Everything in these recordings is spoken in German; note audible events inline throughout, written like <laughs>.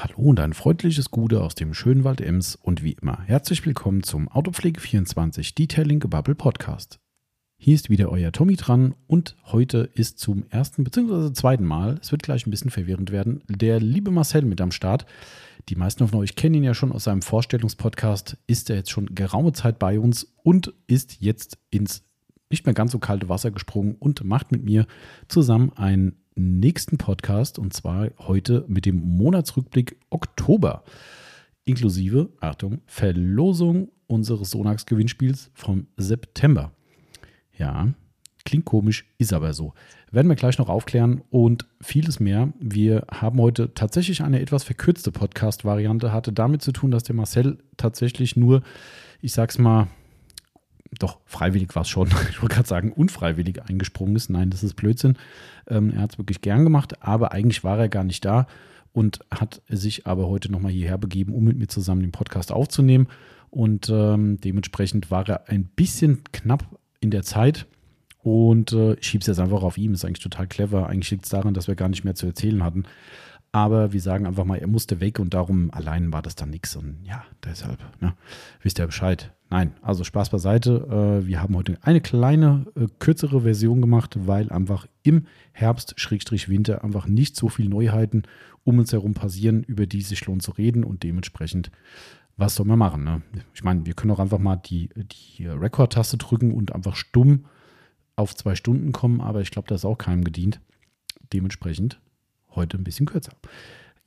Hallo und ein freundliches Gute aus dem schönen Wald Ems und wie immer herzlich willkommen zum Autopflege24 Detailing Gebubble Podcast. Hier ist wieder euer Tommy dran und heute ist zum ersten bzw. zweiten Mal, es wird gleich ein bisschen verwirrend werden, der liebe Marcel mit am Start. Die meisten von euch kennen ihn ja schon aus seinem Vorstellungspodcast, ist er jetzt schon geraume Zeit bei uns und ist jetzt ins nicht mehr ganz so kalte Wasser gesprungen und macht mit mir zusammen einen nächsten Podcast und zwar heute mit dem Monatsrückblick Oktober. Inklusive, Achtung, Verlosung unseres Sonax-Gewinnspiels vom September. Ja, klingt komisch, ist aber so. Werden wir gleich noch aufklären und vieles mehr. Wir haben heute tatsächlich eine etwas verkürzte Podcast-Variante, hatte damit zu tun, dass der Marcel tatsächlich nur, ich sag's mal, doch, freiwillig war es schon. <laughs> Ich wollte gerade sagen, unfreiwillig eingesprungen ist. Nein, das ist Blödsinn. Ähm, er hat es wirklich gern gemacht, aber eigentlich war er gar nicht da und hat sich aber heute nochmal hierher begeben, um mit mir zusammen den Podcast aufzunehmen. Und ähm, dementsprechend war er ein bisschen knapp in der Zeit. Und äh, ich schiebe es jetzt einfach auf ihm. Ist eigentlich total clever. Eigentlich liegt es daran, dass wir gar nicht mehr zu erzählen hatten. Aber wir sagen einfach mal, er musste weg und darum allein war das dann nichts. Und ja, deshalb, ne, wisst ihr Bescheid. Nein, also Spaß beiseite. Äh, wir haben heute eine kleine, äh, kürzere Version gemacht, weil einfach im Herbst, Schrägstrich Winter, einfach nicht so viele Neuheiten um uns herum passieren, über die es sich lohnt zu reden und dementsprechend, was soll man machen? Ne? Ich meine, wir können auch einfach mal die, die Rekord-Taste drücken und einfach stumm auf zwei Stunden kommen, aber ich glaube, das ist auch keinem gedient. Dementsprechend heute ein bisschen kürzer.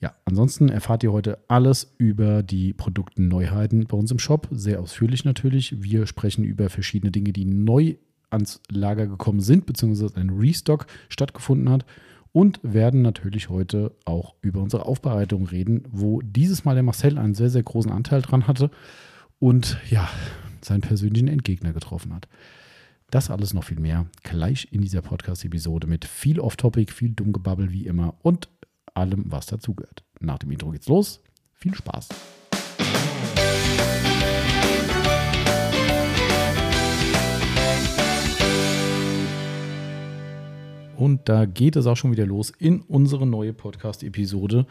Ja, ansonsten erfahrt ihr heute alles über die Produktneuheiten bei uns im Shop, sehr ausführlich natürlich. Wir sprechen über verschiedene Dinge, die neu ans Lager gekommen sind, beziehungsweise ein Restock stattgefunden hat und werden natürlich heute auch über unsere Aufbereitung reden, wo dieses Mal der Marcel einen sehr, sehr großen Anteil dran hatte und ja, seinen persönlichen Endgegner getroffen hat. Das alles noch viel mehr gleich in dieser Podcast-Episode mit viel Off-Topic, viel Dummgebabbel wie immer und allem, was dazugehört. Nach dem Intro geht's los. Viel Spaß! Und da geht es auch schon wieder los in unsere neue Podcast-Episode,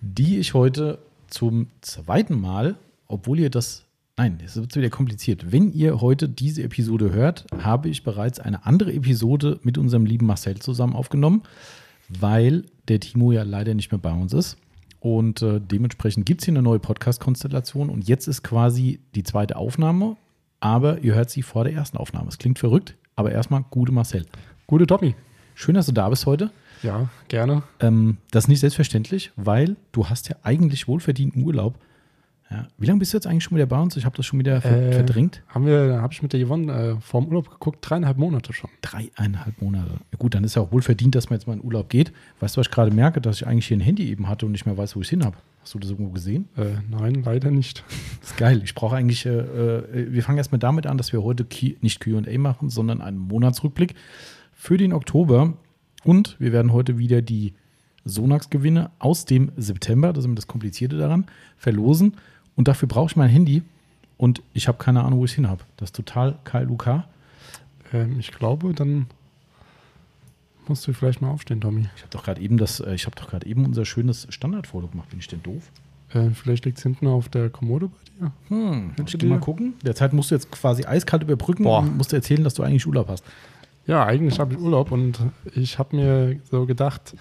die ich heute zum zweiten Mal, obwohl ihr das, nein, es wird wieder kompliziert. Wenn ihr heute diese Episode hört, habe ich bereits eine andere Episode mit unserem lieben Marcel zusammen aufgenommen weil der Timo ja leider nicht mehr bei uns ist. Und äh, dementsprechend gibt es hier eine neue Podcast-Konstellation und jetzt ist quasi die zweite Aufnahme, aber ihr hört sie vor der ersten Aufnahme. Es klingt verrückt, aber erstmal gute Marcel. Gute Tommy. Schön, dass du da bist heute. Ja, gerne. Ähm, das ist nicht selbstverständlich, weil du hast ja eigentlich wohlverdienten Urlaub. Ja. Wie lange bist du jetzt eigentlich schon wieder bei uns? Ich habe das schon wieder Äh, verdrängt. Haben wir, habe ich mit der Yvonne äh, vor dem Urlaub geguckt, dreieinhalb Monate schon. Dreieinhalb Monate. Ja, gut, dann ist ja auch wohl verdient, dass man jetzt mal in Urlaub geht. Weißt du, was ich gerade merke? Dass ich eigentlich hier ein Handy eben hatte und nicht mehr weiß, wo ich es hin habe. Hast du das irgendwo gesehen? Äh, nein, leider nicht. Das <laughs> ist geil. Ich brauche eigentlich, äh, äh, wir fangen erstmal damit an, dass wir heute Key, nicht QA machen, sondern einen Monatsrückblick für den Oktober. Und wir werden heute wieder die Sonax-Gewinne aus dem September, das ist immer das Komplizierte daran, verlosen. Und dafür brauche ich mein Handy und ich habe keine Ahnung, wo ich es hin habe. Das ist total KLUK. Ähm, ich glaube, dann musst du vielleicht mal aufstehen, Tommy. Ich habe doch gerade eben das, äh, ich habe doch gerade eben unser schönes Standardfoto gemacht. Bin ich denn doof? Äh, vielleicht liegt es hinten auf der Kommode bei dir. Hm, ich geh mal gucken. Derzeit musst du jetzt quasi eiskalt überbrücken Boah. und musst du erzählen, dass du eigentlich Urlaub hast. Ja, eigentlich habe ich Urlaub und ich habe mir so gedacht,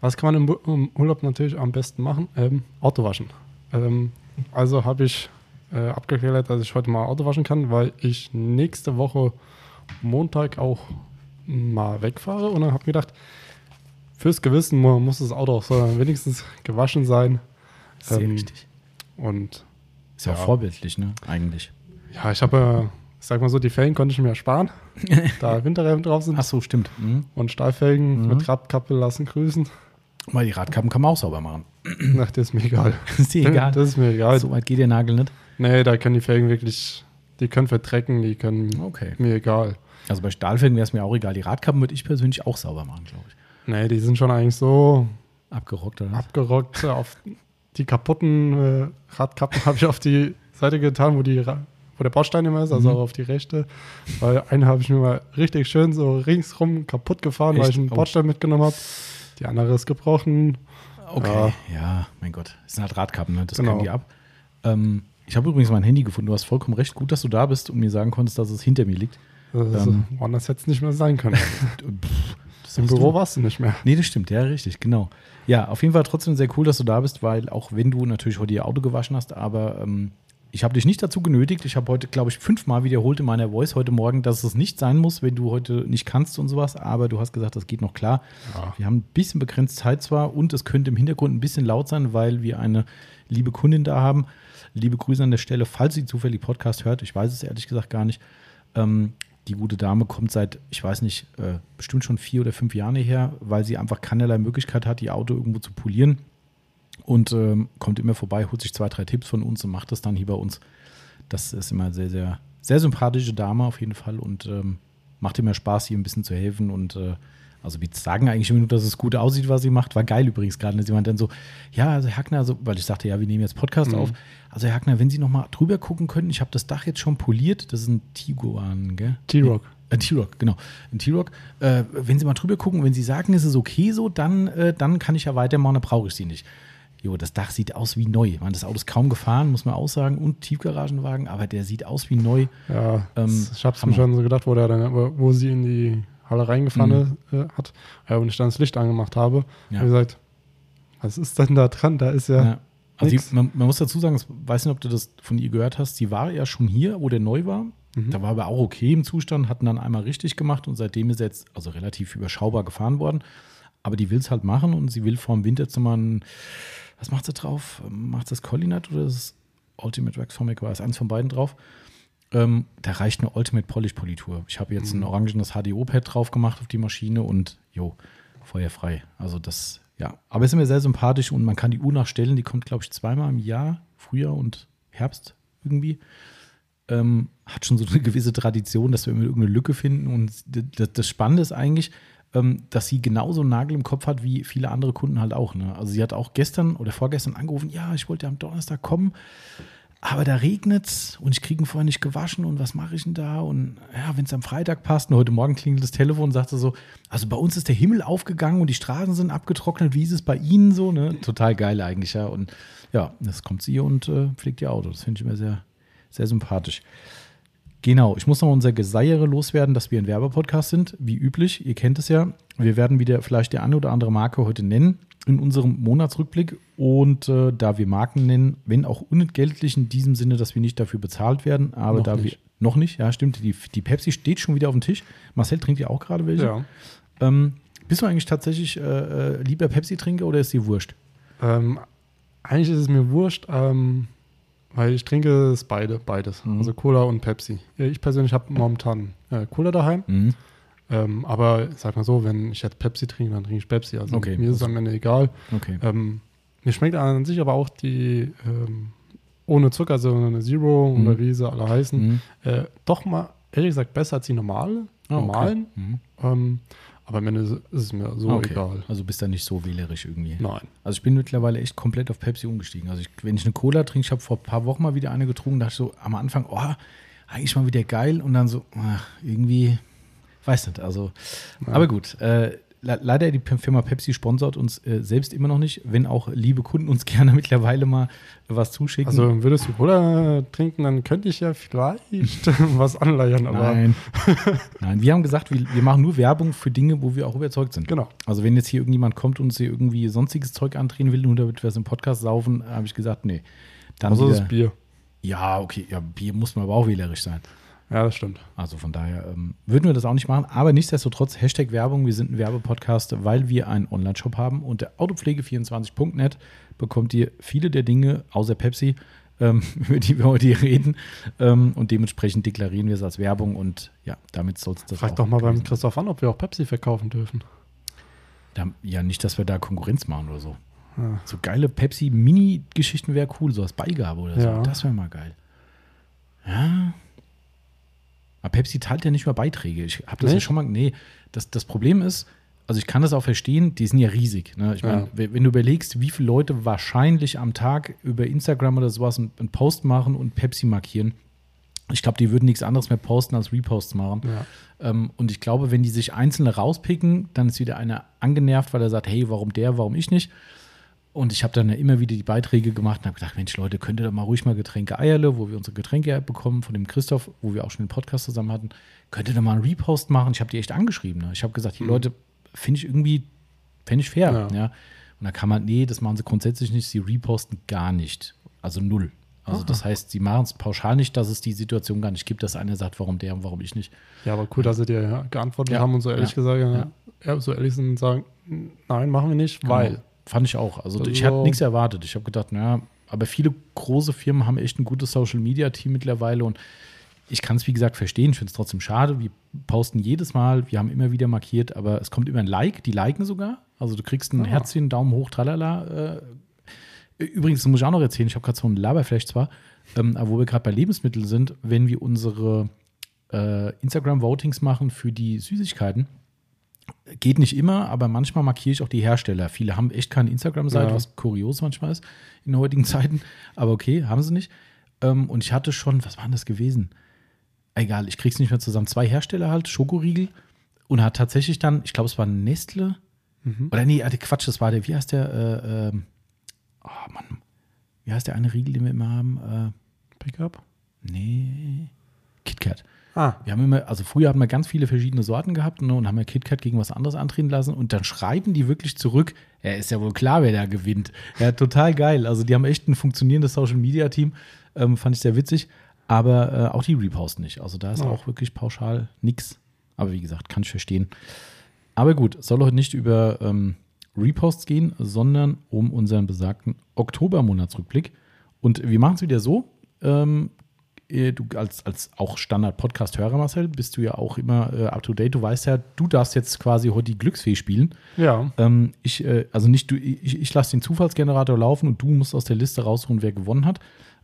was kann man im, Urlaub natürlich am besten machen? Ähm, Auto waschen. Ähm, also habe ich äh, abgeklärt, dass ich heute mal Auto waschen kann, weil ich nächste Woche Montag auch mal wegfahre und dann habe ich gedacht, fürs Gewissen mu- muss das Auto auch so wenigstens gewaschen sein. Sehr Ähm, richtig. Und Ist ja auch ja. vorbildlich, ne? Eigentlich. ja, ich habe, äh, ich sag mal so, die Felgen konnte ich mir ersparen, <laughs> da Winterreifen drauf sind. Ach so, stimmt. Mhm. Und Stahlfelgen Mhm. mit Radkappe lassen grüßen. Weil die Radkappen kann man auch sauber machen. <clears throat> Ach, das ist mir egal. <laughs> ist dir egal. Das ist mir egal. so weit geht der Nagel nicht. Nee, da können die Felgen wirklich, die können verdrecken, die können Okay. mir egal. Also bei Stahlfelgen wäre es mir auch egal. Die Radkappen würde ich persönlich auch sauber machen, glaube ich. Nee, die sind schon eigentlich so Abgerockt, oder? abgerockt. auf die kaputten äh, Radkappen <laughs> habe ich auf die Seite getan, wo, die, wo der Baustein immer ist, also Mhm. auch auf die rechte. Weil eine habe ich mir mal richtig schön so ringsrum kaputt gefahren, weil Echt? ich einen Oh. Baustein mitgenommen habe. Die andere ist gebrochen. Okay, ja, mein Gott. Das sind halt Radkappen, ne? das Genau. können die ab. Ähm, ich habe übrigens mein Handy gefunden. Du hast vollkommen recht. Gut, dass du da bist und mir sagen konntest, dass es hinter mir liegt. Das Ähm. woanders hätte es nicht mehr sein können. <laughs> Pff, Im Büro du. warst du nicht mehr. Nee, das stimmt, ja, richtig, genau. Ja, auf jeden Fall trotzdem sehr cool, dass du da bist, weil auch wenn du natürlich heute ihr Auto gewaschen hast, aber ähm, ich habe dich nicht dazu genötigt. Ich habe heute, glaube ich, fünfmal wiederholt in meiner Voice heute Morgen, dass es nicht sein muss, wenn du heute nicht kannst und sowas, aber du hast gesagt, das geht noch klar. Ja. Wir haben ein bisschen begrenzt Zeit zwar und es könnte im Hintergrund ein bisschen laut sein, weil wir eine liebe Kundin da haben. Liebe Grüße an der Stelle, falls sie zufällig Podcast hört. Ich weiß es ehrlich gesagt gar nicht. Ähm, die gute Dame kommt seit, ich weiß nicht, äh, bestimmt schon vier oder fünf Jahren her, weil sie einfach keinerlei Möglichkeit hat, ihr Auto irgendwo zu polieren. Und ähm, kommt immer vorbei, holt sich zwei, drei Tipps von uns und macht das dann hier bei uns. Das ist immer sehr, sehr, sehr sympathische Dame auf jeden Fall und ähm, macht immer Spaß, hier ein bisschen zu helfen. Und äh, also wir sagen eigentlich immer nur, dass es gut aussieht, was sie macht. War geil übrigens gerade. ne? Sie meinte dann so, ja, also Herr Hackner, also, weil ich sagte, ja, wir nehmen jetzt Podcast Mhm. auf. Also Herr Hackner, wenn Sie noch mal drüber gucken könnten, ich habe das Dach jetzt schon poliert. Das ist ein Tiguan, gell? T-Rock. Ein T-Rock, genau. Ein T-Rock. Äh, wenn Sie mal drüber gucken, wenn Sie sagen, es ist okay so, dann, äh, dann kann ich ja weitermachen, dann brauche ich Sie nicht. Jo, das Dach sieht aus wie neu. Man, das Auto ist kaum gefahren, muss man auch sagen, und Tiefgaragenwagen, aber der sieht aus wie neu. Ja, Ähm, ich habe es Hammer. mir schon so gedacht, wo, der dann, wo sie in die Halle reingefahren äh, hat ja, und ich dann das Licht angemacht habe. Mhm. Ja. habe gesagt, was ist denn da dran? Da ist ja, Ja. Also die, man, man muss dazu sagen, ich weiß nicht, ob du das von ihr gehört hast, sie war ja schon hier, wo der neu war. Mhm. Da war aber auch okay im Zustand, hatten dann einmal richtig gemacht und seitdem ist er jetzt also relativ überschaubar gefahren worden. Aber die will es halt machen und sie will vorm Winterzimmer ein, was macht sie drauf? Macht das Collinat oder das Ultimate Wax Formic? War es eins von beiden drauf? Ähm, da reicht eine Ultimate Polish Politur. Ich habe jetzt ein orangenes HDO-Pad drauf gemacht auf die Maschine und jo, feuerfrei. Also das, ja. Aber es ist mir sehr sympathisch und man kann die Uhr nachstellen. Die kommt, glaube ich, zweimal im Jahr, Frühjahr und Herbst irgendwie. Ähm, hat schon so eine <laughs> gewisse Tradition, dass wir immer irgendeine Lücke finden. Und das, das Spannende ist eigentlich, dass sie genauso einen Nagel im Kopf hat wie viele andere Kunden halt auch. Ne? Also sie hat auch gestern oder vorgestern angerufen, ja, ich wollte am Donnerstag kommen, aber da regnet und ich kriege ihn vorher nicht gewaschen und was mache ich denn da? Und ja, wenn es am Freitag passt und heute Morgen klingelt das Telefon und sagte so, also bei uns ist der Himmel aufgegangen und die Straßen sind abgetrocknet, wie ist es bei Ihnen so? Ne? Total geil eigentlich, ja. Und ja, das kommt sie und äh, pflegt ihr Auto. Das finde ich immer sehr, sehr sympathisch. Genau, ich muss noch unser Geseiere loswerden, dass wir ein Werbepodcast sind, wie üblich. Ihr kennt es ja. Wir werden wieder vielleicht die eine oder andere Marke heute nennen in unserem Monatsrückblick. Und äh, da wir Marken nennen, wenn auch unentgeltlich in diesem Sinne, dass wir nicht dafür bezahlt werden, aber Noch da nicht. wir noch nicht, ja, stimmt, die, die Pepsi steht schon wieder auf dem Tisch. Marcel trinkt ja auch gerade welche. ja. Ähm, bist du eigentlich tatsächlich äh, äh, lieber Pepsi-Trinker oder ist dir wurscht? Ähm, eigentlich ist es mir wurscht, ähm, weil ich trinke es beide, beides. Mhm. Also Cola und Pepsi. Ich persönlich habe momentan äh, Cola daheim. Mhm. Ähm, aber sag mal so, wenn ich jetzt Pepsi trinke, dann trinke ich Pepsi. Also Okay. mir ist es am Ende egal. Okay. Ähm, mir schmeckt an sich aber auch die ähm, ohne Zucker, also eine Zero Mhm. oder Riese, alle heißen, Mhm. äh, doch mal, ehrlich gesagt, besser als die normale, Ah, okay. normalen. Mhm. Ähm, aber am Ende ist es mir so okay. egal. Also bist da nicht so wählerisch irgendwie. Nein. Also ich bin mittlerweile echt komplett auf Pepsi umgestiegen. Also ich, wenn ich eine Cola trinke, ich habe vor ein paar Wochen mal wieder eine getrunken, dachte ich so am Anfang, oh, eigentlich mal wieder geil und dann so, ach, irgendwie, weiß nicht. Also, Ja. aber gut. Äh, leider die Firma Pepsi sponsort uns äh, selbst immer noch nicht, wenn auch liebe Kunden uns <laughs> gerne mittlerweile mal was zuschicken. Also würdest du Cola trinken, dann könnte ich ja vielleicht <laughs> was anleiern, aber Nein. <laughs> Nein, wir haben gesagt, wir, wir machen nur Werbung für Dinge, wo wir auch überzeugt sind. genau. Also wenn jetzt hier irgendjemand kommt und uns hier irgendwie sonstiges Zeug andrehen will, nur damit wir es im Podcast saufen, habe ich gesagt, nee. Dann Also das Bier. ja, okay, ja, Bier muss man aber auch wählerisch sein. Ja, das stimmt. Also von daher ähm, würden wir das auch nicht machen. Aber nichtsdestotrotz, Hashtag Werbung, wir sind ein Werbepodcast, weil wir einen Online-Shop haben. Und der Autopflege24.net bekommt ihr viele der Dinge, außer Pepsi, ähm, <laughs> über die wir heute hier reden. Ähm, und dementsprechend deklarieren wir es als Werbung. Und ja, damit soll es das Frag auch doch mal beim Christoph an, ob wir auch Pepsi verkaufen dürfen. Da, ja, nicht, dass wir da Konkurrenz machen oder so. Ja. So geile Pepsi-Mini-Geschichten wäre cool, so als Beigabe oder so. Ja. Das wäre mal geil. Ja. Aber Pepsi teilt ja nicht mehr Beiträge. Ich habe das ja Nicht? schon mal. Nee, das, das Problem ist, also ich kann das auch verstehen, die sind ja riesig. Ne? Ich meine, Ja. wenn du überlegst, wie viele Leute wahrscheinlich am Tag über Instagram oder sowas einen, einen Post machen und Pepsi markieren, ich glaube, die würden nichts anderes mehr posten als Reposts machen. Ja. Ähm, und ich glaube, wenn die sich einzelne rauspicken, dann ist wieder einer angenervt, weil er sagt, hey, warum der, warum ich nicht? Und ich habe dann ja immer wieder die Beiträge gemacht und habe gedacht, Mensch, Leute, könnt ihr doch mal ruhig mal Getränke Eierle, wo wir unsere Getränke bekommen von dem Christoph, wo wir auch schon den Podcast zusammen hatten, könnt ihr doch mal einen Repost machen? Ich habe die echt angeschrieben. Ne? Ich habe gesagt, die Mhm. Leute, finde ich irgendwie, fände ich fair. Ja. Ja. Und da kann man, nee, das machen sie grundsätzlich nicht, sie reposten gar nicht. Also null. Also Aha. das heißt, sie machen es pauschal nicht, dass es die Situation gar nicht gibt, dass einer sagt, warum der und warum ich nicht. Ja, aber cool, dass sie dir ja geantwortet Ja. haben und so ehrlich Ja. gesagt, ja, so ehrlich sind und sagen, nein, machen wir nicht, weil. Fand ich auch. Also, ich Also- hatte nichts erwartet. Ich habe gedacht, naja, aber viele große Firmen haben echt ein gutes Social-Media-Team mittlerweile und ich kann es, wie gesagt, verstehen. Ich finde es trotzdem schade. Wir posten jedes Mal, wir haben immer wieder markiert, aber es kommt immer ein Like, die liken sogar. Also du kriegst ein Ah. Herzchen, Daumen hoch, tralala. Äh, Übrigens, das muss ich auch noch erzählen, ich habe gerade so ein Laberflash zwar, ähm, aber wo wir gerade bei Lebensmitteln sind, wenn wir unsere äh, Instagram-Votings machen für die Süßigkeiten, geht nicht immer, aber manchmal markiere ich auch die Hersteller. Viele haben echt keine Instagram-Seite, Ja. was kurios manchmal ist in heutigen Zeiten. Aber okay, haben sie nicht. Ähm, und ich hatte schon, was war denn das gewesen? Egal, ich krieg's nicht mehr zusammen. Zwei Hersteller halt, Schokoriegel. Und hat tatsächlich dann, ich glaube, es war Nestle. Mhm. Oder nee, ah, Quatsch, das war der, wie heißt der? Äh, ähm, oh Mann. Wie heißt der eine Riegel, den wir immer haben? Äh, Pickup? nee. KitKat. Ah, Wir haben immer, also früher hatten wir ganz viele verschiedene Sorten gehabt ne, und haben ja KitKat gegen was anderes antreten lassen und dann schreiben die wirklich zurück, ja, ist ja wohl klar, wer da gewinnt. Ja, total geil. Also die haben echt ein funktionierendes Social Media Team, ähm, fand ich sehr witzig, aber äh, auch die reposten nicht. Also da ist Ja. auch wirklich pauschal nix. Aber wie gesagt, kann ich verstehen. Aber gut, es soll heute nicht über ähm, Reposts gehen, sondern um unseren besagten Oktobermonatsrückblick. Und wir machen es wieder so. Ähm, äh, du als, als auch Standard-Podcast-Hörer, Marcel, bist du ja auch immer äh, up to date. Du weißt ja, du darfst jetzt quasi heute die Glücksfee spielen. ja. Ähm, ich, äh, also nicht du, ich, ich lasse den Zufallsgenerator laufen und du musst aus der Liste raussuchen, wer gewonnen hat.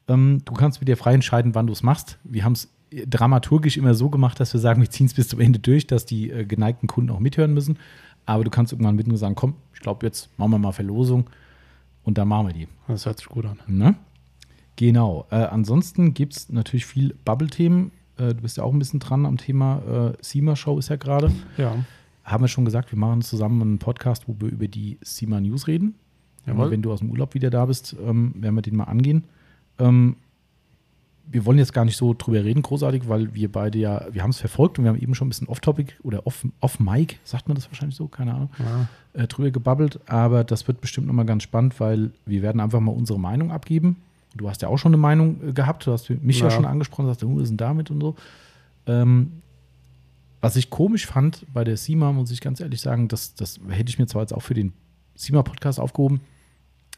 Ähm, du kannst mit dir frei entscheiden, wann du es machst. Wir haben es dramaturgisch immer so gemacht, dass wir sagen, wir ziehen es bis zum Ende durch, dass die äh, geneigten Kunden auch mithören müssen. Aber du kannst irgendwann mit und sagen, komm, ich glaube, jetzt machen wir mal Verlosung und dann machen wir die. Das hört sich gut an. Ne? Genau. Äh, ansonsten gibt es natürlich viel Bubble-Themen. Äh, du bist ja auch ein bisschen dran am Thema äh, SEMA-Show ist ja gerade. Ja. Haben wir schon gesagt, wir machen zusammen einen Podcast, wo wir über die SEMA News reden. Jawohl. Aber wenn du aus dem Urlaub wieder da bist, ähm, werden wir den mal angehen. Ähm, wir wollen jetzt gar nicht so drüber reden, großartig, weil wir beide ja, wir haben es verfolgt und wir haben eben schon ein bisschen off-topic oder off- off-mic, sagt man das wahrscheinlich so, keine Ahnung, ja. äh, drüber gebabbelt. Aber das wird bestimmt nochmal ganz spannend, weil wir werden einfach mal unsere Meinung abgeben. Du hast ja auch schon eine Meinung äh, gehabt, du hast mich ja, Ja. schon angesprochen, sagst, du, was ist denn damit und so. Ähm, was ich komisch fand bei der SEMA, muss ich ganz ehrlich sagen, das, das hätte ich mir zwar jetzt auch für den SEMA-Podcast aufgehoben.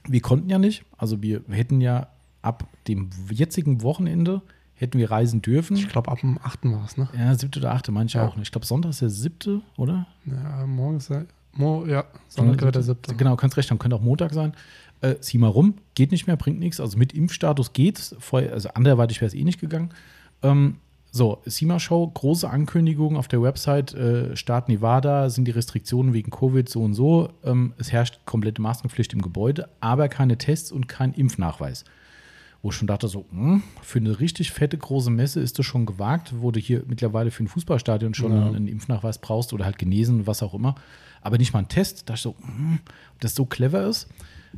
Wir konnten ja nicht, also wir hätten ja ab dem jetzigen Wochenende hätten wir reisen dürfen. Ich glaube, ab dem 8. war es, ne? Ja, siebte oder achte, meine ich Ja. auch. nicht. Ich glaube, Sonntag ist der siebte, oder? Ja, morgen ist ja. Mo, ja, Sonntag wird der 7. Genau, kannst recht haben, könnte auch Montag sein. Äh, zieh mal rum, geht nicht mehr, bringt nichts. Also mit Impfstatus geht's. Vorher, also anderweitig wäre es eh nicht gegangen. Ähm, so, SEMA-Show, große Ankündigung auf der Website, äh, Staat Nevada, sind die Restriktionen wegen Covid so und so. Ähm, es herrscht komplette Maskenpflicht im Gebäude, aber keine Tests und kein Impfnachweis. Wo ich schon dachte, so, hm, für eine richtig fette große Messe ist das schon gewagt, wo du hier mittlerweile für ein Fußballstadion schon Ja. einen Impfnachweis brauchst oder halt genesen, was auch immer. Aber nicht mal ein Test, da ich so, hm, ob das so clever ist.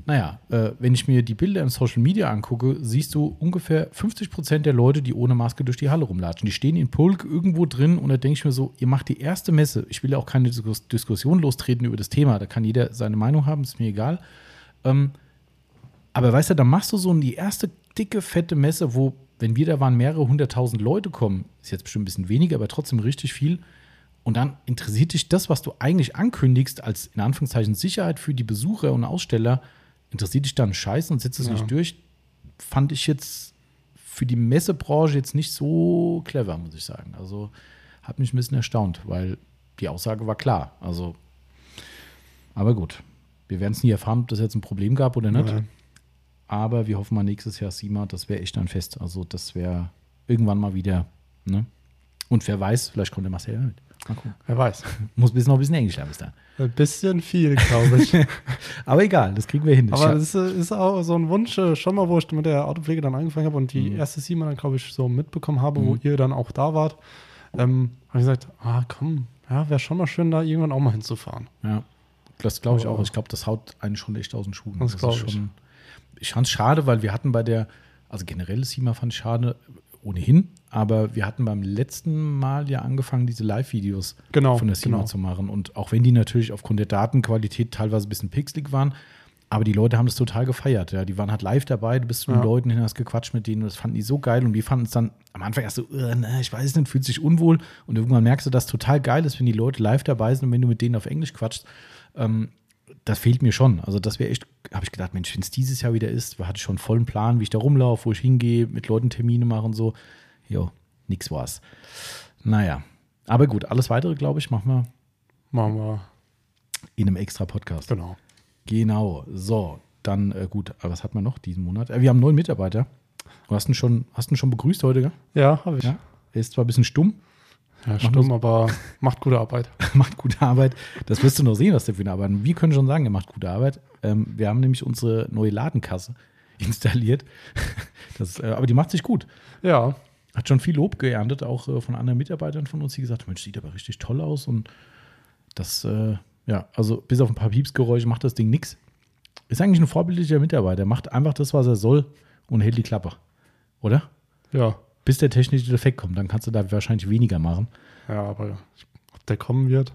Naja, äh, wenn ich mir die Bilder in Social Media angucke, siehst du ungefähr 50 Prozent der Leute, die ohne Maske durch die Halle rumlatschen. Die stehen in Pulk irgendwo drin und da denke ich mir so, ihr macht die erste Messe. Ich will ja auch keine Diskus Diskussion lostreten über das Thema. Da kann jeder seine Meinung haben, ist mir egal. Ähm, aber weißt du, dann machst du so die erste dicke, fette Messe, wo, wenn wir da waren, mehrere hunderttausend Leute kommen. Ist jetzt bestimmt ein bisschen weniger, aber trotzdem richtig viel. Und dann interessiert dich das, was du eigentlich ankündigst, als in Anführungszeichen Sicherheit für die Besucher und Aussteller, interessiert dich dann Scheiß und setzt es Ja. nicht durch. Fand ich jetzt für die Messebranche jetzt nicht so clever, muss ich sagen. Also hat mich ein bisschen erstaunt, weil die Aussage war klar. Also, aber gut. Wir werden es nie erfahren, ob das jetzt ein Problem gab oder nicht. Ja. Aber wir hoffen mal nächstes Jahr SIMA, das wäre echt ein Fest. Also das wäre irgendwann mal wieder. Ne? Und wer weiß, vielleicht kommt der Marcel mit. Mal gucken. Wer weiß. Muss bis noch ein bisschen Englisch lernen bis dahin. Ein bisschen viel, glaube ich. <laughs> Aber egal, das kriegen wir hin. Aber das ist, ist auch so ein Wunsch, äh, schon mal, wo ich mit der Autopflege dann angefangen habe und die Mhm. erste Sima dann, glaube ich, so mitbekommen habe, wo Mhm. ihr dann auch da wart, ähm, habe ich gesagt, ah, komm, ja, wäre schon mal schön, da irgendwann auch mal hinzufahren. ja. das glaube ich auch. Ich glaube, das haut einen schon echt aus den Schuhen. Das glaub ist ich. schon. Ich fand es schade, weil wir hatten bei der, also generell SEMA fand ich schade, ohnehin, aber wir hatten beim letzten Mal ja angefangen, diese Live-Videos Genau, von der SEMA genau. zu machen. Und auch wenn die natürlich aufgrund der Datenqualität teilweise ein bisschen pixelig waren, aber die Leute haben das total gefeiert. Ja. Die waren halt live dabei, du bist zu den Ja. Leuten hin, hast gequatscht mit denen und das fanden die so geil. Und wir fanden es dann am Anfang erst so, äh, ne, ich weiß nicht, fühlt sich unwohl. Und irgendwann merkst du, dass es total geil ist, wenn die Leute live dabei sind und wenn du mit denen auf Englisch quatschst. Ähm, das fehlt mir schon. Also, das wäre echt, habe ich gedacht, Mensch, wenn es dieses Jahr wieder ist, hatte ich schon einen vollen Plan, wie ich da rumlaufe, wo ich hingehe, mit Leuten Termine mache und so. Jo, nix war's. Naja. Aber gut, alles weitere, glaube ich, machen wir Machen wir. in einem extra Podcast. Genau. Genau. So, dann äh, gut. Aber was hat man noch diesen Monat? Äh, wir haben einen neuen Mitarbeiter. Du hast ihn schon, hast ihn schon begrüßt heute, gell? Ja, habe ich. Ja. Er ist zwar ein bisschen stumm, Ja, stimmt, aber macht gute Arbeit. <laughs> macht gute Arbeit. Das wirst du noch sehen, was der für eine Arbeit. Wir können schon sagen, er macht gute Arbeit. Ähm, wir haben nämlich unsere neue Ladenkasse <laughs> installiert. Das, äh, aber die macht sich gut. Ja, Hat schon viel Lob geerntet, auch äh, von anderen Mitarbeitern von uns, die gesagt haben, Mensch, sieht aber richtig toll aus. Und das, äh, ja, also bis auf ein paar Piepsgeräusche macht das Ding nichts. Ist eigentlich ein vorbildlicher Mitarbeiter. Macht einfach das, was er soll und hält die Klappe. Oder? ja. Bis der technische Defekt kommt, dann kannst du da wahrscheinlich weniger machen. Ja, aber ob der kommen wird,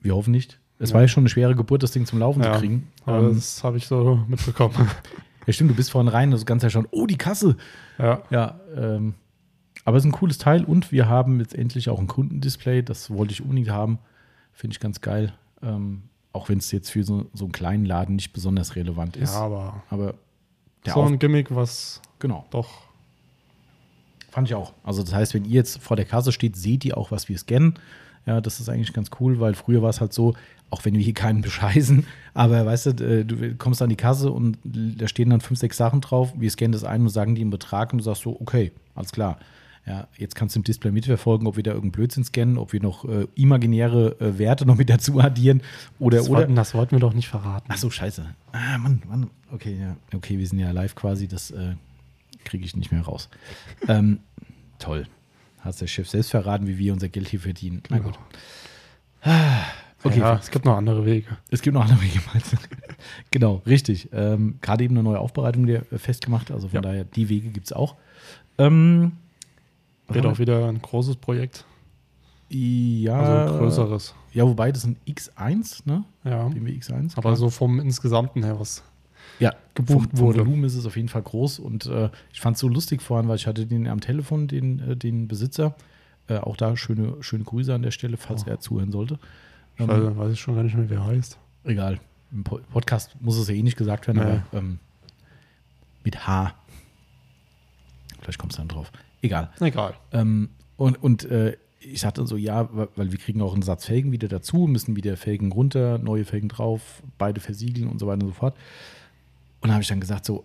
Wir hoffen nicht. Es Ja. war ja schon eine schwere Geburt, das Ding zum Laufen Ja. zu kriegen. aber Ähm, das habe ich so mitbekommen. <laughs> ja, stimmt, du bist vorhin rein, das Ganze ja schon, oh, die Kasse. ja, Ja, ähm, aber es ist ein cooles Teil und wir haben jetzt endlich auch ein Kundendisplay. Das wollte ich unbedingt haben. Finde ich ganz geil. Ähm, auch wenn es jetzt für so, so einen kleinen Laden nicht besonders relevant ist. ja, aber Aber so ein Gimmick, was genau, doch. Fand ich auch. Also das heißt, wenn ihr jetzt vor der Kasse steht, seht ihr auch, was wir scannen. Ja, das ist eigentlich ganz cool, weil früher war es halt so, auch wenn wir hier keinen <laughs> bescheißen, aber weißt du, äh, du kommst an die Kasse und da stehen dann fünf, sechs Sachen drauf, wir scannen das ein und sagen die einen Betrag und du sagst so, okay, alles klar. Ja, jetzt kannst du im Display mitverfolgen, ob wir da irgendeinen Blödsinn scannen, ob wir noch äh, imaginäre äh, Werte noch mit dazu addieren oder Das, oder. wollten, das wollten wir doch nicht verraten. Ach so, scheiße. Ah, Mann, Mann. Okay, ja. Okay, wir sind ja live quasi, das äh, kriege ich nicht mehr raus. ähm, toll. Hast der Chef selbst verraten, wie wir unser Geld hier verdienen. Na gut. Okay, ja, es gibt noch andere Wege. es gibt noch andere Wege. meinst du? <laughs> genau, richtig. Ähm, Gerade eben eine neue Aufbereitung der äh, festgemacht, also von Ja. daher, die Wege gibt es auch. Ähm, Wird auch wieder ein großes Projekt. ja, Also ein größeres. Ja, wobei das ein X1, ne? Ja. BMW X1. Aber so vom Insgesamten her, was Ja, gebucht vom, vom wurde. Volumen ist es auf jeden Fall groß und äh, ich fand es so lustig vorhin, weil ich hatte den am Telefon, den, äh, den Besitzer. Äh, auch da schöne, schöne Grüße an der Stelle, falls Oh. er zuhören sollte. Ähm, weiß, weiß ich schon gar nicht mehr, wer er heißt. Egal. Im Po- Podcast muss es ja eh nicht gesagt werden, Nee. aber ähm, mit H. Vielleicht kommst du dann drauf. Egal. Egal. Ähm, und und äh, ich sagte so, ja, weil wir kriegen auch einen Satz Felgen wieder dazu, müssen wieder Felgen runter, neue Felgen drauf, beide versiegeln und so weiter und so fort. Und da habe ich dann gesagt, so,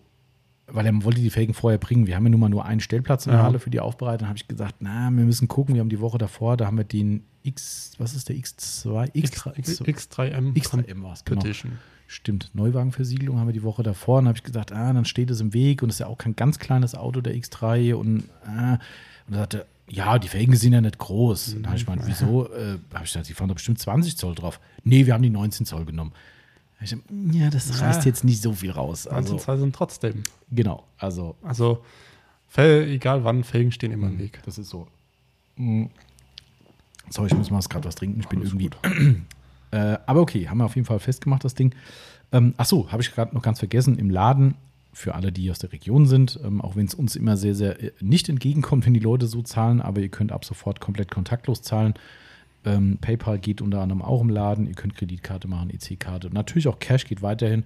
weil er wollte die Felgen vorher bringen. Wir haben ja nun mal nur einen Stellplatz in der Ja. Halle für die Aufbereitung. Dann habe ich gesagt, na, wir müssen gucken. Wir haben die Woche davor, da haben wir den X, was ist der X2? X3, X, X3M X3M war es, genau. Competition. Stimmt, Neuwagenversiegelung haben wir die Woche davor. Und dann habe ich gesagt, ah, dann steht es im Weg und es ist ja auch kein ganz kleines Auto, der X3. Und, ah. und er sagte, ja, die Felgen sind ja nicht groß. Und dann habe ich gemeint, wieso? Äh, habe ich gesagt, die fahren da bestimmt 20 Zoll drauf. Nee, wir haben die 19 Zoll genommen. Ich gesagt, ja, das reißt jetzt nicht so viel raus. Also, Also, sind trotzdem. genau, also Also, Fel egal wann, Felgen stehen immer im Weg. Das ist so. Mm. Sorry, ich muss mal gerade was trinken. Ich bin Alles irgendwie. <clears throat> äh, aber okay, haben wir auf jeden Fall festgemacht, das Ding. Ähm, ach so, habe ich gerade noch ganz vergessen. Im Laden, für alle, die aus der Region sind, ähm, auch wenn es uns immer sehr, sehr äh, nicht entgegenkommt, wenn die Leute so zahlen, aber ihr könnt ab sofort komplett kontaktlos zahlen. Ähm, PayPal geht unter anderem auch im Laden. Ihr könnt Kreditkarte machen, EC-Karte. Natürlich auch Cash geht weiterhin.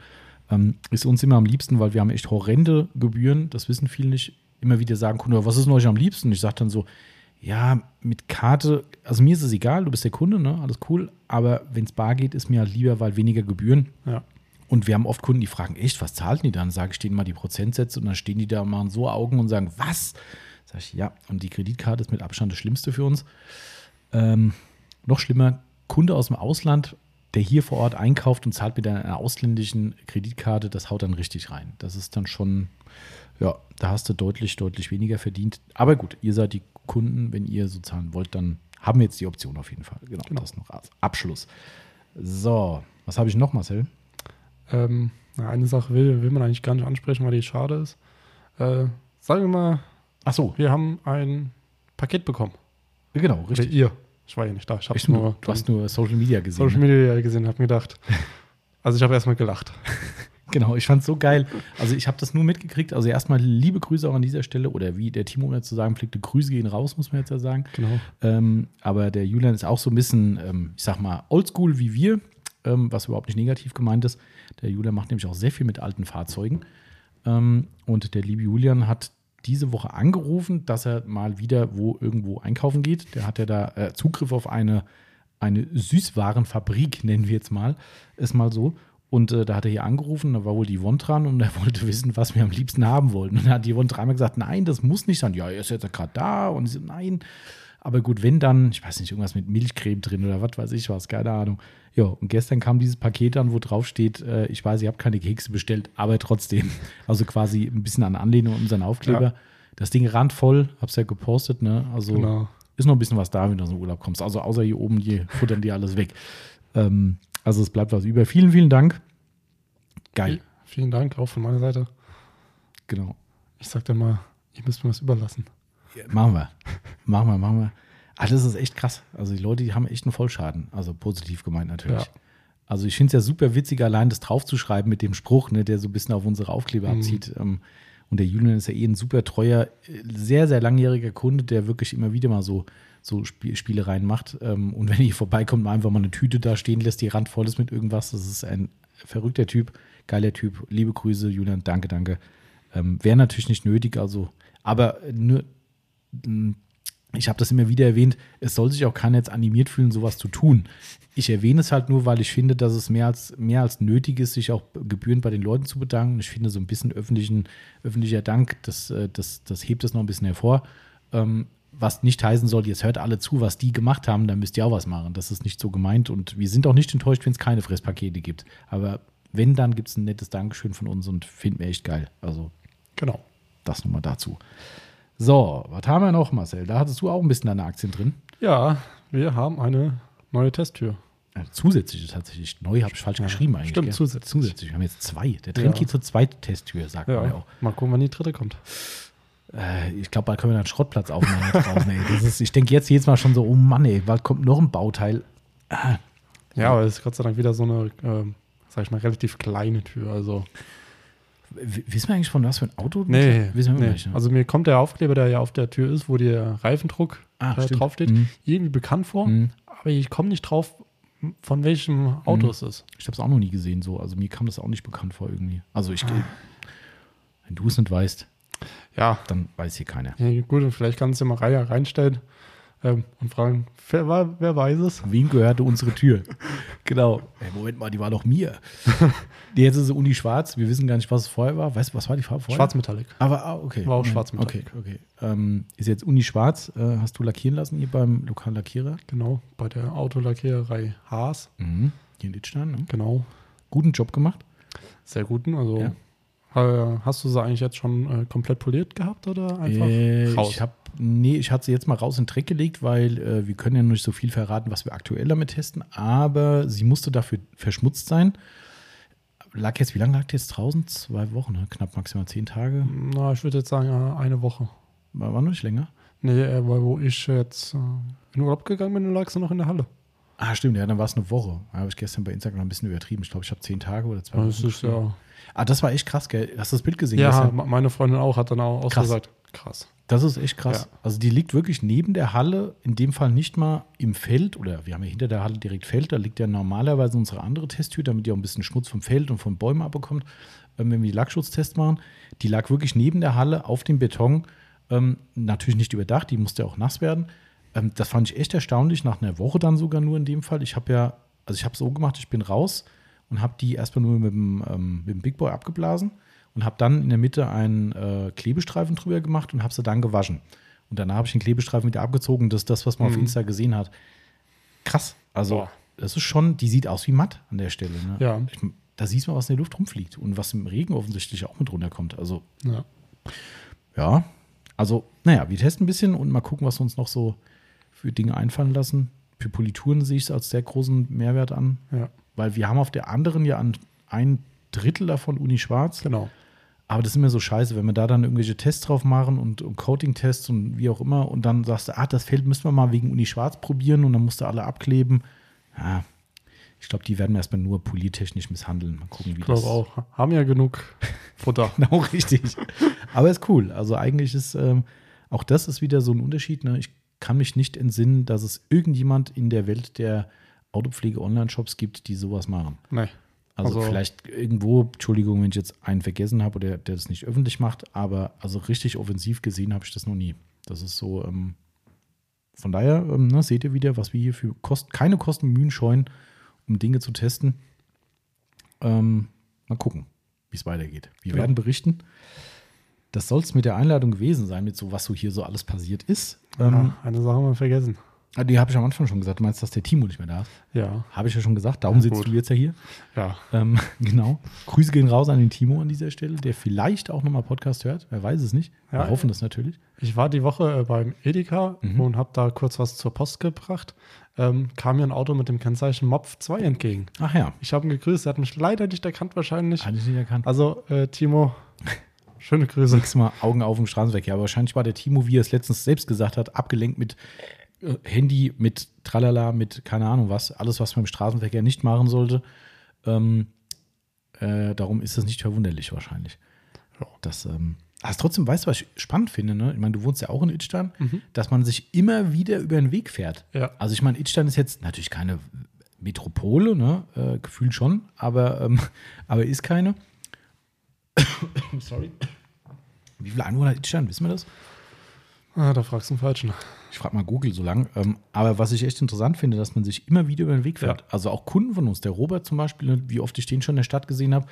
Ähm, ist uns immer am liebsten, weil wir haben echt horrende Gebühren. Das wissen viele nicht. Immer wieder sagen Kunden, was ist denn euch am liebsten? Ich sage dann so, ja, mit Karte, also mir ist es egal, du bist der Kunde, ne? alles cool. Aber wenn es bar geht, ist mir halt lieber, weil weniger Gebühren. Ja. Und wir haben oft Kunden, die fragen, echt, was zahlen die dann? Sage ich denen mal die Prozentsätze und dann stehen die da, machen so Augen und sagen, was? Sag ich, ja, und die Kreditkarte ist mit Abstand das Schlimmste für uns. Ähm, noch schlimmer, Kunde aus dem Ausland, der hier vor Ort einkauft und zahlt mit einer ausländischen Kreditkarte, das haut dann richtig rein. Das ist dann schon, ja, da hast du deutlich, deutlich weniger verdient. Aber gut, ihr seid die Kunden, wenn ihr so zahlen wollt, dann haben wir jetzt die Option auf jeden Fall. Genau, Genau. das noch als Abschluss. So, was habe ich noch, Marcel? Ähm, eine Sache will, will man eigentlich gar nicht ansprechen, weil die schade ist. Äh, sagen wir mal, Ach so, wir haben ein Paket bekommen. genau, Oder richtig. ihr. Ich war ja nicht da. Ich Ich, nur, du hast nur Social Media gesehen. Social ne? Media gesehen, habe mir gedacht. <laughs> Also ich habe erstmal gelacht. <laughs> Genau, ich fand es so geil. Also ich habe das nur mitgekriegt. Also erstmal liebe Grüße auch an dieser Stelle. Oder wie der Timo immer zu sagen pflegte, Grüße gehen raus, muss man jetzt ja sagen. Genau. Ähm, aber der Julian ist auch so ein bisschen, ähm, ich sag mal, oldschool wie wir, ähm, was überhaupt nicht negativ gemeint ist. Der Julian macht nämlich auch sehr viel mit alten Fahrzeugen. Ähm, und der liebe Julian hat diese Woche angerufen, dass er mal wieder wo irgendwo einkaufen geht. Der hat ja da äh, Zugriff auf eine, eine Süßwarenfabrik, <laughs> nennen wir jetzt mal, ist mal so. Und äh, da hat er hier angerufen, da war wohl die Yvonne dran und er <laughs> wollte wissen, was wir am liebsten haben wollten. Und dann hat die Yvonne dreimal gesagt, nein, das muss nicht sein. Ja, er ist jetzt gerade da. Und ich so, nein. Aber gut, wenn dann, ich weiß nicht, irgendwas mit Milchcreme drin oder was weiß ich was, keine Ahnung. Ja, und gestern kam dieses Paket an, wo drauf steht, äh, ich weiß, ihr habt keine Kekse bestellt, aber trotzdem. <laughs> Also quasi ein bisschen an Anlehnung an unseren Aufkleber. Ja. Das Ding randvoll, hab's ja gepostet, ne? Also Genau. ist noch ein bisschen was da, wenn du aus dem Urlaub kommst. Also außer hier oben, die futtern die alles weg. Ähm, also es bleibt was über. Vielen, vielen Dank. Geil, Vielen Dank auch von meiner Seite. genau. Ich sag dir mal, ihr müsst mir was überlassen. Machen wir. Machen wir, machen wir. Ah, das ist echt krass. Also die Leute, die haben echt einen Vollschaden. Also positiv gemeint natürlich. Ja. Also ich finde es ja super witzig, allein das draufzuschreiben mit dem Spruch, ne, der so ein bisschen auf unsere Aufkleber Mhm. abzieht. Ähm, und der Julian ist ja eh ein super treuer, sehr, sehr langjähriger Kunde, der wirklich immer wieder mal so, so Spiel Spielereien macht. Ähm, und wenn ihr hier vorbeikommt, einfach mal eine Tüte da stehen lässt, die randvoll ist mit irgendwas. Das ist ein verrückter Typ, geiler Typ. Liebe Grüße, Julian, danke, danke. Ähm, Wäre natürlich nicht nötig, also, aber nur, ich habe das immer wieder erwähnt, es soll sich auch keiner jetzt animiert fühlen, sowas zu tun. Ich erwähne es halt nur, weil ich finde, dass es mehr als, mehr als nötig ist, sich auch gebührend bei den Leuten zu bedanken. Ich finde, so ein bisschen öffentlichen, öffentlicher Dank, das, äh, das, das hebt es noch ein bisschen hervor. Ähm, was nicht heißen soll, jetzt hört alle zu, was die gemacht haben, dann müsst ihr auch was machen. Das ist nicht so gemeint und wir sind auch nicht enttäuscht, wenn es keine Fresspakete gibt. Aber wenn, dann gibt es ein nettes Dankeschön von uns und finden wir echt geil. Also Genau. das nochmal dazu. So, was haben wir noch, Marcel? Da hattest du auch ein bisschen deine Aktien drin. Ja, wir haben eine neue Testtür. Äh, zusätzliche tatsächlich. Neu habe ich falsch Ja, geschrieben eigentlich. stimmt, gell? zusätzlich. zusätzlich. Wir haben jetzt zwei. Der Trend Ja. geht zur zweiten Testtür, sagt man ja Ja, auch. mal gucken, wann die dritte kommt. Äh, ich glaube, bald können wir dann einen Schrottplatz aufmachen. draußen, ist, ich denke jetzt jedes Mal schon so, oh Mann, ey, bald kommt noch ein Bauteil. Ja, aber es ist Gott sei Dank wieder so eine, ähm, sag ich mal, relativ kleine Tür. Also, wissen wir eigentlich von was für ein Auto? nee, wissen wir nee. nicht. ne? Also mir kommt der Aufkleber, der ja auf der Tür ist, wo der Reifendruck Ah, äh, draufsteht, Mhm. irgendwie bekannt vor. Mhm. Aber ich komme nicht drauf, von welchem Auto Mhm. es ist. Ich habe es auch noch nie gesehen so. Also mir kam das auch nicht bekannt vor irgendwie. Also Ah. ich, wenn du es nicht weißt, Ja, dann weiß hier keiner. ja gut, und vielleicht kannst du mal Reihe reinstellen ähm, und fragen, wer, wer weiß es? Wem gehörte unsere Tür? <laughs> genau. Hey, Moment mal, die war doch mir. <laughs> die jetzt ist sie Uni schwarz. Wir wissen gar nicht, was es vorher war. Weißt du, was war die Farbe vorher? Schwarzmetallic. Aber ah, okay. War auch okay. schwarz mit Okay, okay. Ähm, ist jetzt Uni schwarz. Äh, hast du lackieren lassen hier beim lokalen Lackierer? Genau, bei der Autolackiererei Haas. Mhm. Hier in Littstein. Ne? Genau, Guten Job gemacht. sehr guten. Also Ja. Äh, hast du sie eigentlich jetzt schon äh, komplett poliert gehabt oder einfach Äh, raus? ich habe nee, ich hatte sie jetzt mal raus in den Dreck gelegt, weil äh, wir können ja noch nicht so viel verraten, was wir aktuell damit testen. Aber sie musste dafür verschmutzt sein. Lag jetzt, wie lange lag die jetzt draußen? Zwei Wochen, ne? knapp maximal zehn Tage. Na, ich würde jetzt sagen, äh, eine Woche. War, war noch nicht länger. Nee, weil wo ich jetzt in Urlaub gegangen bin, lag sie noch in der Halle. Ah, stimmt, ja, dann war es eine Woche. Da habe ich gestern bei Instagram ein bisschen übertrieben. Ich glaube, ich habe zehn Tage oder zwei Das Wochen ist geschrieben. ja. Ah, das war echt krass, gell? Hast du das Bild gesehen? Ja, me- meine Freundin auch hat dann auch, Krass. gesagt, krass. Das ist echt krass. Ja. Also die liegt wirklich neben der Halle, in dem Fall nicht mal im Feld, oder wir haben ja hinter der Halle direkt Feld, da liegt ja normalerweise unsere andere Testtür, damit die auch ein bisschen Schmutz vom Feld und von Bäumen abbekommt, ähm, wenn wir die Lackschutztests machen. Die lag wirklich neben der Halle auf dem Beton, ähm, natürlich nicht überdacht, die musste auch nass werden. Ähm, das fand ich echt erstaunlich, nach einer Woche dann sogar nur in dem Fall. Ich habe ja, also ich habe so gemacht, ich bin raus und habe die erstmal nur mit dem, ähm, mit dem Big Boy abgeblasen und habe dann in der Mitte einen äh, Klebestreifen drüber gemacht und habe sie dann gewaschen. Und danach habe ich den Klebestreifen wieder abgezogen. Das ist das, was man auf Mhm. Insta gesehen hat. Krass. Also, Boah. das ist schon, die sieht aus wie matt an der Stelle. Ne? Ja. Ich, da siehst du, was in der Luft rumfliegt und was im Regen offensichtlich auch mit runterkommt. Also, Ja. ja. Also, naja, wir testen ein bisschen und mal gucken, was wir uns noch so für Dinge einfallen lassen. für Polituren sehe ich es als sehr großen Mehrwert an, Ja, weil wir haben auf der anderen ja ein Drittel davon Uni Schwarz. genau. Aber das ist immer so scheiße, wenn wir da dann irgendwelche Tests drauf machen und, und Coating-Tests und wie auch immer und dann sagst du, ah, das Feld müssen wir mal wegen Uni Schwarz probieren und dann musst du alle abkleben. Ja, ich glaube, die werden wir erstmal nur poliertechnisch misshandeln. Mal gucken, wie Ich das auch. Haben ja genug Futter. <laughs> Genau, richtig. Aber ist cool. Also eigentlich ist, ähm, auch das ist wieder so ein Unterschied. Ne? Ich kann mich nicht entsinnen, dass es irgendjemand in der Welt der Autopflege-Online-Shops gibt, die sowas machen. Nee. Also, Also- vielleicht irgendwo, Entschuldigung, wenn ich jetzt einen vergessen habe oder der das nicht öffentlich macht, aber also richtig offensiv gesehen habe ich das noch nie. Das ist so, ähm, von daher, ähm, ne, seht ihr wieder, was wir hier für Kosten, keine Kosten Mühen scheuen, um Dinge zu testen. Ähm, mal gucken, wie es weitergeht. Wir Ja. werden berichten. Das soll es mit der Einladung gewesen sein, mit so, was so hier so alles passiert ist. Ähm, ja, eine Sache haben wir vergessen. Ah, Die habe ich am Anfang schon gesagt. Du meinst, dass der Timo nicht mehr da ist? Ja, Habe ich ja schon gesagt. Darum Ja, sitzt du jetzt ja hier. ja. Ähm, <laughs> genau. Grüße gehen raus an den Timo an dieser Stelle, der vielleicht auch nochmal Podcast hört. Wer weiß es nicht. Wir Ja, hoffen das natürlich. Ich war die Woche äh, beim Edeka Mhm. und habe da kurz was zur Post gebracht. Ähm, kam mir ein Auto mit dem Kennzeichen MOPF 2 entgegen. Ach ja, Ich habe ihn gegrüßt, er hat mich leider nicht erkannt wahrscheinlich. hatte ich nicht erkannt. Also, äh, Timo, <laughs> schöne Grüße. Nächstes Mal Augen auf im Straßenverkehr. Aber wahrscheinlich war der Timo, wie er es letztens selbst gesagt hat, abgelenkt mit Handy, mit Tralala, mit keine Ahnung was. Alles, was man im Straßenverkehr nicht machen sollte. Ähm, äh, darum ist das nicht verwunderlich wahrscheinlich. Ja. Das, ähm, also trotzdem, weißt du, was ich spannend finde? Ne? Ich meine, du wohnst ja auch in Idstein, Mhm. dass man sich immer wieder über den Weg fährt. Ja. Also ich meine, Idstein ist jetzt natürlich keine Metropole, ne? äh, gefühlt schon, aber, ähm, <laughs> aber ist keine. <coughs> Sorry. Wie viele Einwohner hat Idstein, wissen wir das? Ah, da fragst du den Falschen. Ich frage mal Google so lang. Ähm, aber was ich echt interessant finde, dass man sich immer wieder über den Weg fährt. Ja. Also auch Kunden von uns, der Robert zum Beispiel, ne, wie oft ich den schon in der Stadt gesehen habe,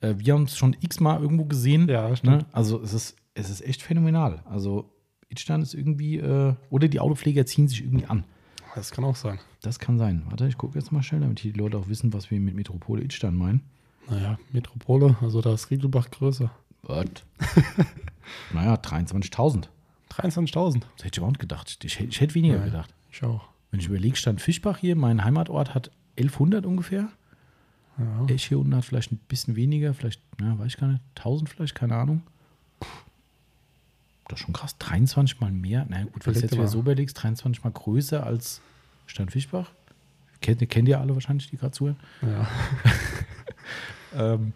äh, wir haben es schon x-mal irgendwo gesehen. Ja, stimmt. Ne? Also es ist, es ist echt phänomenal. Also Idstein ist irgendwie, äh, oder die Autopfleger ziehen sich irgendwie an. Das kann auch sein. Das kann sein. Warte, ich gucke jetzt mal schnell, damit die Leute auch wissen, was wir mit Metropole Idstein meinen. Naja, Metropole, also da ist Riegelbach größer. What? <laughs> naja, 23.000. 23.000. Das hätte ich überhaupt gedacht. Ich, hätte- ich hätte weniger Ja. gedacht. Ich auch. Wenn ich überlege, Stand Fischbach hier, mein Heimatort hat 1100 ungefähr. Ja. Ich hier unten hat vielleicht ein bisschen weniger, vielleicht, ja, weiß ich gar nicht, 1000 vielleicht, keine Ahnung. Das ist schon krass, 23 mal mehr. Na gut, wenn du jetzt wieder so überlegst, 23 mal größer als Stand Fischbach. Kennt, kennt ihr alle wahrscheinlich, die gerade zuhören. Ja. <laughs> Ähm,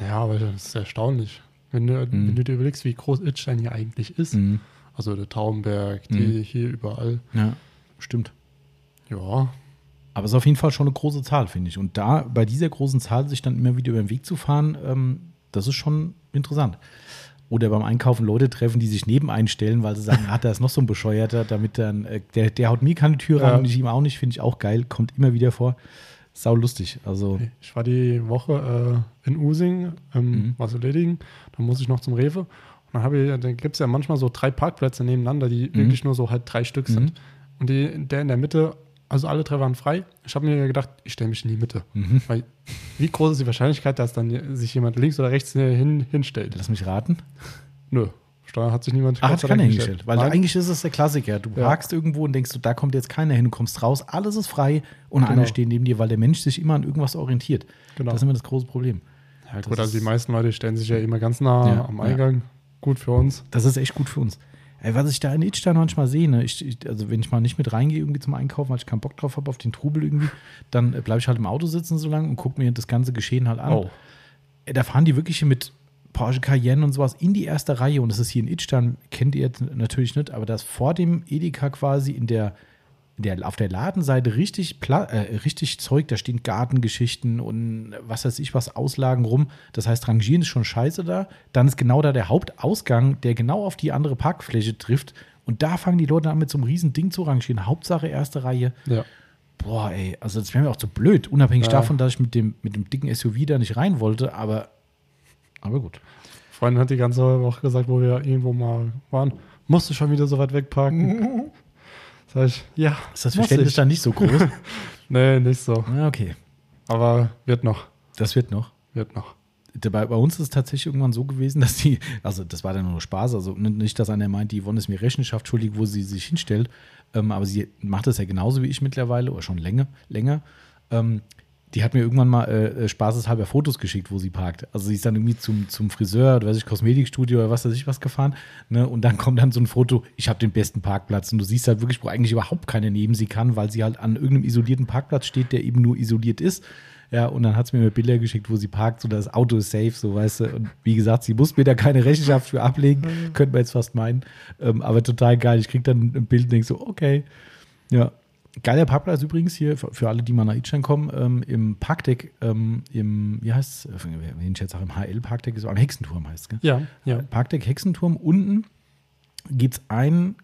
ja, aber das ist erstaunlich. Wenn du, Mhm. wenn du dir überlegst, wie groß Itstein hier eigentlich ist. mhm. Also der Taubenberg, die hier überall. Ja, stimmt. Ja, Aber es ist auf jeden Fall schon eine große Zahl, finde ich. Und da bei dieser großen Zahl sich dann immer wieder über den Weg zu fahren, ähm, das ist schon interessant. Oder beim Einkaufen Leute treffen, die sich neben einstellen, weil sie sagen, <laughs> ah, da ist noch so ein Bescheuerter, damit dann, äh, der, der haut mir keine Tür ran Ja. und ich ihm auch nicht, finde ich auch geil, kommt immer wieder vor. Sau lustig. Also, ich war die Woche äh, in Using, ähm, Mhm. was erledigen. Dann muss ich noch zum Rewe. Und dann, habe ich- dann gibt es ja manchmal so drei Parkplätze nebeneinander, die Mhm. wirklich nur so halt drei Stück sind. Und die, der in der Mitte, also alle drei waren frei. Ich habe mir gedacht, ich stelle mich in die Mitte. mhm. Weil wie groß ist die Wahrscheinlichkeit, dass dann sich jemand links oder rechts hin, hinstellt? lass mich raten. Nö. Da hat sich niemand Ach, hat keiner hingestellt. Weil eigentlich ist es der Klassiker. Du Ja. parkst irgendwo und denkst, du, da kommt jetzt keiner hin, du kommst raus, alles ist frei und Genau. einer steht neben dir, weil der Mensch sich immer an irgendwas orientiert. Genau. Das ist immer das große Problem. Ja, Das gut, also die ist- meisten Leute stellen sich ja immer ganz nah Ja, am ja. Eingang. Gut für uns. Das ist echt gut für uns. Ey, was ich da in Idstein manchmal sehe, ne, ich, ich, also wenn ich mal nicht mit reingehe irgendwie zum Einkaufen, weil ich keinen Bock drauf habe auf den Trubel irgendwie, dann bleibe ich halt im Auto sitzen so lange und gucke mir das ganze Geschehen halt an. Oh. Ey, Da fahren die wirklich hier mit Porsche Cayenne und sowas in die erste Reihe und das ist hier in Idstein, kennt ihr jetzt natürlich nicht, aber das vor dem Edeka quasi in der, in der auf der Ladenseite richtig, Pla äh, richtig Zeug, da stehen Gartengeschichten und was weiß ich was, Auslagen rum. Das heißt, Rangieren ist schon scheiße da. Dann ist genau da der Hauptausgang, der genau auf die andere Parkfläche trifft. Und da fangen die Leute an mit so einem riesen Ding zu rangieren. Hauptsache erste Reihe. Ja. Boah, ey, also das wäre mir auch zu blöd. Unabhängig Ja. davon, dass ich mit dem, mit dem dicken SUV da nicht rein wollte, aber, aber gut. Freundin hat die ganze Woche gesagt, wo wir irgendwo mal waren, musst du schon wieder so weit wegparken? <laughs> Sag ich, ja. Ist das Verständnis dann nicht so groß? <laughs> Nee, nicht so. ja, okay. Aber wird noch. Das wird noch. Wird noch. bei, bei uns ist es tatsächlich irgendwann so gewesen, dass die, also das war dann nur Spaß, also nicht, dass einer meint, die Yvonne ist mir Rechenschaft schuldig, wo sie sich hinstellt, ähm, aber sie macht das ja genauso wie ich mittlerweile oder schon länger. länger. Ähm, die hat mir irgendwann mal äh, spaßeshalber Fotos geschickt, wo sie parkt. Also sie ist dann irgendwie zum, zum Friseur oder weiß ich, Kosmetikstudio oder was weiß ich was gefahren. Ne? Und dann kommt dann so ein Foto, ich habe den besten Parkplatz. Und du siehst halt wirklich, wo eigentlich überhaupt keine neben sie kann, weil sie halt an irgendeinem isolierten Parkplatz steht, der eben nur isoliert ist. Ja, und dann hat sie mir Bilder geschickt, wo sie parkt, so das Auto ist safe, so weißt du. Und wie gesagt, sie muss mir da keine Rechenschaft für ablegen, mhm. könnte man jetzt fast meinen. Ähm, aber total geil. Ich krieg dann ein Bild und denke so, okay. Ja. Geiler Parkplatz übrigens hier für alle, die mal nach Itstein kommen, ähm, im Parkdeck, ähm, im, wie heißt es, wenn ich jetzt sage, im HL-Parkdeck, so am Hexenturm heißt es, gell? Ja, ja. Parkdeck Hexenturm unten gibt es ein,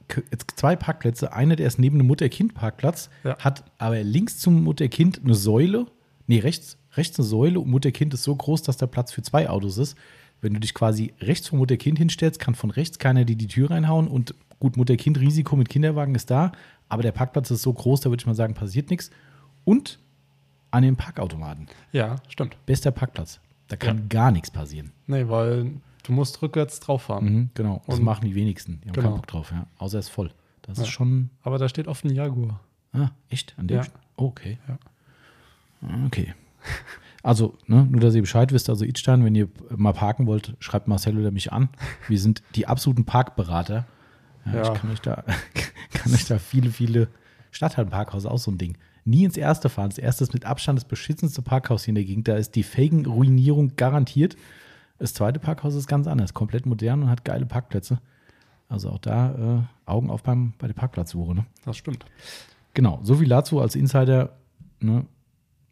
zwei Parkplätze. Einer, der ist neben dem Mutter-Kind-Parkplatz, ja. hat aber links zum Mutter-Kind eine Säule nee, rechts, rechts eine Säule und Mutter-Kind ist so groß, dass der Platz für zwei Autos ist. Wenn du dich quasi rechts vom Mutter-Kind hinstellst, kann von rechts keiner dir die Tür reinhauen und gut, Mutter-Kind-Risiko mit Kinderwagen ist da, aber der Parkplatz ist so groß, da würde ich mal sagen, passiert nichts. Und an den Parkautomaten. Ja, stimmt. Bester Parkplatz. Da kann ja. gar nichts passieren. Nee, weil du musst rückwärts drauf fahren. Mhm, genau, das und machen die wenigsten. Die haben genau. keinen Bock drauf, ja. Außer er ist voll. Das ja. ist schon. Aber da steht oft ein Jaguar. Ah, echt? An dem ja. Oh, okay. Ja. Okay. Also, ne, nur dass ihr Bescheid wisst, also Idstein, wenn ihr mal parken wollt, schreibt Marcel oder mich an. Wir sind die absoluten Parkberater. Ja, ja. Ich kann euch, da, <laughs> kann euch da viele, viele Stadtteilparkhaus auch so ein Ding. Nie ins erste fahren. Das erste ist mit Abstand das beschissenste Parkhaus hier in der Gegend. Da ist die Felgenruinierung garantiert. Das zweite Parkhaus ist ganz anders, komplett modern und hat geile Parkplätze. Also auch da äh, Augen auf beim, bei der Parkplatzsuche. Ne? Das stimmt. Genau, so viel dazu als Insider. Ne?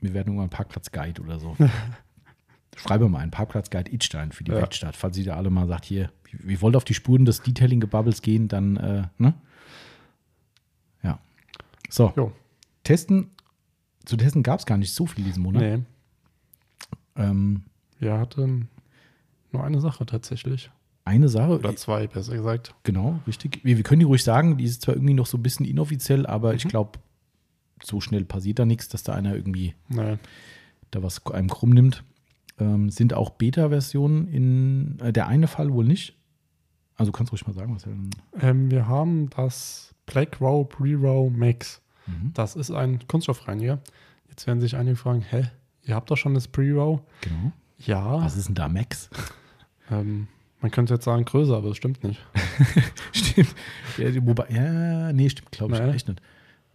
Wir werden irgendwann Parkplatzguide oder so. <laughs> Schreibe mal einen Parkplatzguide Idstein für die ja. Weltstadt. Falls ihr da alle mal sagt, hier, wir wollt auf die Spuren des Detailing-Gebubbles gehen, dann, äh, ne? So. Jo. Testen. Zu testen gab es gar nicht so viel diesen Monat. Nee. Ähm, wir hatten nur eine Sache tatsächlich. Eine Sache. Oder zwei, besser gesagt. Genau, richtig. Wir, wir können die ruhig sagen, die ist zwar irgendwie noch so ein bisschen inoffiziell, aber mhm. ich glaube, so schnell passiert da nichts, dass da einer irgendwie nee. da was einem krumm nimmt. Ähm, sind auch Beta-Versionen in äh, der eine Fall wohl nicht. Also kannst du ruhig mal sagen, was er ähm, Wir haben das Black Row Pre-Row Max. Mhm. Das ist ein Kunststoffreiniger. Jetzt werden sich einige fragen, hä, ihr habt doch schon das Pre-Row? Genau. Ja. Was ist denn da Max? Ähm, man könnte jetzt sagen größer, aber das stimmt nicht. <laughs> stimmt. Ja, wobei, ja, nee, stimmt, glaube ich naja. echt nicht.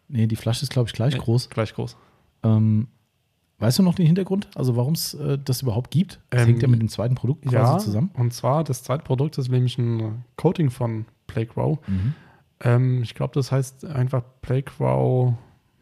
Nee, die Flasche ist, glaube ich, gleich nee, groß. Gleich groß. Ähm, weißt du noch den Hintergrund? Also warum es äh, das überhaupt gibt? Das ähm, hängt ja mit dem zweiten Produkt quasi ja, zusammen. Und zwar, das zweite Produkt ist nämlich ein Coating von Playgrow. Mhm. Ähm, ich glaube, das heißt einfach Playgrow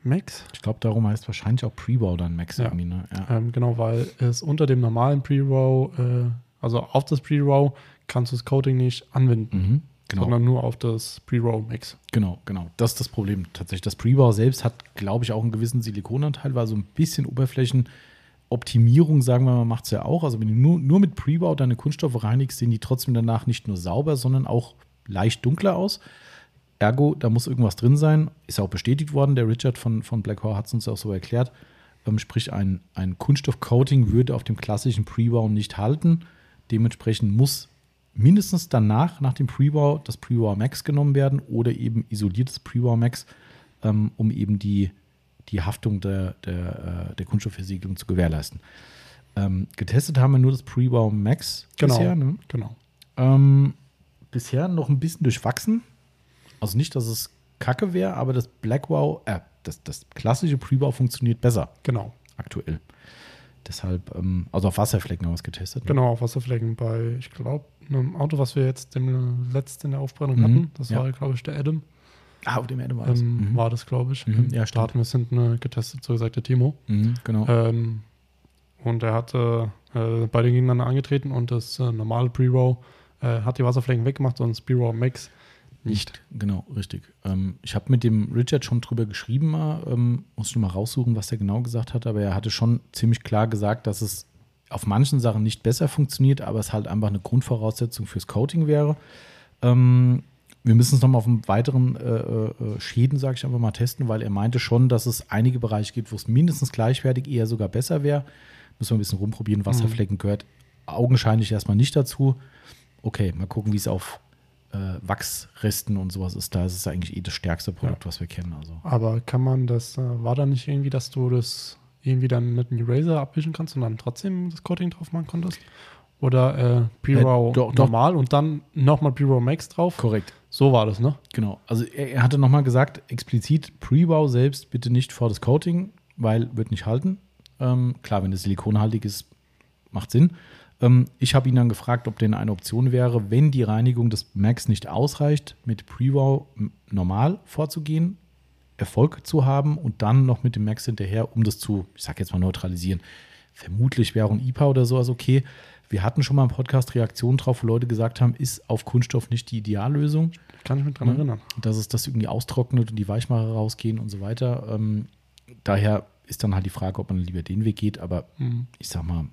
Max. Ich glaube, darum heißt wahrscheinlich auch Pre-Row dann Max ja. irgendwie. Ne? Ja. Ähm, genau, weil es unter dem normalen Pre-Row, äh, also auf das Pre-Row, kannst du das Coating nicht anwenden. Mhm. Genau. Sondern nur auf das Pre-Row-Mix. Genau, genau. Das ist das Problem tatsächlich. Das Pre-Row selbst hat, glaube ich, auch einen gewissen Silikonanteil, weil so ein bisschen Oberflächenoptimierung, sagen wir mal, macht es ja auch. Also wenn du nur, nur mit Pre-Row deine Kunststoffe reinigst, sehen die trotzdem danach nicht nur sauber, sondern auch leicht dunkler aus. Ergo, da muss irgendwas drin sein. Ist auch bestätigt worden. Der Richard von, von Black Hawk hat es uns auch so erklärt. Ähm, sprich, ein, ein Kunststoff-Coating würde auf dem klassischen Pre-Row nicht halten. Dementsprechend muss mindestens danach, nach dem Pre-War, das Pre-War Max genommen werden oder eben isoliertes Pre-War Max, ähm, um eben die, die Haftung der, der, äh, der Kunststoffversiegelung zu gewährleisten. Ähm, getestet haben wir nur das Pre-War Max genau, bisher. Ne? Genau. Ähm, bisher noch ein bisschen durchwachsen. Also nicht, dass es kacke wäre, aber das Blackwell, äh, das, das klassische Pre-War funktioniert besser. Genau. Aktuell. Deshalb, ähm, also auf Wasserflecken haben wir es getestet. Ne? Genau, auf Wasserflecken bei, ich glaube, einem Auto, was wir jetzt dem letzten in der Aufbrennung mhm. hatten. Das ja. war, glaube ich, der Adam. Ah, auf dem Adam war das. Ähm, mhm. War das, glaube ich. Mhm. Ja, da hatten wir es hinten getestet, so gesagt, der Timo. Mhm, genau. Ähm, und er hatte, äh, beide gegeneinander angetreten und das äh, normale Pre-Row äh, hat die Wasserflecken weggemacht und das Pre-Row Max nicht. Genau, richtig. Ähm, ich habe mit dem Richard schon drüber geschrieben, mal, ähm, muss ich mal raussuchen, was er genau gesagt hat, aber er hatte schon ziemlich klar gesagt, dass es auf manchen Sachen nicht besser funktioniert, aber es halt einfach eine Grundvoraussetzung fürs Coating wäre. Ähm, wir müssen es nochmal auf einen weiteren äh, äh, Schäden, sage ich einfach mal, testen, weil er meinte schon, dass es einige Bereiche gibt, wo es mindestens gleichwertig, eher sogar besser wäre. Müssen wir ein bisschen rumprobieren. Wasserflecken mhm. gehört augenscheinlich erstmal nicht dazu. Okay, mal gucken, wie es auf äh, Wachsresten und sowas ist. Da ist es eigentlich eh das stärkste Produkt, was wir kennen. Also. Aber kann man das, äh, war da nicht irgendwie, dass du das irgendwie dann mit einem Eraser abwischen kannst und dann trotzdem das Coating drauf machen konntest? Oder äh, Pre-Raw Äh, doch, doch. normal und dann nochmal Pre-Raw Max drauf? Korrekt. So war das, ne? Genau. Also er, er hatte nochmal gesagt, explizit Pre-Wow selbst bitte nicht vor das Coating, weil wird nicht halten. Ähm, klar, wenn es silikonhaltig ist, macht Sinn. Ähm, ich habe ihn dann gefragt, ob denn eine Option wäre, wenn die Reinigung des Max nicht ausreicht, mit Pre-Wow m- normal vorzugehen, Erfolg zu haben und dann noch mit dem Max hinterher, um das zu, ich sag jetzt mal, neutralisieren. Vermutlich wäre auch ein IPA oder sowas okay. Wir hatten schon mal im Podcast Reaktionen drauf, wo Leute gesagt haben, ist auf Kunststoff nicht die Ideallösung Kann ich mich dran Mhm. erinnern. dass es das irgendwie austrocknet und die Weichmacher rausgehen und so weiter. Ähm, daher ist dann halt die Frage, ob man lieber den Weg geht. Aber Mhm. ich sag mal,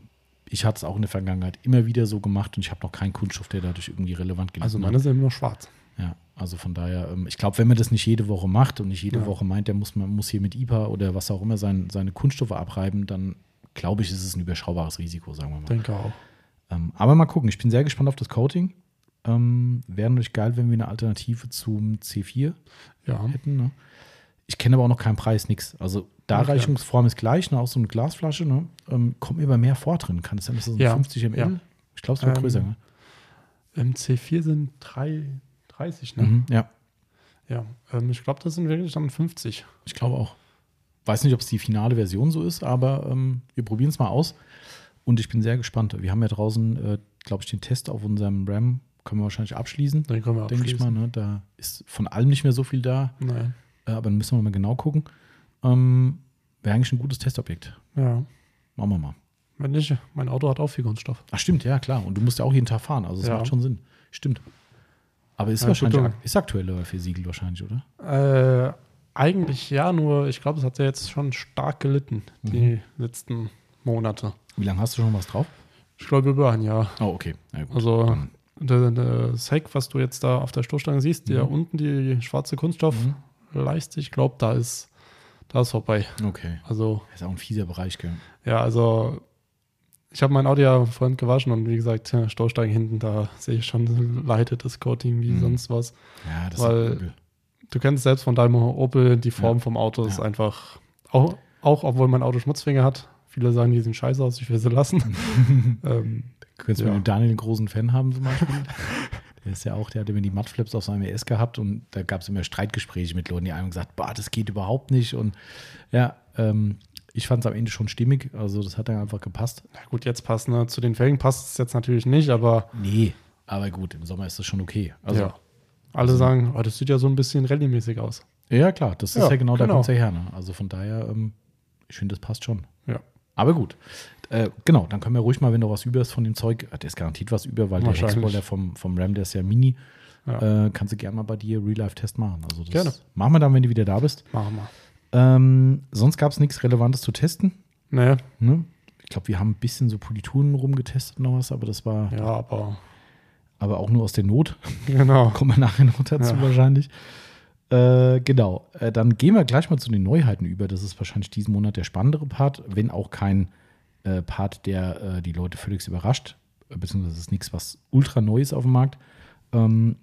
ich hatte es auch in der Vergangenheit immer wieder so gemacht und ich habe noch keinen Kunststoff, der dadurch irgendwie relevant gelitten Also hat. meine sind immer schwarz. Ja, also von daher, ähm, ich glaube, wenn man das nicht jede Woche macht und nicht jede Ja. Woche meint, der muss, man muss hier mit IPA oder was auch immer sein, seine Kunststoffe abreiben, dann glaube ich, ist es ein überschaubares Risiko, sagen wir mal. Denke auch. Ähm, aber mal gucken, ich bin sehr gespannt auf das Coating. Ähm, Wäre natürlich geil, wenn wir eine Alternative zum C4 Ja. hätten. Ne? Ich kenne aber auch noch keinen Preis, nix. Also Darreichungsform ist gleich, ne? auch so eine Glasflasche. Ne? Ähm, kommt mir aber mehr vor drin. Kann es sein, dass das Ja. 50 ml? Ja. Ich glaube, es wird Ähm, größer. Ne? Im C4 sind drei, 30, ne? Mhm, ja, Ja. Ähm, ich glaube, das sind wirklich dann 50. ich glaube auch. Weiß nicht, ob es die finale Version so ist, aber ähm, wir probieren es mal aus. Und ich bin sehr gespannt. Wir haben ja draußen, äh, glaube ich, den Test auf unserem RAM. Können wir wahrscheinlich abschließen, Den können wir denke ich mal. abschließen. Ne? Da ist von allem nicht mehr so viel da. Nein. Äh, aber dann müssen wir mal genau gucken. Ähm, Wäre eigentlich ein gutes Testobjekt. Ja. Machen wir mal. Wenn nicht, mein Auto hat auch viel Kunststoff. Ach, stimmt, ja, klar. Und du musst ja auch jeden Tag fahren. Also, es Ja. macht schon Sinn. Stimmt. Aber ist Ja, wahrscheinlich ak ist aktuell für Siegel wahrscheinlich, oder? Äh, eigentlich ja, nur ich glaube, es hat ja jetzt schon stark gelitten, die letzten Monate. Wie lange hast du schon was drauf? Ich glaube über ein Jahr. Oh, okay. Ja. Also Dann- der, der Sack, was du jetzt da auf der Stoßstange siehst, Mhm. unten die schwarze Kunststoffleiste, ich glaube, da ist, da ist vorbei. okay. Also Das ist auch ein fieser Bereich, gell? ja, also ich habe mein Auto ja vorhin gewaschen und wie gesagt, Stoßstange hinten, da sehe ich schon <laughs> leitet das Coating wie Mhm. sonst was. Ja, das Weil- ist übel. Du kennst selbst von deinem Opel, die Form Ja. vom Auto ist Ja. einfach, auch, auch obwohl mein Auto Schmutzfinger hat, viele sagen, die sehen scheiße aus, ich will sie lassen. <laughs> ähm, Könntest du Ja. mit Daniel einen großen Fan haben zum Beispiel? <laughs> der ist ja auch, der hat immer die Mattflips auf seinem ES gehabt und da gab es immer Streitgespräche mit Leuten, die einem gesagt, boah, das geht überhaupt nicht. Und ja, ähm, ich fand es am Ende schon stimmig. Also das hat dann einfach gepasst. na gut, jetzt passt, ne? Zu den Felgen passt es jetzt natürlich nicht, aber Nee, aber gut, im Sommer ist das schon okay. Also ja. Alle sagen, oh, das sieht ja so ein bisschen rallye-mäßig aus. Ja, klar, das ist Ja, ja genau, da genau. kommt es ja her. Ne? Also von daher, ähm, ich finde, das passt schon. Ja. Aber gut. Äh, genau, dann können wir ruhig mal, wenn noch was über ist von dem Zeug, äh, der ist garantiert was über, weil der. Hexboiler vom, vom RAM, der ist ja mini, Ja. äh, kannst du gerne mal bei dir Real-Life-Test machen. Also das Gerne. machen wir dann, wenn du wieder da bist. Machen wir. Ähm, sonst gab es nichts Relevantes zu testen. Nee, Ne? Ich glaube, wir haben ein bisschen so Polituren rumgetestet noch was, aber das war ja, aber aber auch nur aus der Not. genau. <laughs> Kommen wir nachher noch dazu Ja. wahrscheinlich. Äh, genau. Äh, dann gehen wir gleich mal zu den Neuheiten über. Das ist wahrscheinlich diesen Monat der spannendere Part, wenn auch kein äh, Part, der äh, die Leute völlig überrascht. Äh, Beziehungsweise es ist nichts, was ultra neu ist auf dem Markt. Ähm,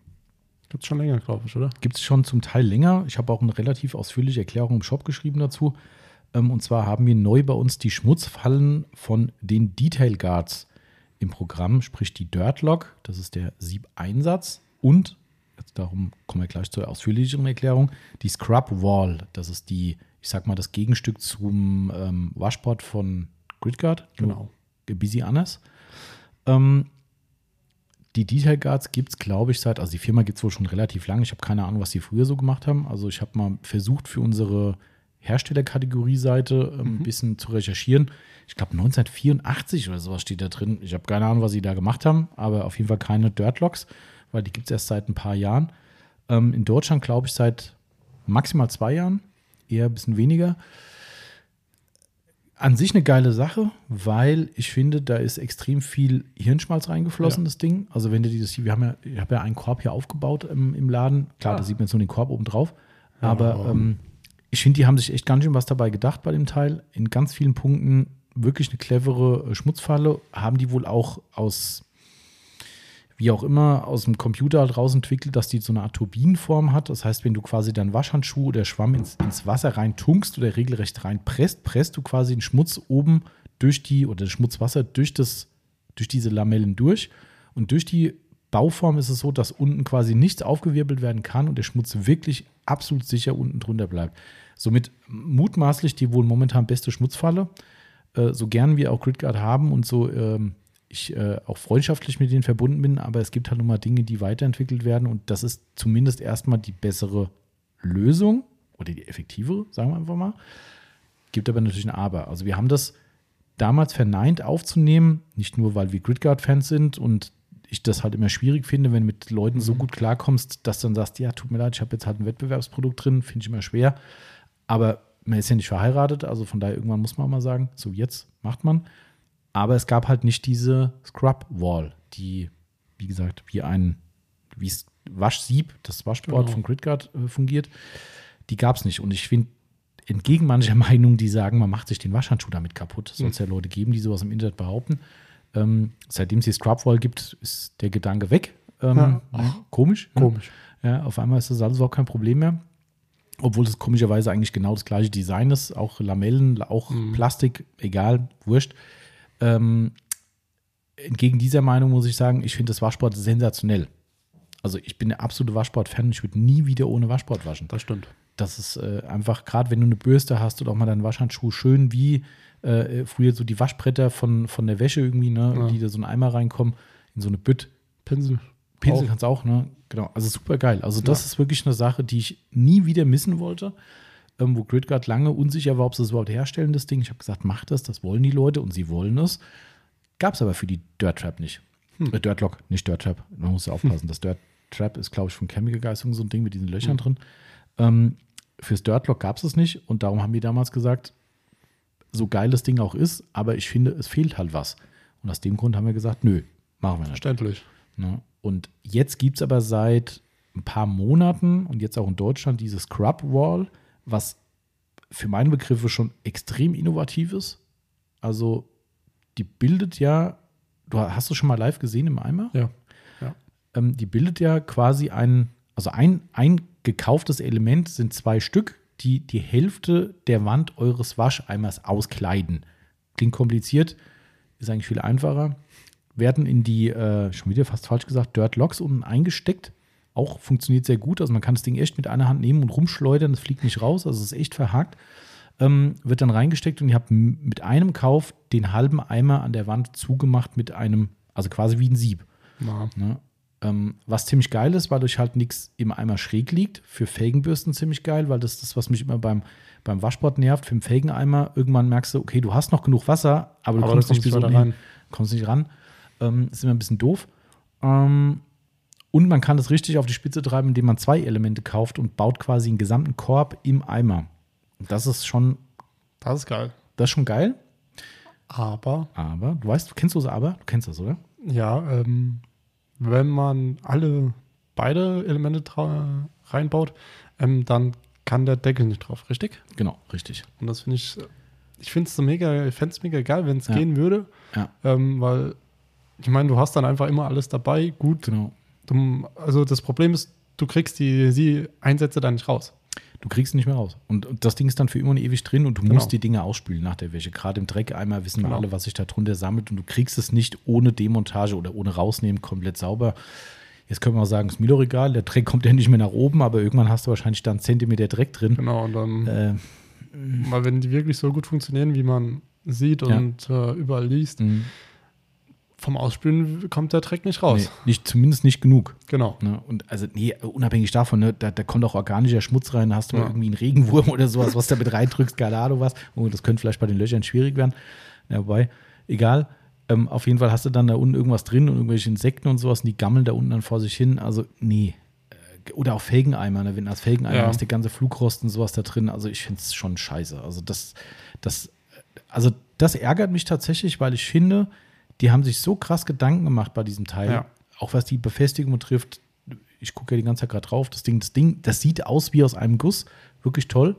Gibt's schon länger, glaube ich, oder? Gibt es schon zum Teil länger. Ich habe auch eine relativ ausführliche Erklärung im Shop geschrieben dazu. Ähm, und zwar haben wir neu bei uns die Schmutzfallen von den Detail Guards im Programm, sprich die Dirtlock, das ist der Sieb-Einsatz und, jetzt darum kommen wir gleich zur ausführlicheren Erklärung, die Scrub Wall, das ist die, ich sag mal, das Gegenstück zum ähm, Washboard von Gridguard. Genau. Ein bisschen anders. Ähm, die Detail Guards gibt es, glaube ich, seit, also die Firma gibt es wohl schon relativ lange. Ich habe keine Ahnung, was die früher so gemacht haben. Also ich habe mal versucht, für unsere Herstellerkategorie-Seite ähm, ein bisschen zu recherchieren. Ich glaube 1984 oder sowas steht da drin. Ich habe keine Ahnung, was sie da gemacht haben, aber auf jeden Fall keine Dirtlocks, weil die gibt es erst seit ein paar Jahren. Ähm, in Deutschland, glaube ich, seit maximal zwei Jahren, eher ein bisschen weniger. An sich eine geile Sache, weil ich finde, da ist extrem viel Hirnschmalz reingeflossen, Ja. das Ding. Also wenn du dieses, wir haben ja, ich habe ja einen Korb hier aufgebaut im, im Laden. Klar, Ah. da sieht man jetzt nur den Korb oben drauf. Aber aber- ähm, ich finde, die haben sich echt ganz schön was dabei gedacht bei dem Teil. In ganz vielen Punkten wirklich eine clevere äh, Schmutzfalle, haben die wohl auch aus, wie auch immer, aus dem Computer halt rausentwickelt, dass die so eine Art Turbinenform hat. Das heißt, wenn du quasi deinen Waschhandschuh oder Schwamm ins, ins Wasser rein tunkst oder regelrecht rein presst, presst du quasi den Schmutz oben durch die, oder das Schmutzwasser durch das, durch diese Lamellen durch. Und durch die Bauform ist es so, dass unten quasi nichts aufgewirbelt werden kann und der Schmutz wirklich absolut sicher unten drunter bleibt. Somit mutmaßlich die wohl momentan beste Schmutzfalle. Äh, so gern wir auch GridGuard haben und so ähm, ich äh, auch freundschaftlich mit denen verbunden bin, aber es gibt halt nun mal Dinge, die weiterentwickelt werden und das ist zumindest erstmal die bessere Lösung oder die effektivere, sagen wir einfach mal. Gibt aber natürlich ein Aber. Also wir haben das damals verneint aufzunehmen, nicht nur, weil wir GridGuard-Fans sind und ich das halt immer schwierig finde, wenn du mit Leuten so gut klarkommst, dass dann sagst, ja, tut mir leid, ich habe jetzt halt ein Wettbewerbsprodukt drin, finde ich immer schwer. Aber man ist ja nicht verheiratet, also von daher irgendwann muss man auch mal sagen, so jetzt macht man. Aber es gab halt nicht diese Scrub Wall, die, wie gesagt, wie ein wie Waschsieb, das Waschboard Genau. von GridGuard äh, fungiert. Die gab es nicht. Und ich finde, entgegen mancher <laughs> Meinung, die sagen, man macht sich den Waschhandschuh damit kaputt, soll es ja Leute geben, die sowas im Internet behaupten. Ähm, seitdem es die Scrub Wall gibt, ist der Gedanke weg. Ähm, Ja. ja, komisch. ne? Komisch. Ja, auf einmal ist das alles überhaupt kein Problem mehr. Obwohl es komischerweise eigentlich genau das gleiche Design ist, auch Lamellen, auch Plastik, egal, wurscht. Ähm, entgegen dieser Meinung muss ich sagen, ich finde das Waschboard sensationell. Also ich bin der absolute Waschboard-Fan und ich würde nie wieder ohne Waschboard waschen. Das stimmt. Das ist äh, einfach, gerade wenn du eine Bürste hast oder auch mal deinen Waschhandschuh schön wie äh, früher so die Waschbretter von, von der Wäsche irgendwie, ne, Ja. die da so in einen Eimer reinkommen, in so eine Bütt. Pinsel. Pinsel Auch. kannst du auch, ne? Genau. Also super geil. Also das Ja. ist wirklich eine Sache, die ich nie wieder missen wollte. Ähm, wo GridGuard lange unsicher war, ob sie das überhaupt herstellen, das Ding. Ich habe gesagt, mach das, das wollen die Leute und sie wollen es. Gab es aber für die Dirt Trap nicht. Äh, Dirt Lock, nicht Dirt Trap. Man muss ja <laughs> aufpassen. Das Dirt Trap ist, glaube ich, von Chemical Guys so ein Ding mit diesen Löchern drin. Ähm, fürs Dirt Lock gab es es nicht und darum haben wir damals gesagt, so geil das Ding auch ist, aber ich finde, es fehlt halt was. Und aus dem Grund haben wir gesagt, nö, machen wir nicht. Verständlich. Ne? Und jetzt gibt es aber seit ein paar Monaten und jetzt auch in Deutschland dieses Scrub Wall, was für meine Begriffe schon extrem innovativ ist. Also die bildet ja, du hast du schon mal live gesehen im Eimer? Ja. Ähm, die bildet ja quasi ein, also ein, ein gekauftes Element sind zwei Stück, die die Hälfte der Wand eures Wascheimers auskleiden. Klingt kompliziert, ist eigentlich viel einfacher. Werden in die, äh, schon wieder fast falsch gesagt, Dirt Locks unten eingesteckt. Auch funktioniert sehr gut. Also man kann das Ding echt mit einer Hand nehmen und rumschleudern, es fliegt nicht raus, also es ist echt verhakt. Ähm, wird dann reingesteckt und ihr habt mit einem Kauf den halben Eimer an der Wand zugemacht mit einem, also quasi wie ein Sieb. Na, Ne? Ähm, was ziemlich geil ist, weil euch halt nichts im Eimer schräg liegt. Für Felgenbürsten ziemlich geil, weil das ist das, was mich immer beim, beim Waschbord nervt. Für den Felgeneimer irgendwann merkst du, okay, du hast noch genug Wasser, aber du Aber kommst nicht kommst oben rein. hin. Kommst nicht ran. Ähm, ist immer ein bisschen doof. Ähm, und man kann es richtig auf die Spitze treiben, indem man zwei Elemente kauft und baut quasi einen gesamten Korb im Eimer. Und Das ist schon, das ist geil. das ist schon geil. Aber, Aber, du weißt, du kennst das aber? Du kennst das, oder? ja, ähm, wenn man alle beide Elemente reinbaut, ähm, dann kann der Deckel nicht drauf, richtig? Genau, richtig. Und das finde ich, ich finde es so mega, ich fände es mega geil, wenn es Ja. gehen würde. Ja. Ähm, weil, ich meine, du hast dann einfach immer alles dabei. Gut, Genau. Du, also das Problem ist, du kriegst die, die Einsätze dann nicht raus. Du kriegst ihn nicht mehr raus. Und, das Ding ist dann für immer und ewig drin und du Genau. musst die Dinge ausspülen nach der Wäsche. Gerade im Dreckeimer wissen wir Genau. alle, was sich da drunter sammelt und du kriegst es nicht ohne Demontage oder ohne rausnehmen komplett sauber. Jetzt können wir auch sagen, ist mir doch egal, der Dreck kommt ja nicht mehr nach oben, aber irgendwann hast du wahrscheinlich da einen Zentimeter Dreck drin. Genau, und dann, Äh, mal wenn die wirklich so gut funktionieren, wie man sieht Ja. und äh, überall liest, mh, vom Ausspülen kommt der Dreck nicht raus. nee, nicht, zumindest nicht genug. Genau. Ne? Und also, nee, unabhängig davon, ne, da, da kommt auch organischer Schmutz rein, da hast du mal Ja. irgendwie einen Regenwurm <laughs> oder sowas, was da mit reindrückst, keine Ahnung was. Oh, das könnte vielleicht bei den Löchern schwierig werden. Ja, wobei, egal. Ähm, auf jeden Fall hast du dann da unten irgendwas drin und irgendwelche Insekten und sowas und die gammeln da unten dann vor sich hin. Also, nee. Äh, Oder auch Felgeneimer, ne? wenn du als Felgeneimer Ja. hast, die ganze Flugrost und sowas da drin. Also, ich finde es schon scheiße. Also, das, das, also, das ärgert mich tatsächlich, weil ich finde, die haben sich so krass Gedanken gemacht bei diesem Teil. Ja. Auch was die Befestigung betrifft. Ich gucke ja die ganze Zeit gerade drauf. Das Ding, das Ding, das sieht aus wie aus einem Guss. Wirklich toll.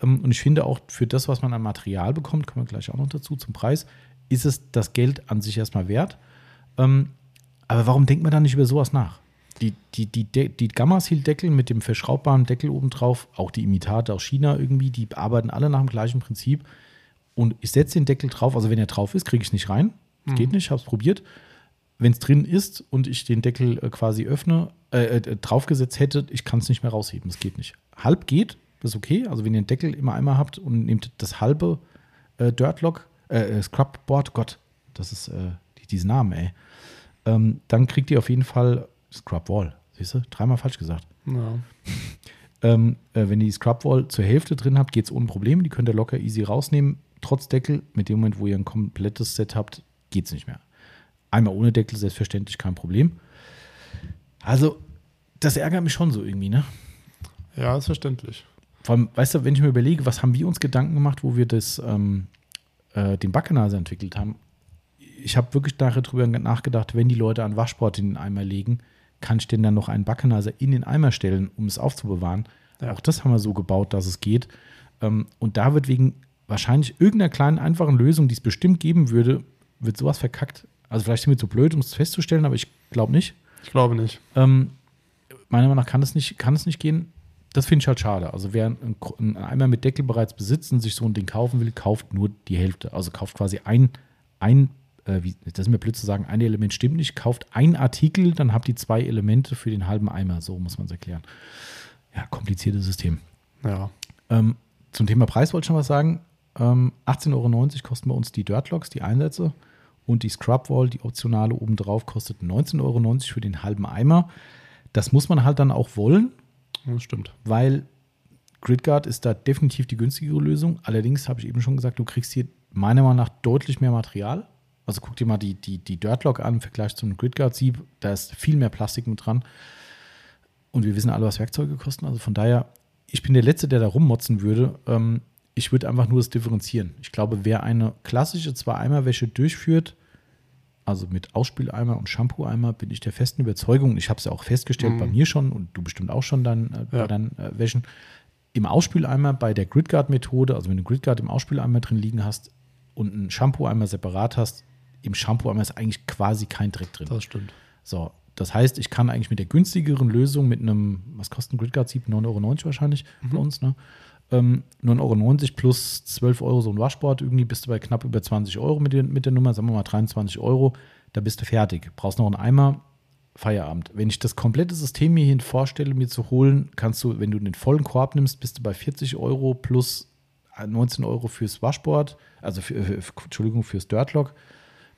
Ähm, und ich finde auch für das, was man an Material bekommt, kommen wir gleich auch noch dazu zum Preis, ist es das Geld an sich erstmal wert. Ähm, aber warum denkt man da nicht über sowas nach? Die, die, die, De die Gamma-Seal-Deckel mit dem verschraubbaren Deckel obendrauf, auch die Imitate aus China irgendwie, die arbeiten alle nach dem gleichen Prinzip. Und ich setze den Deckel drauf, also wenn er drauf ist, kriege ich es nicht rein. Mhm. Geht nicht, habe es probiert. Wenn es drin ist und ich den Deckel äh, quasi öffne, äh, äh, draufgesetzt hätte, ich kann es nicht mehr rausheben. Es geht nicht. Halb geht, das ist okay. Also wenn ihr den Deckel immer einmal habt und nehmt das halbe äh, Dirtlock, äh, äh, Scrubboard, Gott, das ist äh, die, diese Namen, ey. Ähm, dann kriegt ihr auf jeden Fall Scrubwall. Siehst du? Dreimal falsch gesagt. Ja. <laughs> Ähm, äh, wenn ihr die Scrubwall zur Hälfte drin habt, geht es ohne Probleme. Die könnt ihr locker easy rausnehmen. Trotz Deckel, mit dem Moment, wo ihr ein komplettes Set habt, geht es nicht mehr. Einmal ohne Deckel, selbstverständlich kein Problem. Also, das ärgert mich schon so irgendwie, ne? ja, ist verständlich. Vor allem, weißt du, wenn ich mir überlege, was haben wir uns Gedanken gemacht, wo wir das, ähm, äh, den Backenase entwickelt haben. Ich habe wirklich drüber nachgedacht, wenn die Leute einen Waschbord in den Eimer legen, kann ich denn dann noch einen Backenase in den Eimer stellen, um es aufzubewahren? Ja. Auch das haben wir so gebaut, dass es geht. Ähm, und da wird wegen wahrscheinlich irgendeiner kleinen, einfachen Lösung, die es bestimmt geben würde, wird sowas verkackt. Also vielleicht sind wir zu blöd, um es festzustellen, aber ich glaube nicht. Ich glaube nicht. Ähm, meiner Meinung nach kann es nicht, kann es nicht gehen. Das finde ich halt schade. Also wer einen, einen Eimer mit Deckel bereits besitzt und sich so ein Ding kaufen will, kauft nur die Hälfte. Also kauft quasi ein, ein äh, wie, das ist mir blöd zu sagen, ein Element stimmt nicht, kauft ein Artikel, dann habt ihr zwei Elemente für den halben Eimer. So muss man es erklären. Ja, kompliziertes System. Ja. Ähm, zum Thema Preis wollte ich schon was sagen. Ähm, 18,90 Euro kosten bei uns die Dirtlocks, die Einsätze. Und die Scrubwall, die optionale obendrauf, kostet 19,90 Euro für den halben Eimer. Das muss man halt dann auch wollen, Das stimmt. weil Gridguard ist da definitiv die günstigere Lösung. Allerdings habe ich eben schon gesagt, du kriegst hier meiner Meinung nach deutlich mehr Material. Also guck dir mal die, die, die Dirtlock an im Vergleich zum Gridguard-Sieb. Da ist viel mehr Plastik mit dran. Und wir wissen alle, was Werkzeuge kosten. Also von daher, ich bin der Letzte, der da rummotzen würde. Ähm, ich würde einfach nur das differenzieren. Ich glaube, wer eine klassische Zwei-Eimer-Wäsche durchführt, also mit Ausspüleimer und Shampoo-Eimer, bin ich der festen Überzeugung, und ich habe es ja auch festgestellt Mhm. bei mir schon und du bestimmt auch schon dann äh, bei Ja. deinen äh, Wäschen, im Ausspüleimer bei der Gridguard-Methode, also wenn du Gridguard im Ausspüleimer drin liegen hast und einen Shampoo-Eimer separat hast, im Shampoo-Eimer ist eigentlich quasi kein Dreck drin. Das stimmt. So, das heißt, ich kann eigentlich mit der günstigeren Lösung, mit einem, was kostet ein Gridguard-Sieb? 9,90 Euro wahrscheinlich bei uns, ne? Ähm, 9,90 Euro plus 12 Euro so ein Waschbord, irgendwie bist du bei knapp über 20 Euro mit, der- mit der Nummer, sagen wir mal 23 Euro, da bist du fertig. Brauchst noch einen Eimer, Feierabend. Wenn ich das komplette System mir hin vorstelle, mir zu holen, kannst du, wenn du den vollen Korb nimmst, bist du bei 40 Euro plus 19 Euro fürs Waschboard, also für, für, Entschuldigung, fürs Dirtlock.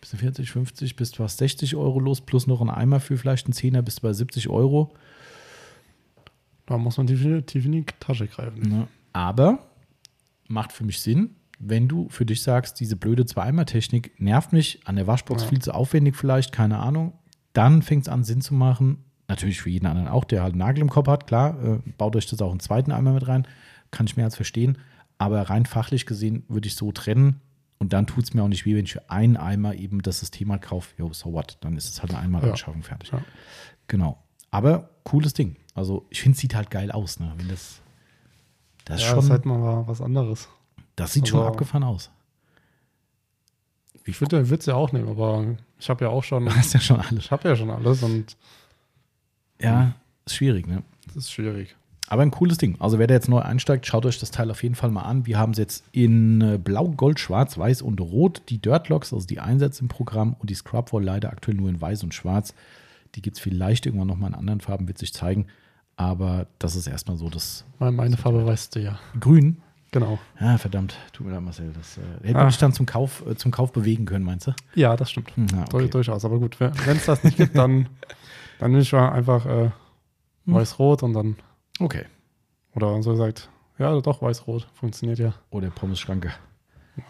Bist du 40, 50, bist du fast 60 Euro los, plus noch ein Eimer für vielleicht einen Zehner, bist du bei 70 Euro. Da muss man definitiv in die Tasche greifen. Ne? Aber macht für mich Sinn, wenn du für dich sagst, diese blöde Zwei-Eimer-Technik nervt mich, an der Waschbox Ja. viel zu aufwendig vielleicht, keine Ahnung, dann fängt es an Sinn zu machen. Natürlich für jeden anderen auch, der halt einen Nagel im Kopf hat, klar, äh, baut euch das auch einen zweiten Eimer mit rein, kann ich mehr als verstehen. Aber rein fachlich gesehen würde ich so trennen und dann tut es mir auch nicht weh, wenn ich für einen Eimer eben das System halt kaufe. Jo, so what? Dann ist es halt eine Einmalanschaffung fertig. Ja. Genau. Aber cooles Ding. Also ich finde, es sieht halt geil aus, ne? Wenn das. Das, ist ja, schon, das ist halt mal was anderes. das sieht schon aber- abgefahren aus. Ich würde es ja auch nehmen, aber ich habe ja auch schon, <laughs> Du hast ja schon alles. ich habe ja schon alles und Ja, ist schwierig, ne? das ist schwierig. Aber ein cooles Ding. Also wer da jetzt neu einsteigt, schaut euch das Teil auf jeden Fall mal an. Wir haben es jetzt in äh, Blau, Gold, Schwarz, Weiß und Rot. Die Dirtlocks, also die Einsätze im Programm und die Scrubwall leider aktuell nur in Weiß und Schwarz. Die gibt es vielleicht irgendwann nochmal in anderen Farben, wird sich zeigen. Aber das ist erstmal so das Meine, Farbe weißt du ja. Grün. Genau. Ja, verdammt. Tut mir leid, Marcel. Das äh, hätte Ah. dich dann zum Kauf, äh, zum Kauf bewegen können, meinst du? Ja, das stimmt. Hm, ja, Dur- okay. Durchaus. Aber gut, wenn es das nicht gibt, dann, <laughs> dann nehme ich mal einfach äh, Hm. weiß-rot und dann, okay. oder so gesagt, ja, doch, weiß-rot. Funktioniert ja. Oder Pommes-Schranke.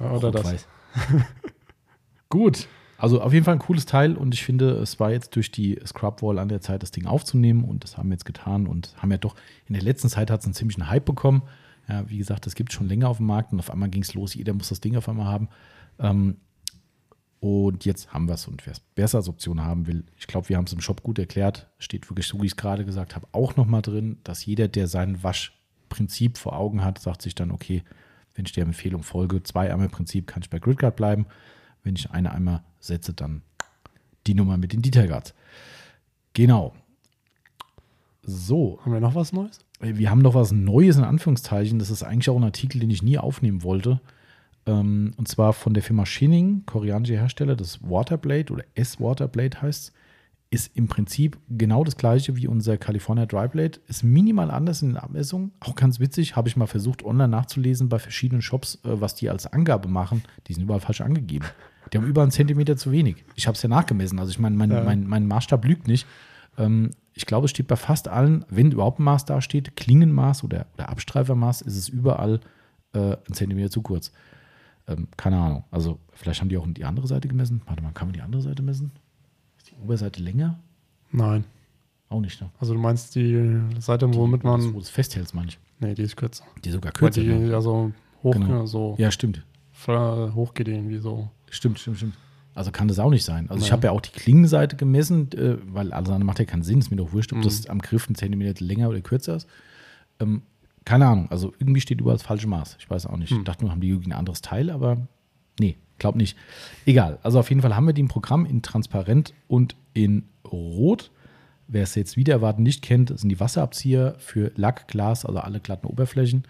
Ja, Oder das. Rot-Weiß. <laughs> Gut. Also auf jeden Fall ein cooles Teil und ich finde, es war jetzt durch die Scrubwall an der Zeit, das Ding aufzunehmen und das haben wir jetzt getan und haben ja doch in der letzten Zeit hat es einen ziemlichen Hype bekommen. Ja, wie gesagt, das gibt es schon länger auf dem Markt und auf einmal ging es los, jeder muss das Ding auf einmal haben. Ähm, und jetzt haben wir es und wer es besser als Option haben will, ich glaube, wir haben es im Shop gut erklärt, steht wirklich so, wie ich es gerade gesagt habe, auch nochmal drin, dass jeder, der seinen Prinzip vor Augen hat, sagt sich dann, okay, wenn ich der Empfehlung folge, zwei Eimer Prinzip, kann ich bei Gridguard bleiben. Wenn ich eine Eimer setze, dann die Nummer mit den Detail Guards. Genau. So. Haben wir noch was Neues? Wir haben noch was Neues in Anführungszeichen. Das ist eigentlich auch ein Artikel, den ich nie aufnehmen wollte. Ähm, und zwar von der Firma Shinning, koreanischer Hersteller, das Waterblade oder S-Waterblade heißt es ist im Prinzip genau das gleiche wie unser California Dry Blade. Ist minimal anders in den Abmessungen. Auch ganz witzig, habe ich mal versucht, online nachzulesen bei verschiedenen Shops, äh, was die als Angabe machen. Die sind überall falsch angegeben. Die haben über einen Zentimeter zu wenig. Ich habe es ja nachgemessen. Also ich meine, mein, ja. mein, mein Maßstab lügt nicht. Ähm, ich glaube, es steht bei fast allen, wenn überhaupt ein Maß da steht, Klingenmaß oder, oder Abstreifermaß, ist es überall äh, ein Zentimeter zu kurz. Ähm, keine Ahnung. Also vielleicht haben die auch die andere Seite gemessen. Warte mal, kann man die andere Seite messen? Oberseite länger? Nein. Auch nicht, ne? Also du meinst die Seite, womit man. Wo du es festhältst, meine ich. Nee, die ist kürzer. Die ist sogar kürzer. Weil die ne? ja so hoch, genau. so ja, stimmt. hoch geht irgendwie so. Stimmt, stimmt, stimmt. Also kann das auch nicht sein. Also naja. ich habe ja auch die Klingenseite gemessen, äh, weil alles andere macht ja keinen Sinn. Ist mir doch wurscht, ob mhm. das am Griff ein Zentimeter länger oder kürzer ist. Ähm, keine Ahnung. Also irgendwie steht überall das falsche Maß. Ich weiß auch nicht. Mhm. Ich dachte nur, haben die irgendwie ein anderes Teil, aber nee, Glaub nicht. Egal. Also auf jeden Fall haben wir die im Programm in transparent und in rot. Wer es jetzt wieder erwarten nicht kennt, sind die Wasserabzieher für Lack, Glas, also alle glatten Oberflächen.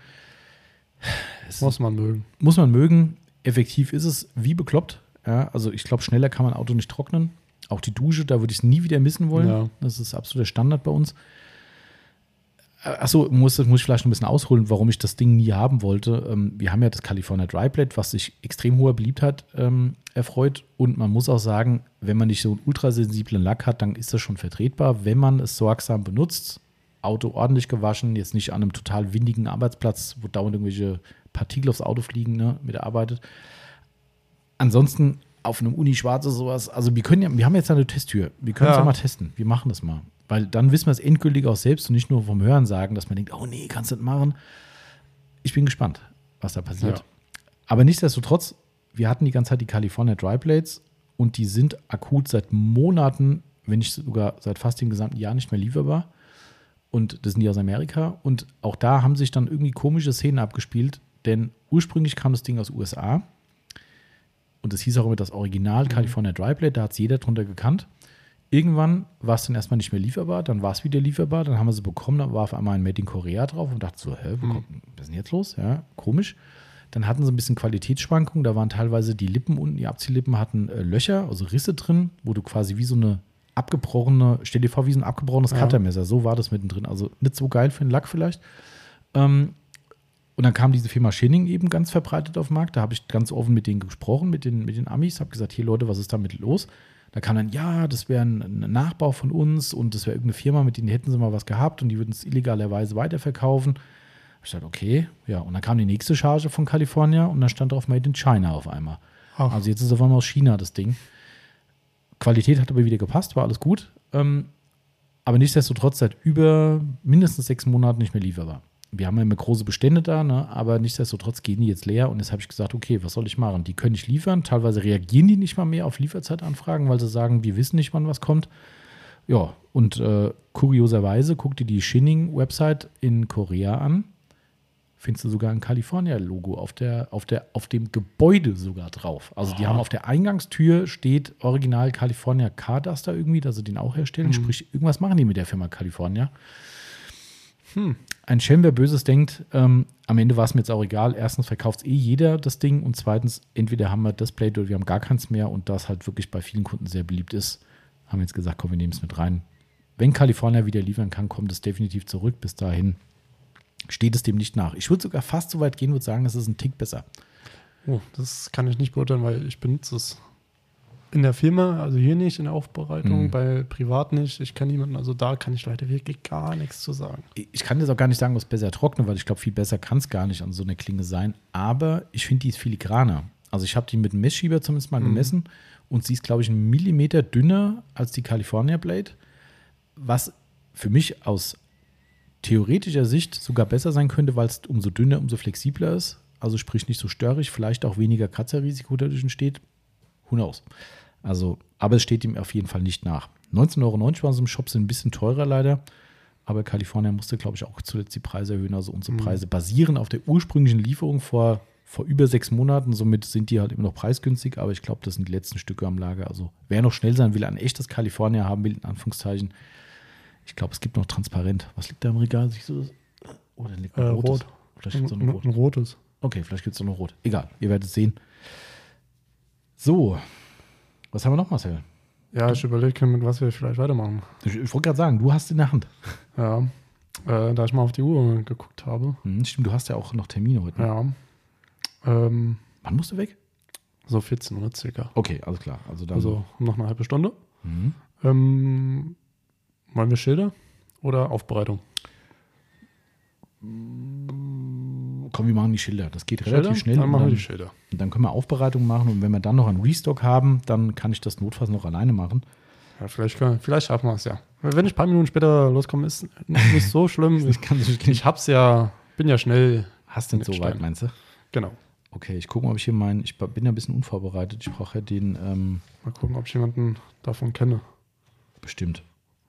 Es muss man mögen. Muss man mögen. Effektiv ist es wie bekloppt. Ja, also ich glaube, schneller kann man Auto nicht trocknen. Auch die Dusche, da würde ich es nie wieder missen wollen. Ja. Das ist absoluter Standard bei uns. Achso, muss, muss ich vielleicht ein bisschen ausholen, warum ich das Ding nie haben wollte. Ähm, wir haben ja das California Dry was sich extrem hoher Beliebtheit ähm, erfreut. Und man muss auch sagen, wenn man nicht so einen ultrasensiblen Lack hat, dann ist das schon vertretbar, wenn man es sorgsam benutzt. Auto ordentlich gewaschen, jetzt nicht an einem total windigen Arbeitsplatz, wo dauernd irgendwelche Partikel aufs Auto fliegen, ne, mitarbeitet. Ansonsten auf einem Uni schwarze sowas, also wir können ja, wir haben jetzt eine Testtür, wir können es ja. ja mal testen, wir machen das mal. Weil dann wissen wir es endgültig auch selbst und nicht nur vom Hören sagen, dass man denkt, oh nee, kannst du das machen. Ich bin gespannt, was da passiert. Ja. Aber nichtsdestotrotz, wir hatten die ganze Zeit die California Dry Blades und die sind akut seit Monaten, wenn nicht sogar seit fast dem gesamten Jahr nicht mehr lieferbar. Und das sind die aus Amerika. Und auch da haben sich dann irgendwie komische Szenen abgespielt, denn ursprünglich kam das Ding aus USA. Und das hieß auch immer das Original mhm. California Dry Blade, da hat es jeder drunter gekannt. Irgendwann war es dann erstmal nicht mehr lieferbar, dann war es wieder lieferbar, dann haben wir sie bekommen, dann war auf einmal ein Made in Korea drauf und dachte so, hä, mhm. was ist denn jetzt los? Ja, komisch. Dann hatten sie ein bisschen Qualitätsschwankungen, da waren teilweise die Lippen unten, die Abziehlippen hatten äh, Löcher, also Risse drin, wo du quasi wie so eine abgebrochene, stell dir vor, wie so ein abgebrochenes ja. Cuttermesser, so war das mittendrin. Also nicht so geil für den Lack vielleicht. Ähm, und dann kam diese Firma Schinning eben ganz verbreitet auf den Markt. Da habe ich ganz offen mit denen gesprochen, mit den, mit den Amis, habe gesagt, hier Leute, was ist damit los? Da kam dann, ja, das wäre ein, Nachbau von uns und das wäre irgendeine Firma, mit denen hätten sie mal was gehabt und die würden es illegalerweise weiterverkaufen. Ich dachte, okay, ja. Und dann kam die nächste Charge von Kalifornien und dann stand drauf Made in China auf einmal. Ach. Also jetzt ist es auf einmal aus China das Ding. Qualität hat aber wieder gepasst, war alles gut. Ähm, aber nichtsdestotrotz seit über mindestens sechs Monaten nicht mehr lieferbar wir haben ja immer große Bestände da, ne? aber nichtsdestotrotz gehen die jetzt leer und jetzt habe ich gesagt, okay, was soll ich machen? Die können nicht liefern. Teilweise reagieren die nicht mal mehr auf Lieferzeitanfragen, weil sie sagen, wir wissen nicht, wann was kommt. Ja, und äh, kurioserweise guck dir die Shinning-Website in Korea an. Findest du sogar ein California-Logo auf, der, auf, der, auf dem Gebäude sogar drauf. Also, die haben auf der Eingangstür steht Original California Carduster irgendwie, dass sie den auch herstellen. Mhm. Sprich, irgendwas machen die mit der Firma California. Hm. Ein Schelm, wer Böses denkt, ähm, am Ende war es mir jetzt auch egal. Erstens verkauft eh jeder das Ding und zweitens, entweder haben wir das Blade oder wir haben gar keins mehr und das halt wirklich bei vielen Kunden sehr beliebt ist, haben wir jetzt gesagt, komm, wir nehmen es mit rein. Wenn Kalifornien wieder liefern kann, kommt es definitiv zurück. Bis dahin steht es dem nicht nach. Ich würde sogar fast so weit gehen und sagen, es ist ein Tick besser. Oh, das kann ich nicht beurteilen, weil ich benutze es in der Firma, also hier nicht in der Aufbereitung, mhm. bei privat nicht. Ich kenne niemanden, also da kann ich leider wirklich gar nichts zu sagen. Ich kann jetzt auch gar nicht sagen, was besser trocknet, weil ich glaube, viel besser kann es gar nicht an so einer Klinge sein. Aber ich finde, die ist filigraner. Also ich habe die mit einem Messschieber zumindest mal mhm. gemessen und sie ist, glaube ich, einen Millimeter dünner als die California Blade, was für mich aus theoretischer Sicht sogar besser sein könnte, weil es umso dünner, umso flexibler ist. Also sprich nicht so störrig, vielleicht auch weniger Kratzerrisiko dadurch entsteht. Who knows? Also, aber es steht ihm auf jeden Fall nicht nach. 19,90 Euro waren sie im Shop, sind ein bisschen teurer leider. aber California musste, glaube ich, auch zuletzt die Preise erhöhen. Also unsere Mhm. Preise basieren auf der ursprünglichen Lieferung vor, vor über sechs Monaten. Somit sind die halt immer noch preisgünstig, aber ich glaube, das sind die letzten Stücke am Lager. Also wer noch schnell sein will, ein echtes California haben will, in Anführungszeichen. Ich glaube, es gibt noch transparent. Was liegt da im Regal? Siehst du das? Oder liegt Äh, noch rotes? rot. Vielleicht gibt es Ein, noch rot. ein rotes. Okay, vielleicht gibt es noch rot. Egal, ihr werdet es sehen. So, was haben wir noch, Marcel? Ja, ich überlege, mit was wir vielleicht weitermachen. Ich, ich wollte gerade sagen, du hast in der Hand. Ja, äh, da ich mal auf die Uhr geguckt habe. Hm, stimmt, du hast ja auch noch Termine heute. ne? Ja. Ähm, Wann musst du weg? so 14 Uhr circa. Okay, alles klar. Also dann. Also noch eine halbe Stunde. Mhm. Ähm, wollen wir Schilder oder Aufbereitung? Komm, wir machen die Schilder. Das geht Schilder? relativ schnell. Dann machen wir dann, die Schilder. und dann können wir Aufbereitung machen. Und wenn wir dann noch einen Restock haben, dann kann ich das notfalls noch alleine machen. Ja, vielleicht, können, vielleicht schaffen wir es ja. Wenn ich ein paar Minuten später loskomme, ist nicht so schlimm. Das kann sich ich hab's ja, bin ja schnell. Hast du nicht so weit, meinst du? Genau. Okay, ich gucke mal, ob ich hier meinen. Ich bin ja ein bisschen unvorbereitet. Ich brauche ja den. Ähm, Mal gucken, ob ich jemanden davon kenne. bestimmt.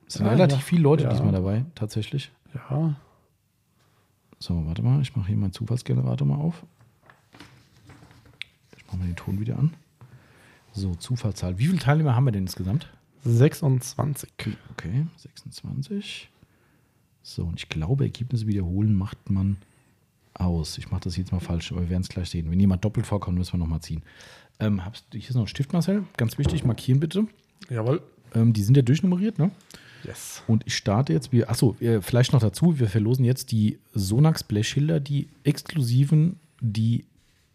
Es sind Ja, relativ ja. viele Leute Ja. diesmal dabei, tatsächlich. Ja, So, warte mal, ich mache hier meinen Zufallsgenerator mal auf. Ich mache mal den Ton wieder an. So, Zufallszahl. Wie viele Teilnehmer haben wir denn insgesamt? 26. Okay, 26. So, und ich glaube, Ergebnisse wiederholen macht man aus. Ich mache das jetzt mal falsch, aber wir werden es gleich sehen. Wenn jemand doppelt vorkommt, müssen wir nochmal ziehen. Ähm, hier ist noch ein Stift, Marcel. Ganz wichtig, markieren bitte. Jawohl. Ähm, die sind ja durchnummeriert, ne? Yes. Und ich starte jetzt, wir, achso, vielleicht noch dazu, wir verlosen jetzt die Sonax Blechschilder, die exklusiven, die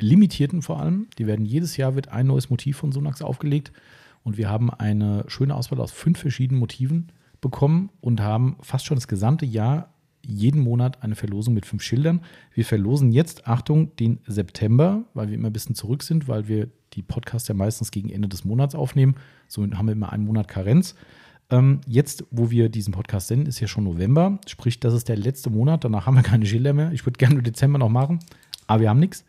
limitierten vor allem. Die werden jedes Jahr wird ein neues Motiv von Sonax aufgelegt und wir haben eine schöne Auswahl aus fünf verschiedenen Motiven bekommen und haben fast schon das gesamte Jahr jeden Monat eine Verlosung mit fünf Schildern. Wir verlosen jetzt, Achtung, den September, weil wir immer ein bisschen zurück sind, weil wir die Podcasts ja meistens gegen Ende des Monats aufnehmen. So haben wir immer einen Monat Karenz. Ähm, jetzt, wo wir diesen Podcast senden, ist ja schon November. Sprich, das ist der letzte Monat. Danach haben wir keine Schilder mehr. Ich würde gerne Dezember noch machen, aber wir haben nichts.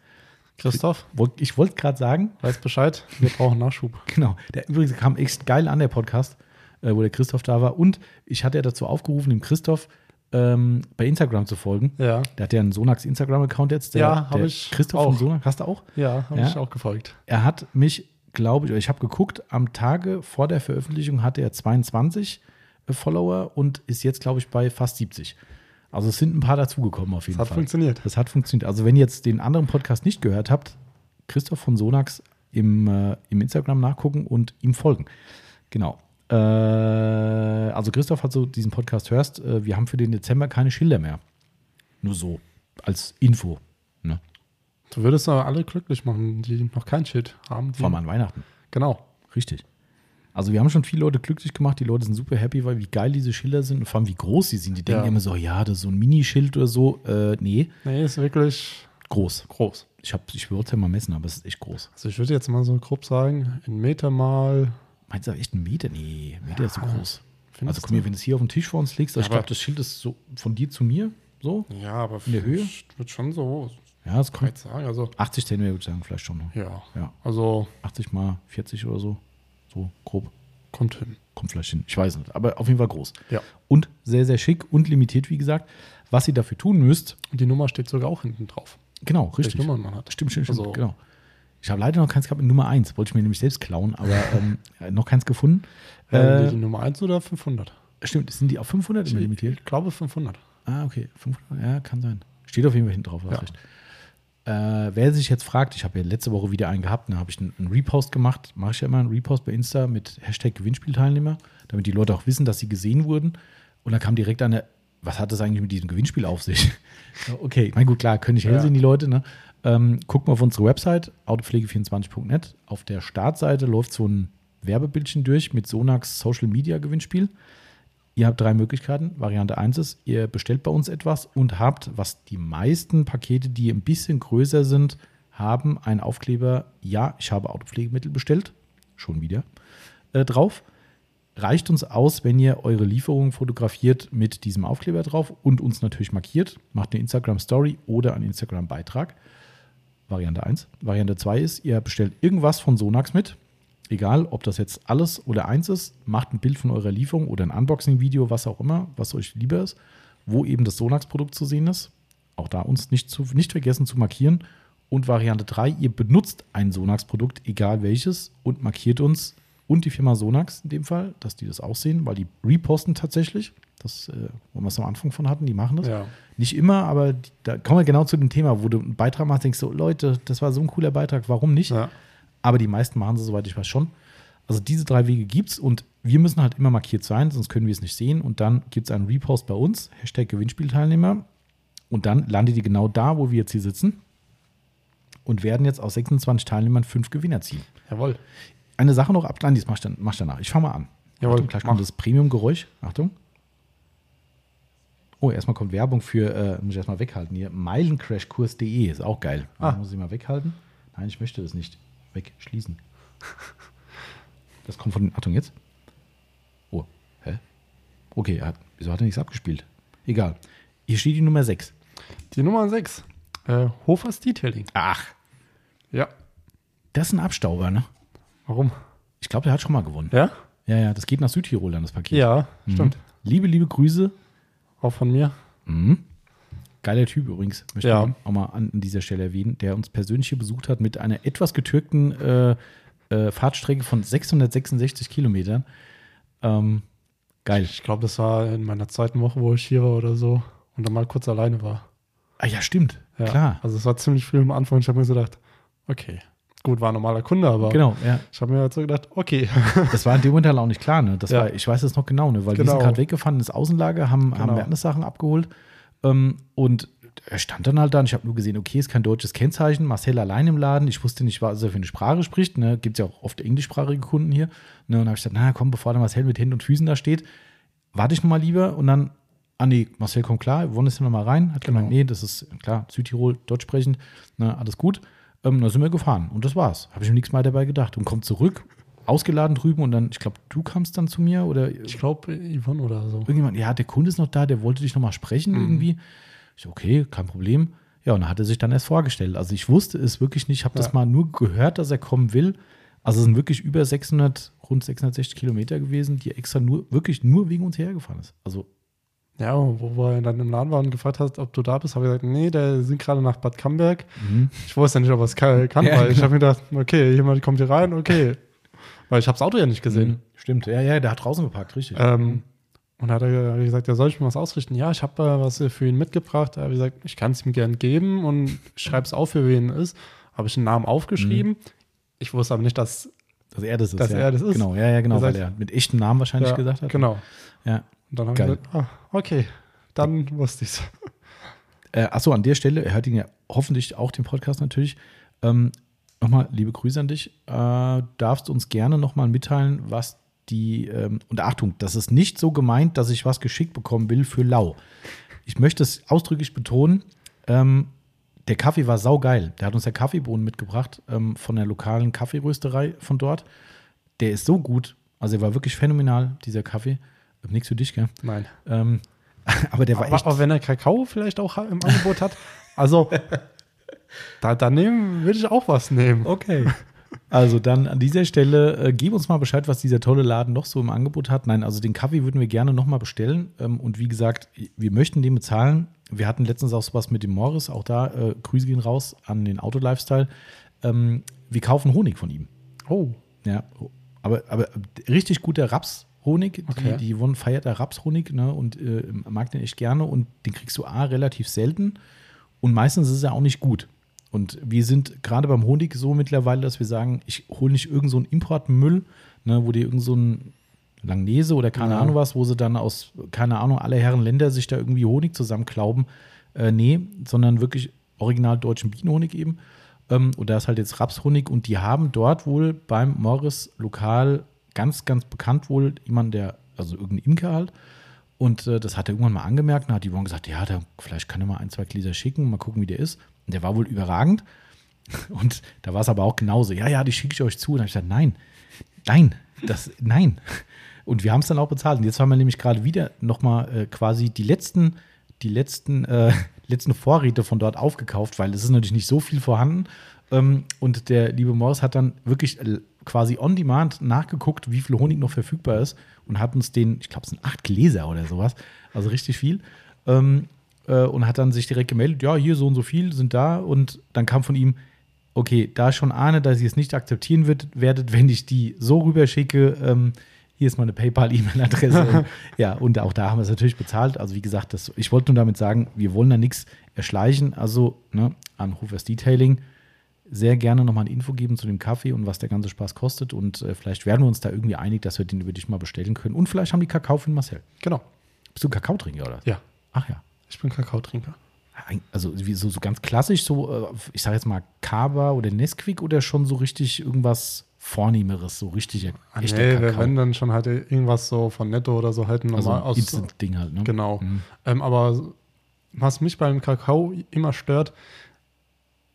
Christoph, Ich wollte gerade sagen, weiß Bescheid. Wir brauchen Nachschub. <laughs> genau, der übrigens kam echt geil an, der Podcast, äh, wo der Christoph da war. Und ich hatte ja dazu aufgerufen, dem Christoph ähm, bei Instagram zu folgen. Ja. Der hat ja einen Sonax Instagram-Account jetzt. Der, Ja, hab der ich Christoph auch. von Sonax, hast du auch? Ja, habe Ja? ich auch gefolgt. Er hat mich, glaube ich, ich habe geguckt, am Tage vor der Veröffentlichung hatte er 22 äh, Follower und ist jetzt, glaube ich, bei fast 70. Also es sind ein paar dazugekommen auf jeden Das hat Fall. funktioniert. Das hat funktioniert. Also wenn ihr jetzt den anderen Podcast nicht gehört habt, Christoph von Sonax im, äh, im Instagram nachgucken und ihm folgen. Genau. Äh, also Christoph, falls du diesen Podcast hörst, äh, wir haben für den Dezember keine Schilder mehr. Nur so als Info. Du würdest aber alle glücklich machen, die noch kein Schild haben. Vor allem an Weihnachten. Genau. Richtig. Also wir haben schon viele Leute glücklich gemacht. Die Leute sind super happy, weil wie geil diese Schilder sind und vor allem wie groß sie sind. Die denken Ja. immer so, ja, das ist so ein Minischild oder so. Äh, nee, Nee, ist wirklich groß. groß. Ich, hab, ich wollte es ja mal messen, aber es ist echt groß. Also ich würde jetzt mal so grob sagen, in Meter mal. Meinst du echt einen Meter? Nee, ein Meter ist zu groß. Also guck mir, wenn du es hier auf dem Tisch vor uns legst, also ich glaube, das Schild ist so von dir zu mir, so. Ja, aber In der Höhe? Würde schon so Ja, es kommt. breit sagen. Also, 80 Zentimeter würde ich sagen, vielleicht schon noch. ja. Ja, Also, 80 mal 40 oder so. So grob. kommt hin. Kommt vielleicht hin. Ich weiß nicht. Aber auf jeden Fall groß. Ja. Und sehr, sehr schick und limitiert, wie gesagt. Was ihr dafür tun müsst, Und die Nummer steht sogar auch hinten drauf. genau, Welche richtig. Nummern man hat. Stimmt, stimmt, stimmt. Also- genau. Ich habe leider noch keins gehabt mit Nummer 1. Wollte ich mir nämlich selbst klauen, aber <laughs> ähm, noch keins gefunden. Äh, Äh, die Nummer 1 oder 500? stimmt, sind die auf 500 immer limitiert? Ich glaube 500. Ah, okay. 500, ja, kann sein. Steht auf jeden Fall hinten drauf, hast Ja. recht. Äh, wer sich jetzt fragt, ich habe ja letzte Woche wieder einen gehabt, da habe ich einen, einen Repost gemacht, mache ich ja immer einen Repost bei Insta mit Hashtag Gewinnspielteilnehmer, damit die Leute auch wissen, dass sie gesehen wurden. Und dann kam direkt eine, was hat das eigentlich mit diesem Gewinnspiel auf sich? <laughs> Okay, mein gut, klar, können nicht hell Ja. sehen, die Leute. Ne? Ähm, guckt mal auf unsere Website, autopflege24.net. Auf der Startseite läuft so ein Werbebildchen durch mit Sonax Social Media Gewinnspiel. Ihr habt drei Möglichkeiten. Variante 1 ist, ihr bestellt bei uns etwas und habt, was die meisten Pakete, die ein bisschen größer sind, haben einen Aufkleber, ja, ich habe Autopflegemittel bestellt, schon wieder, äh, drauf. Reicht uns aus, wenn ihr eure Lieferung fotografiert mit diesem Aufkleber drauf und uns natürlich markiert. Macht eine Instagram-Story oder einen Instagram-Beitrag. Variante 1. Variante 2 ist, ihr bestellt irgendwas von Sonax mit. Egal, ob das jetzt alles oder eins ist, macht ein Bild von eurer Lieferung oder ein Unboxing-Video, was auch immer, was euch lieber ist, wo eben das Sonax-Produkt zu sehen ist. Auch da uns nicht, zu, nicht vergessen zu markieren. Und Variante 3, ihr benutzt ein Sonax-Produkt, egal welches, und markiert uns und die Firma Sonax in dem Fall, dass die das auch sehen, weil die reposten tatsächlich. Das, äh, wo wir es am Anfang von hatten, die machen das. Ja. Nicht immer, aber die, da kommen wir genau zu dem Thema, wo du einen Beitrag machst, denkst du, Leute, das war so ein cooler Beitrag, warum nicht? Ja. Aber die meisten machen sie, soweit ich weiß, schon. Also diese drei Wege gibt es und wir müssen halt immer markiert sein, sonst können wir es nicht sehen. Und dann gibt es einen Repost bei uns, Hashtag Gewinnspielteilnehmer. Und dann landet die genau da, wo wir jetzt hier sitzen. Und werden jetzt aus 26 Teilnehmern fünf Gewinner ziehen. Jawohl. Eine Sache noch ab, nein, das mach ich, dann, mach ich danach. Ich fange mal an. Jawohl, Achtung, gleich kommt das Premium-Geräusch. Achtung. Oh, erstmal kommt Werbung für, äh, muss ich erstmal weghalten hier, meilencrashkurs.de, ist auch geil. Ah. Muss ich mal weghalten? Nein, ich möchte das nicht wegschließen. Das kommt von den, Achtung jetzt. Oh, hä? Okay, er hat, wieso hat er nichts abgespielt? Egal. Hier steht die Nummer 6. Die Nummer 6. Äh, Hofers Detailing. Ach, Ja. das ist ein Abstauber, ne? Warum? Ich glaube, der hat schon mal gewonnen. Ja? Ja, ja, das geht nach Südtirol dann, das Paket. Ja, Mhm. stimmt. Liebe, liebe Grüße. Auch von mir. Mhm. Geiler Typ übrigens, möchte Ja. ich auch mal an, an dieser Stelle erwähnen, der uns persönlich hier besucht hat mit einer etwas getürkten äh, äh, Fahrtstrecke von 666 Kilometern. Ähm, geil. Ich glaube, das war in meiner zweiten Woche, wo ich hier war oder so und dann mal kurz alleine war. Ah ja, stimmt. Ja. Klar. Also es war ziemlich viel am Anfang. Ich habe mir so gedacht, okay, gut, war ein normaler Kunde, aber Genau, ja. ich habe mir halt so gedacht, okay. <laughs> Das war in dem Moment halt auch nicht klar, ne? Das Ja. war, ich weiß es noch genau, ne? Weil wir Genau. sind gerade weggefahren ins Außenlager, haben, haben Genau. Wertnissachen abgeholt. Ähm, und er stand dann halt da und ich habe nur gesehen, okay, ist kein deutsches Kennzeichen. Marcel allein im Laden. Ich wusste nicht, was er für eine Sprache spricht. Ne? Gibt es ja auch oft englischsprachige Kunden hier. Ne? Und habe ich gesagt, na komm, bevor der Marcel mit Händen und Füßen da steht, warte ich noch mal lieber. Und dann, ah nee, Marcel kommt klar, wir wollen jetzt noch mal rein. Hat gemeint, Genau. nee, das ist klar, Südtirol, deutsch sprechend, ne? alles gut. Ähm, dann sind wir gefahren und das war's. Habe ich mir nichts mehr dabei gedacht. Und kommt zurück, ausgeladen drüben und dann, ich glaube, du kamst dann zu mir oder Ich glaube, Yvonne oder so. irgendjemand, ja, der Kunde ist noch da, der wollte dich noch mal sprechen Mhm. irgendwie. Ich so, okay, kein Problem. Ja, und dann hat er sich dann erst vorgestellt. Also ich wusste es wirklich nicht, ich habe das Ja. mal nur gehört, dass er kommen will. Also es sind wirklich über 600, rund 660 Kilometer gewesen, die extra nur, wirklich nur wegen uns hergefahren ist. Also, Ja, wo wir dann im Laden waren und gefragt hast, ob du da bist, habe ich gesagt, nee, der sind gerade nach Bad Camberg. Ich wusste nicht, ob er es kann, kann Ja, weil ich genau. habe mir gedacht, okay, jemand kommt hier rein, okay. Weil ich habe das Auto ja nicht gesehen. Mhm. Stimmt, ja, ja, der hat draußen geparkt, richtig. Ähm, und dann hat er gesagt, ja, soll ich mir was ausrichten? Ja, ich habe äh, was für ihn mitgebracht. Da habe ich gesagt, ich kann es ihm gern geben und schreibe es auf, für wen es ist. Habe ich einen Namen aufgeschrieben. Ich wusste aber nicht, dass dass er das ist. dass ja. er das ist. Genau, ja, ja, genau, Das weil er mit echtem Namen wahrscheinlich ja, gesagt hat. Genau. Ja. Und dann habe ich gesagt, ah, okay, dann wusste ich es. Äh, achso, an der Stelle, er hört ihn ja hoffentlich auch den Podcast natürlich. Ähm, nochmal liebe Grüße an dich. Äh, darfst uns gerne nochmal mitteilen, was die, ähm, und Achtung, das ist nicht so gemeint, dass ich was geschickt bekommen will für Lau. Ich möchte es ausdrücklich betonen, ähm, der Kaffee war saugeil. Der hat uns der Kaffeebohnen mitgebracht ähm, von der lokalen Kaffeerösterei von dort. Der ist so gut. Also er war wirklich phänomenal, dieser Kaffee. Nichts für dich, gell? Nein. Ähm, <laughs> aber der war Aber, echt. aber wenn er Kakao vielleicht auch im Angebot hat, <laughs> also da, da nehmen, würde ich auch was nehmen. Okay. <laughs> Also dann an dieser Stelle, äh, gib uns mal Bescheid, was dieser tolle Laden noch so im Angebot hat. Nein, also den Kaffee würden wir gerne nochmal bestellen. Ähm, und wie gesagt, wir möchten den bezahlen. Wir hatten letztens auch sowas mit dem Morris, auch da, äh, Grüße gehen raus an den Auto-Lifestyle. Ähm, wir kaufen Honig von ihm. Oh, Ja, aber, aber richtig guter Rapshonig. Okay. Die, die Yvonne feiert da Rapshonig ne, und äh, mag den echt gerne. Und den kriegst du A, relativ selten. Und meistens ist er auch nicht gut. Und wir sind gerade beim Honig so mittlerweile, dass wir sagen, ich hole nicht irgend so Importmüll, ne, wo die irgend so Langnese oder keine Ja. Ahnung was, wo sie dann aus, keine Ahnung, alle Herren Länder sich da irgendwie Honig zusammenklauben. Äh, nee, sondern wirklich original deutschen Bienenhonig eben. Ähm, und da ist halt jetzt Rapshonig und die haben dort wohl beim Morris lokal ganz, ganz bekannt wohl jemand, der, also irgendein Imker halt. Und äh, das hat er irgendwann mal angemerkt und hat die Yvonne gesagt, ja, da, vielleicht kann er mal ein, zwei Gläser schicken, mal gucken, wie der ist. Und der war wohl überragend. Und da war es aber auch genauso. Ja, ja, die schicke ich euch zu. Und dann habe ich gesagt, nein, nein, das, nein. Und wir haben es dann auch bezahlt. Und jetzt haben wir nämlich gerade wieder nochmal äh, quasi die letzten, die letzten, äh, letzten Vorräte von dort aufgekauft, weil es ist natürlich nicht so viel vorhanden. Ähm, und der liebe Morris hat dann wirklich quasi on demand nachgeguckt, wie viel Honig noch verfügbar ist und hat uns den, ich glaube, es sind acht Gläser oder sowas, also richtig viel. Ähm, äh, und hat dann sich direkt gemeldet, ja, hier so und so viel sind da. Und dann kam von ihm, okay, da ich schon ahne, dass ihr es nicht akzeptieren wird, werdet, wenn ich die so rüberschicke, ähm, hier ist meine PayPal-E-Mail-Adresse. <laughs> ja, und auch da haben wir es natürlich bezahlt. Also wie gesagt, das, ich wollte nur damit sagen, wir wollen da nichts erschleichen. Also ne, an Hofers Detailing sehr gerne nochmal eine Info geben zu dem Kaffee und was der ganze Spaß kostet. Und äh, vielleicht werden wir uns da irgendwie einig, dass wir den über dich mal bestellen können. Und vielleicht haben die Kakao für Marcel. Genau. Bist du Kakaotrinker, oder? Ja, Ach ja. Ich bin Kakaotrinker. Ein- Also so, so ganz klassisch, so, äh, ich sage jetzt mal Kaba oder Nesquik oder schon so richtig irgendwas Vornehmeres, so richtig Ah, echter nee, wir Kakao. wenn dann schon halt irgendwas so von Netto oder so halt also normal ein aus. Instant-Ding halt, ne? Genau. Mhm. Ähm, aber was mich beim Kakao immer stört,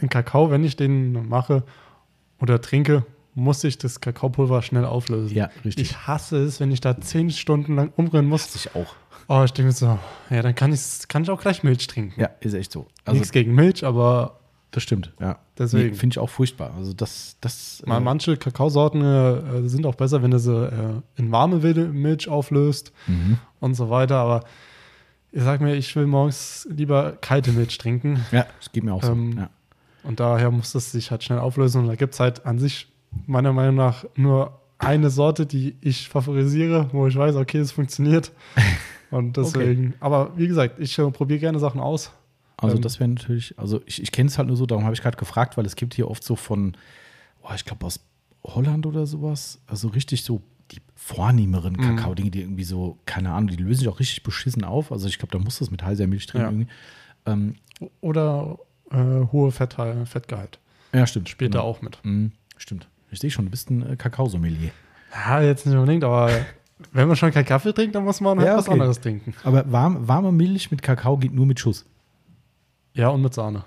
im Kakao, wenn ich den mache oder trinke, muss ich das Kakaopulver schnell auflösen. Ja, richtig. Ich hasse es, wenn ich da zehn Stunden lang umrühren muss. Hasse ich auch. Oh, ich denke mir so, ja, dann kann, ich's- kann ich auch gleich Milch trinken. Ja, ist echt so. Also Nichts gegen Milch, aber das stimmt, ja. Deswegen. Nee, Finde ich auch furchtbar. Also das, das mal äh, manche Kakaosorten äh, sind auch besser, wenn du sie äh, in warme Milch auflöst mhm. und so weiter. Aber ich sag mir, ich will morgens lieber kalte Milch trinken. Ja, das geht mir auch so. Ähm, ja. Und daher muss es sich halt schnell auflösen. Und da gibt es halt an sich meiner Meinung nach nur eine Sorte, die ich favorisiere, wo ich weiß, okay, es funktioniert. <laughs> Und deswegen, aber wie gesagt, ich äh, probiere gerne Sachen aus. Also ähm, das wäre natürlich, also ich, ich kenne es halt nur so, darum habe ich gerade gefragt, weil es gibt hier oft so von, oh, ich glaube aus Holland oder sowas, also richtig so die vornehmeren Mhm. Kakao-Dinge, die irgendwie so, keine Ahnung, die lösen sich auch richtig beschissen auf. Also ich glaube, da muss das mit heißer Milch drin Ja. irgendwie. Ähm, Oder äh, hohe Fett, Fettgehalt. ja, stimmt. Später genau. auch mit. Mhm, stimmt. Ich sehe schon, du bist ein äh, Kakaosommelier. Ja, jetzt nicht unbedingt, aber wenn man schon keinen Kaffee trinkt, dann muss man halt Ja, was okay. anderes trinken. Aber warm, warme Milch mit Kakao geht nur mit Schuss. Ja, und mit Sahne.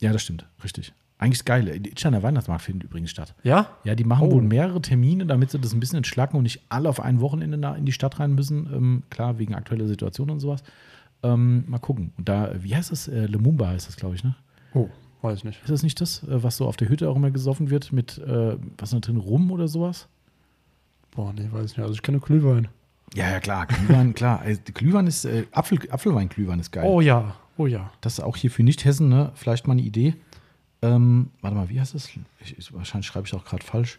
Ja, das stimmt, richtig. Eigentlich geil. Die Itschener Weihnachtsmarkt findet übrigens statt. Ja? Ja, die machen Oh. wohl mehrere Termine, damit sie das ein bisschen entschlacken und nicht alle auf ein Wochenende in die Stadt rein müssen. Ähm, klar, wegen aktueller Situation und sowas. Ähm, mal gucken. Und da, wie heißt das? Äh, Lumumba heißt das, glaube ich, ne? Oh, weiß ich nicht. Ist das nicht das, äh, was so auf der Hütte auch immer gesoffen wird mit, äh, was ist da drin, Rum oder sowas? Boah, nee, weiß ich nicht. Also ich kenne Glühwein. Ja, ja, klar. Glühwein, <laughs> klar. Äh, Glühwein ist, äh, Apfel, Apfelwein-Glühwein ist geil. Oh ja, oh ja. Das ist auch hier für Nicht-Hessen, ne? Vielleicht mal eine Idee. Ähm, warte mal, wie heißt das? Ich, ich, wahrscheinlich schreibe ich auch gerade falsch.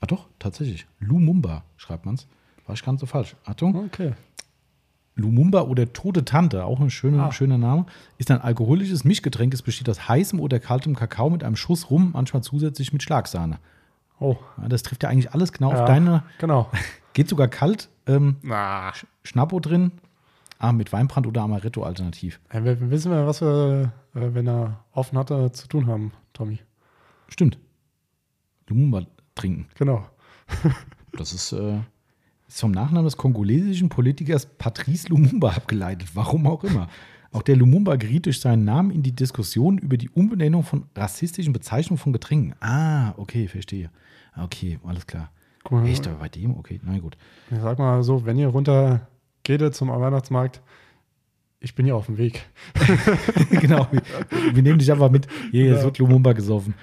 Ah, doch, tatsächlich. Lumumba schreibt man es. War ich ganz so falsch. Achtung. Okay. Lumumba oder Tote Tante, auch ein schöner, Ah. schöner Name, ist ein alkoholisches Mischgetränk. Es besteht aus heißem oder kaltem Kakao mit einem Schuss Rum, manchmal zusätzlich mit Schlagsahne. Oh, Ja, das trifft ja eigentlich alles genau Ja. auf deine. genau. <laughs> Geht sogar kalt. Ähm, Na. Schnappo drin. Ah, mit Weinbrand oder Amaretto alternativ. Ja, wir wir wissen ja, was wir, äh, wenn er offen hatte, zu tun haben, Tommy. Stimmt. Lumumba trinken. Genau. Das ist, äh, ist vom Nachnamen des kongolesischen Politikers Patrice Lumumba abgeleitet. Warum auch immer. Auch der Lumumba geriet durch seinen Namen in die Diskussion über die Umbenennung von rassistischen Bezeichnungen von Getränken. Ah, okay, verstehe. Okay, alles klar. Guck mal, Echt, aber bei dem? Okay, na gut. Ich sag mal so, wenn ihr runter geht zum Weihnachtsmarkt, ich bin ja auf dem Weg. <laughs> genau. Wir, wir nehmen dich einfach mit. Hier, jetzt Ja. wird Lumumba gesoffen.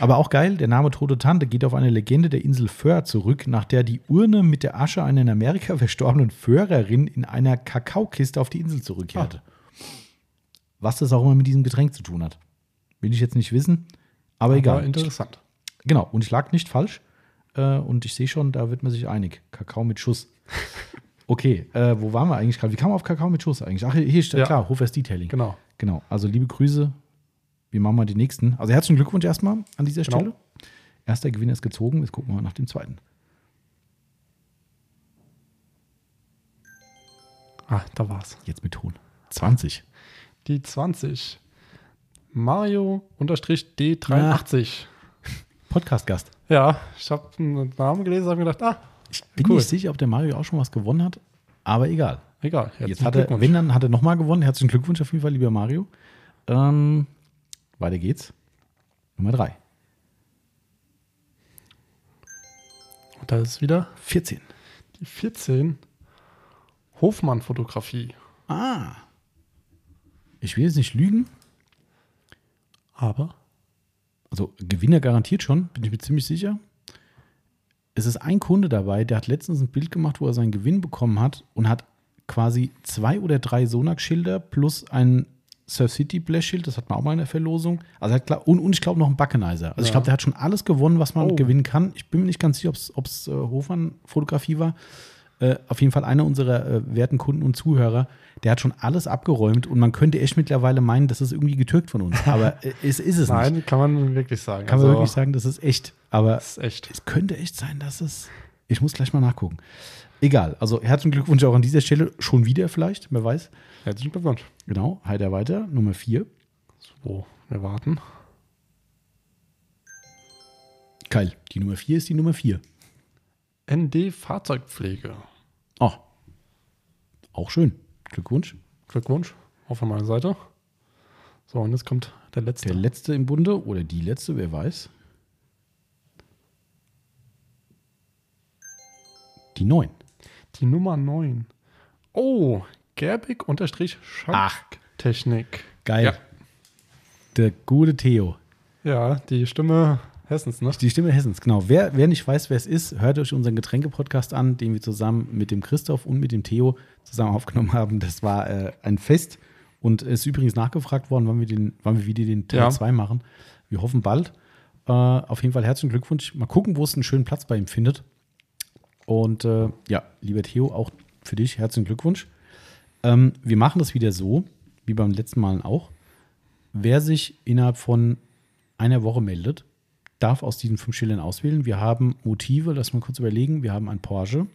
Aber auch geil, der Name Tote Tante geht auf eine Legende der Insel Föhr zurück, nach der die Urne mit der Asche einer in Amerika <laughs> verstorbenen Föhrerin in einer Kakaokiste auf die Insel zurückkehrte. Was das auch immer mit diesem Getränk zu tun hat. Will ich jetzt nicht wissen, aber, Aber egal. interessant. Genau, und ich lag nicht falsch. Äh, und ich sehe schon, da wird man sich einig. Kakao mit Schuss. Okay, äh, wo waren wir eigentlich gerade? Wie kam auf Kakao mit Schuss eigentlich? Ach, hier steht Ja. klar, Hofers Detailing. Genau. Genau, also liebe Grüße. Wir machen mal die nächsten. Also herzlichen Glückwunsch erstmal an dieser Genau. Stelle. Erster Gewinner ist gezogen. Jetzt gucken wir mal nach dem zweiten. Ah, da war's. Jetzt mit Ton. 20. Die 20. Mario-D83. Podcast-Gast. Ja, ich habe einen Namen gelesen, habe mir gedacht, ah, Ich bin Cool. nicht sicher, ob der Mario auch schon was gewonnen hat, aber egal. egal. Jetzt hat er, wenn dann hat er nochmal gewonnen. Herzlichen Glückwunsch auf jeden Fall, lieber Mario. Ähm, weiter geht's. Nummer 3. Und da ist wieder 14. die 14. Hofmann-Fotografie. Ah. Ich will jetzt nicht lügen. Aber Also Gewinner garantiert schon, bin ich mir ziemlich sicher. Es ist ein Kunde dabei, der hat letztens ein Bild gemacht, wo er seinen Gewinn bekommen hat und hat quasi zwei oder drei Sonax-Schilder plus ein Surf City Blech-Schild, das hat man auch mal in der Verlosung. Also hat klar, und, und ich glaube noch ein Buckenizer. Also ich Ja. glaube, der hat schon alles gewonnen, was man Oh. gewinnen kann. Ich bin mir nicht ganz sicher, ob es äh, Hofmann-Fotografie war. Äh, auf jeden Fall einer unserer äh, werten Kunden und Zuhörer, der hat schon alles abgeräumt und man könnte echt mittlerweile meinen, das ist irgendwie getürkt von uns. Aber äh, es ist es nicht. Nein, kann man wirklich sagen. Kann man Also, wirklich sagen, das ist echt. Aber es könnte echt sein, dass es. Ich muss gleich mal nachgucken. Egal. Also herzlichen Glückwunsch auch an dieser Stelle. Schon wieder vielleicht, wer weiß. Herzlichen Glückwunsch. Genau. Heiter weiter. Nummer 4. So, wir warten. Geil. Die Nummer 4 ist die Nummer 4. ND Fahrzeugpflege. Oh. Auch schön. Glückwunsch. Glückwunsch. Auch von meiner Seite. So, und jetzt kommt der letzte. Der letzte im Bunde oder die letzte, wer weiß. Die 9. Die Nummer 9. Oh, Gerbig unterstrich. Schanktechnik. Geil. Ja. Der gute Theo. Ja, die Stimme Hessens, ne? Die Stimme Hessens, genau. Wer, wer nicht weiß, wer es ist, hört euch unseren Getränke-Podcast an, den wir zusammen mit dem Christoph und mit dem Theo zusammen aufgenommen haben. Das war äh, ein Fest und es ist übrigens nachgefragt worden, wann wir, den, wann wir wieder den Teil Ja. 2 machen. Wir hoffen bald. Äh, auf jeden Fall herzlichen Glückwunsch. Mal gucken, wo es einen schönen Platz bei ihm findet. Und äh, ja, lieber Theo, auch für dich herzlichen Glückwunsch. Ähm, wir machen das wieder so, wie beim letzten Mal auch. Wer sich innerhalb von einer Woche meldet, darf aus diesen fünf Schildern auswählen. Wir haben Motive, lass mal kurz überlegen. Wir haben ein Porsche,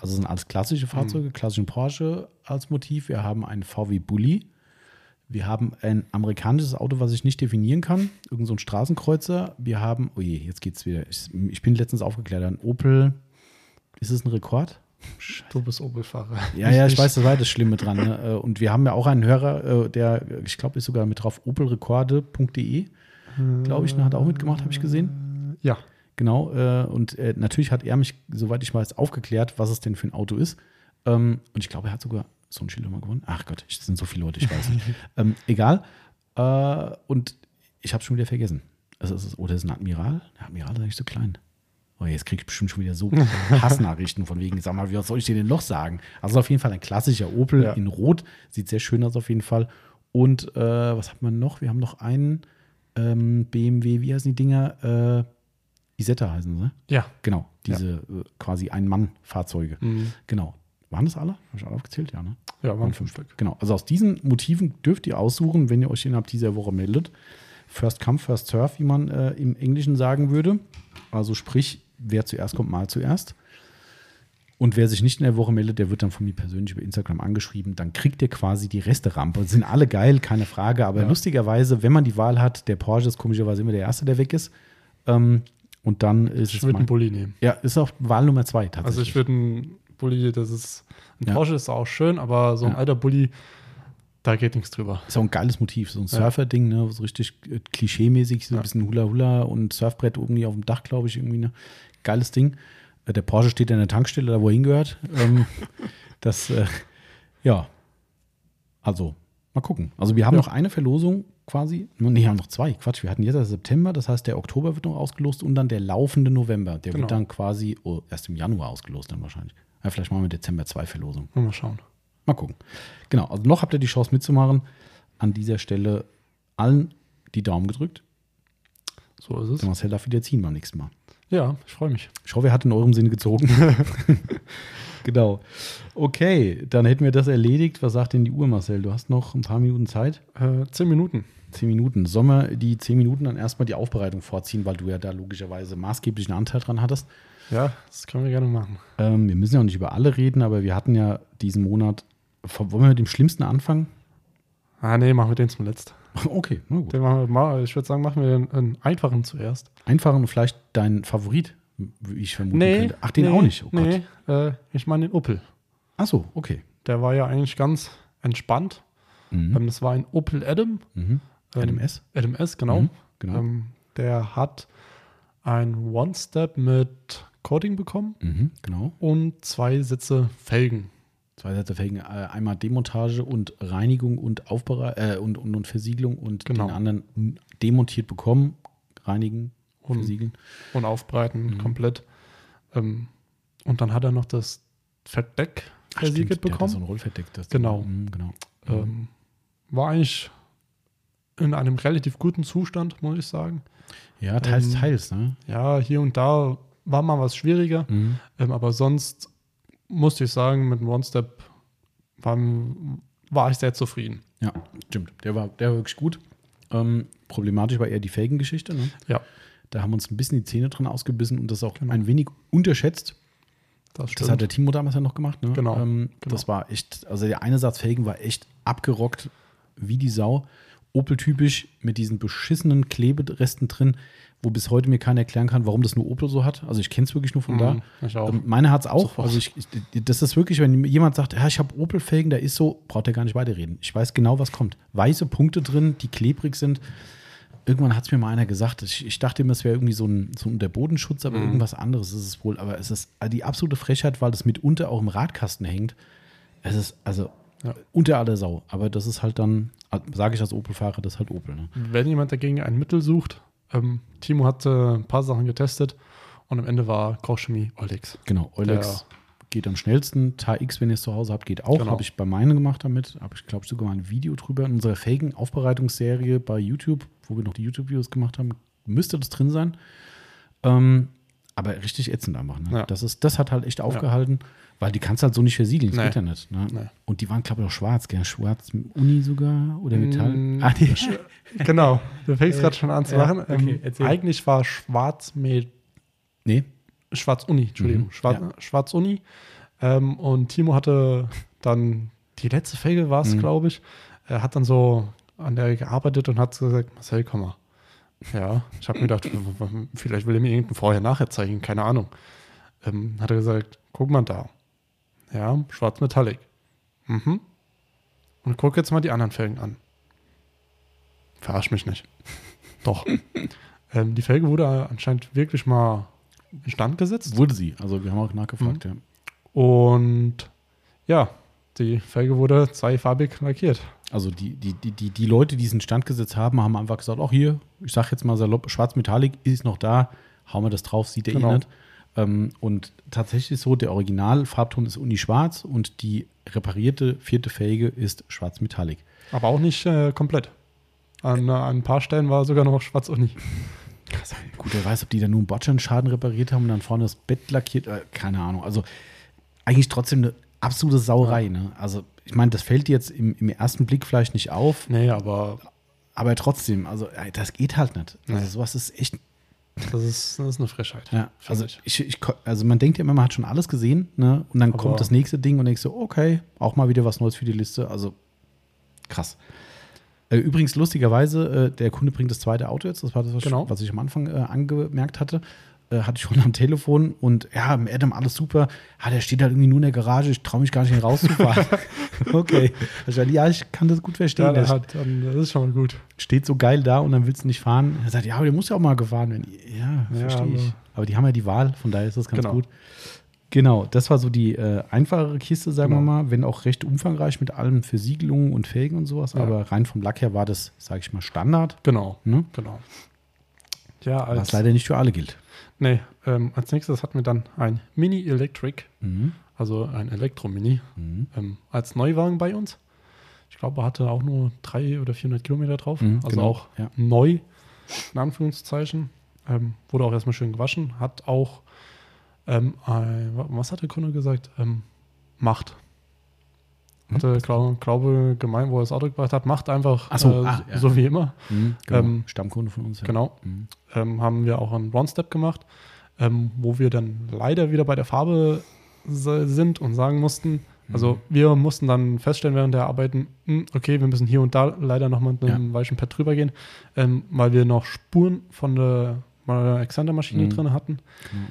also sind alles klassische Fahrzeuge, klassischen Porsche als Motiv. Wir haben einen VW Bulli. Wir haben ein amerikanisches Auto, was ich nicht definieren kann, irgend so ein Straßenkreuzer. Wir haben, oh je, jetzt geht's wieder. Ich, ich bin letztens aufgeklärt, ein Opel. Ist es ein Rekord? Du bist Opel-Fahrer. Ja, ja, ich weiß, das war das Schlimme dran. Ne? Äh, Und wir haben ja auch einen Hörer, äh, der, ich glaube, ist sogar mit drauf, opelrekorde.de, glaube ich, hat auch mitgemacht, habe ich gesehen. Ja. Genau, äh, und äh, natürlich hat er mich, soweit ich weiß, aufgeklärt, was es denn für ein Auto ist. Ähm, und ich glaube, er hat sogar so ein Schild mal gewonnen. Ach Gott, es sind so viele Leute, ich weiß nicht. <laughs> ähm, egal. Äh, und ich habe schon wieder vergessen. Also ist es, oder ist es ein Admiral? Der Admiral ist eigentlich so klein. Oh, jetzt kriege ich bestimmt schon wieder so <laughs> Hassnachrichten von wegen, sag mal, wie was soll ich dir denn noch sagen? Also auf jeden Fall ein klassischer Opel Ja. in Rot. Sieht sehr schön aus auf jeden Fall. Und äh, was hat man noch? Wir haben noch einen ähm, BMW, wie heißen die Dinger? Äh, Isetta heißen sie. Ja. Genau, diese äh, quasi Ein-Mann-Fahrzeuge. Mhm. Genau. Waren das alle? Habe ich alle aufgezählt? Ja, ne? Ja, waren fünf Stück. Genau. Also aus diesen Motiven dürft ihr aussuchen, wenn ihr euch innerhalb dieser Woche meldet. First come, first serve, wie man äh, im Englischen sagen würde. Also sprich, wer zuerst kommt, mal zuerst. Und wer sich nicht in der Woche meldet, der wird dann von mir persönlich über Instagram angeschrieben. Dann kriegt ihr quasi die Resterampe. Sind alle geil, keine Frage. Aber Ja. lustigerweise, wenn man die Wahl hat, der Porsche ist komischerweise immer der Erste, der weg ist. Ähm, und dann ist Ich es würde mein, einen Bulli nehmen. Ja, ist auch Wahl Nummer zwei tatsächlich. Also ich würde einen Bulli, das ist, ein Ja. Porsche ist auch schön, aber so ein Ja. alter Bulli, da geht nichts drüber. Ist auch ein geiles Motiv, so ein Ja. Surfer-Ding, ne? so richtig äh, klischee-mäßig, so ein Ja. bisschen Hula-Hula und Surfbrett irgendwie auf dem Dach, glaube ich, irgendwie. Ne? Geiles Ding. Äh, Der Porsche steht in der Tankstelle, da wo er hingehört. Ähm, <laughs> das, äh, ja, also, mal gucken. Also wir haben Ja. noch eine Verlosung quasi. Nee, wir haben noch zwei. Quatsch, wir hatten jetzt erst September, das heißt, der Oktober wird noch ausgelost und dann der laufende November. Der Genau. wird dann quasi oh, erst im Januar ausgelost dann wahrscheinlich. Ja, vielleicht machen wir Dezember zwei Verlosungen. Mal schauen. Mal gucken. Genau, also noch habt ihr die Chance mitzumachen. An dieser Stelle allen die Daumen gedrückt. So ist es. Der Marcel darf wieder ziehen beim nächsten Mal. Ja, ich freue mich. Ich hoffe, er hat in eurem Sinne gezogen. <laughs> genau. Okay, dann hätten wir das erledigt. Was sagt denn die Uhr, Marcel? Du hast noch ein paar Minuten Zeit. Äh, zehn Minuten. Zehn Minuten. Sollen wir die zehn Minuten dann erstmal die Aufbereitung vorziehen, weil du ja da logischerweise maßgeblichen Anteil dran hattest. Ja, das können wir gerne machen. Ähm, wir müssen ja auch nicht über alle reden, aber wir hatten ja diesen Monat. Wollen wir mit dem Schlimmsten anfangen? Ah, nee, machen wir den zum Letzten. <laughs> Okay, na gut. Den machen wir mal, ich würde sagen, machen wir den einen einfachen zuerst. Einfachen und vielleicht dein Favorit, wie ich vermuten könnte. Ach, den nee, auch nicht. Oh Gott. nee, äh, ich meine den Opel. Ach so, okay. Der war ja eigentlich ganz entspannt. Mhm. Ähm, das war ein Opel Adam. Mhm. Ähm, LMS. Adam S, genau. Mhm, genau. Ähm, der hat ein One-Step mit Coating bekommen Mhm, genau. und zwei Sitze Felgen. Zwei Sätze Felgen. Äh, einmal Demontage und Reinigung und Aufberei äh, und, und, und Versiegelung und Genau. den anderen demontiert bekommen, reinigen, Und- versiegeln. und aufbreiten Mhm. komplett. Ähm, und dann hat er noch das Fettdeck versiegelt der bekommen. So ein Rollfettdeck. Das Genau. Mhm, genau. Ähm, war eigentlich in einem relativ guten Zustand, muss ich sagen. ja, teils, ähm, teils, ne? Ja, hier und da war mal was schwieriger, Mhm. ähm, aber sonst musste ich sagen, mit dem One-Step war, war ich sehr zufrieden. Ja, stimmt. Der war, der war wirklich gut. Ähm, problematisch war eher die Felgengeschichte. Ne? Ja, Da haben wir uns ein bisschen die Zähne dran ausgebissen und das auch Genau. ein wenig unterschätzt. das Das hat der. Timo damals ja noch gemacht. Ne? Genau, Ähm, genau. Das war echt, also der eine Satz Felgen war echt abgerockt wie die Sau. Opel-typisch mit diesen beschissenen Kleberesten drin, wo bis heute mir keiner erklären kann, warum das nur Opel so hat. Also ich kenne es wirklich nur von da. Mhm, ich auch. Ähm, Meine hat es auch. Sofort. Also ich, ich, das ist wirklich, wenn jemand sagt, ja, ich habe Opel-Felgen, der ist so, braucht er gar nicht weiterreden. Ich weiß genau, was kommt. Weiße Punkte drin, die klebrig sind. Irgendwann hat es mir mal einer gesagt, ich, ich dachte immer, es wäre irgendwie so ein, so ein der Bodenschutz, aber Mhm. irgendwas anderes ist es wohl. Aber es ist die absolute Frechheit, weil das mitunter auch im Radkasten hängt. Es ist also Ja. unter aller Sau. Aber das ist halt dann, sage ich als Opel-Fahrer, das ist halt Opel. Ne? Wenn jemand dagegen ein Mittel sucht, ähm, Timo hatte ein paar Sachen getestet und am Ende war Kochchemie Olex. Genau, Eulex geht am schnellsten. TAX, wenn ihr es zu Hause habt, geht auch. Genau. Habe ich bei meinen gemacht damit. Habe ich, glaube ich, sogar mal ein Video drüber. In unserer Felgen-Aufbereitungsserie bei YouTube, wo wir noch die YouTube-Videos gemacht haben, müsste das drin sein. Ähm, aber richtig ätzend einfach. Ne? Ja. Das, ist, das hat halt echt aufgehalten, weil die kannst halt so nicht versiegeln. Das Nee. geht ja nicht. Ne? Nee. Und die waren, glaube ich, auch schwarz. Gell? Schwarz mit Uni sogar oder Metall. Mm, <laughs> Ah, nee. Genau, du fängst Äh, gerade schon an zu ja, lachen. okay, ähm, eigentlich war Schwarz mit nee. Schwarz-Uni, Entschuldigung, Mhm, Schwarz, Schwarz-Uni. Ähm, und Timo hatte dann die letzte Felge war es, Mhm. glaube ich. Er hat dann so an der gearbeitet und hat so gesagt, Marcel, komm mal. Ja, ich habe mir gedacht, vielleicht will er mir irgendein Vorher-Nachher zeigen, keine Ahnung. Ähm, hat er gesagt, guck mal da. Ja, schwarz Metallic. Mhm. Und guck jetzt mal die anderen Felgen an. Verarsch mich nicht. <laughs> Doch. <laughs> ähm, die Felge wurde anscheinend wirklich mal instand gesetzt. Wurde sie. Also wir haben auch nachgefragt, Mhm. ja. Und ja, die Felge wurde zweifarbig lackiert. Also die, die, die, die, die Leute, die diesen Stand gesetzt haben, haben einfach gesagt, auch hier, ich sag jetzt mal salopp, schwarz Metallic ist noch da, hauen wir das drauf, sieht er Genau. eh nicht. Ähm, und tatsächlich ist so, der Originalfarbton ist Uni schwarz und die reparierte vierte Felge ist schwarz Metallic. Aber auch nicht äh, komplett. An, äh, an ein paar Stellen war sogar noch schwarz-uni. Gut, wer weiß, ob die da nur einen Bordscheinschaden repariert haben und dann vorne das Bett lackiert, äh, keine Ahnung. Also eigentlich trotzdem eine absolute Sauerei. Ne? Also ich meine, das fällt jetzt im, im ersten Blick vielleicht nicht auf, Nee, aber aber trotzdem, also das geht halt nicht. Also Nee. sowas ist echt das ist, das ist eine Frechheit. Ja, also, ich. ich, also man denkt ja immer, man hat schon alles gesehen, ne? Und dann Aber- kommt das nächste Ding und denkst so, okay, auch mal wieder was Neues für die Liste. Also krass. Äh, übrigens, lustigerweise, äh, der Kunde bringt das zweite Auto jetzt, das war das, was, Genau. was ich am Anfang äh, angemerkt hatte. Äh, hatte ich schon am Telefon und ja, Adam alles super. Ah, der steht halt irgendwie nur in der Garage, ich traue mich gar nicht hier rauszufahren. <laughs> okay. Also, ja, ich kann das gut verstehen. Ja, der hat, dann, das ist schon mal gut. steht so geil da und dann willst du nicht fahren. Er sagt, ja, aber der muss ja auch mal gefahren werden. Ja, Ja, verstehe ich. aber- Aber die haben ja die Wahl, von daher ist das ganz Genau. gut. Genau, das war so die äh, einfachere Kiste, sagen Genau. wir mal, wenn auch recht umfangreich mit allem Versiegelungen und Felgen und sowas. Ja. Aber rein vom Lack her war das, sage ich mal, Standard, Genau, ne? genau. Ja, was leider nicht für alle gilt. Nee, ähm, als nächstes hatten wir dann ein Mini Electric, Mhm. also ein Elektro-Mini, Mhm. ähm, als Neuwagen bei uns. Ich glaube, er hatte auch nur 300 oder 400 Kilometer drauf. Mhm, also genau, auch ja. neu, in Anführungszeichen. Ähm, wurde auch erstmal schön gewaschen. Hat auch, ähm, ein, wa- was hat der Kunde gesagt? Ähm, Macht. Hm? Hatte, glaub, glaube, gemeint, wo er das Auto gebracht hat, macht einfach Ach so, äh, ah, ja. so wie immer. Mhm, genau. Ähm, Stammkunde von uns. Ja. Genau. Mhm. Ähm, haben wir auch einen One-Step gemacht, ähm, wo wir dann leider wieder bei der Farbe sind und sagen mussten, also Mhm. wir mussten dann feststellen während der Arbeiten, hm, okay, wir müssen hier und da leider noch mit einem weichen Pad drüber gehen, ähm, weil wir noch Spuren von der, meiner Exander-Maschine Mhm. drin hatten. Genau.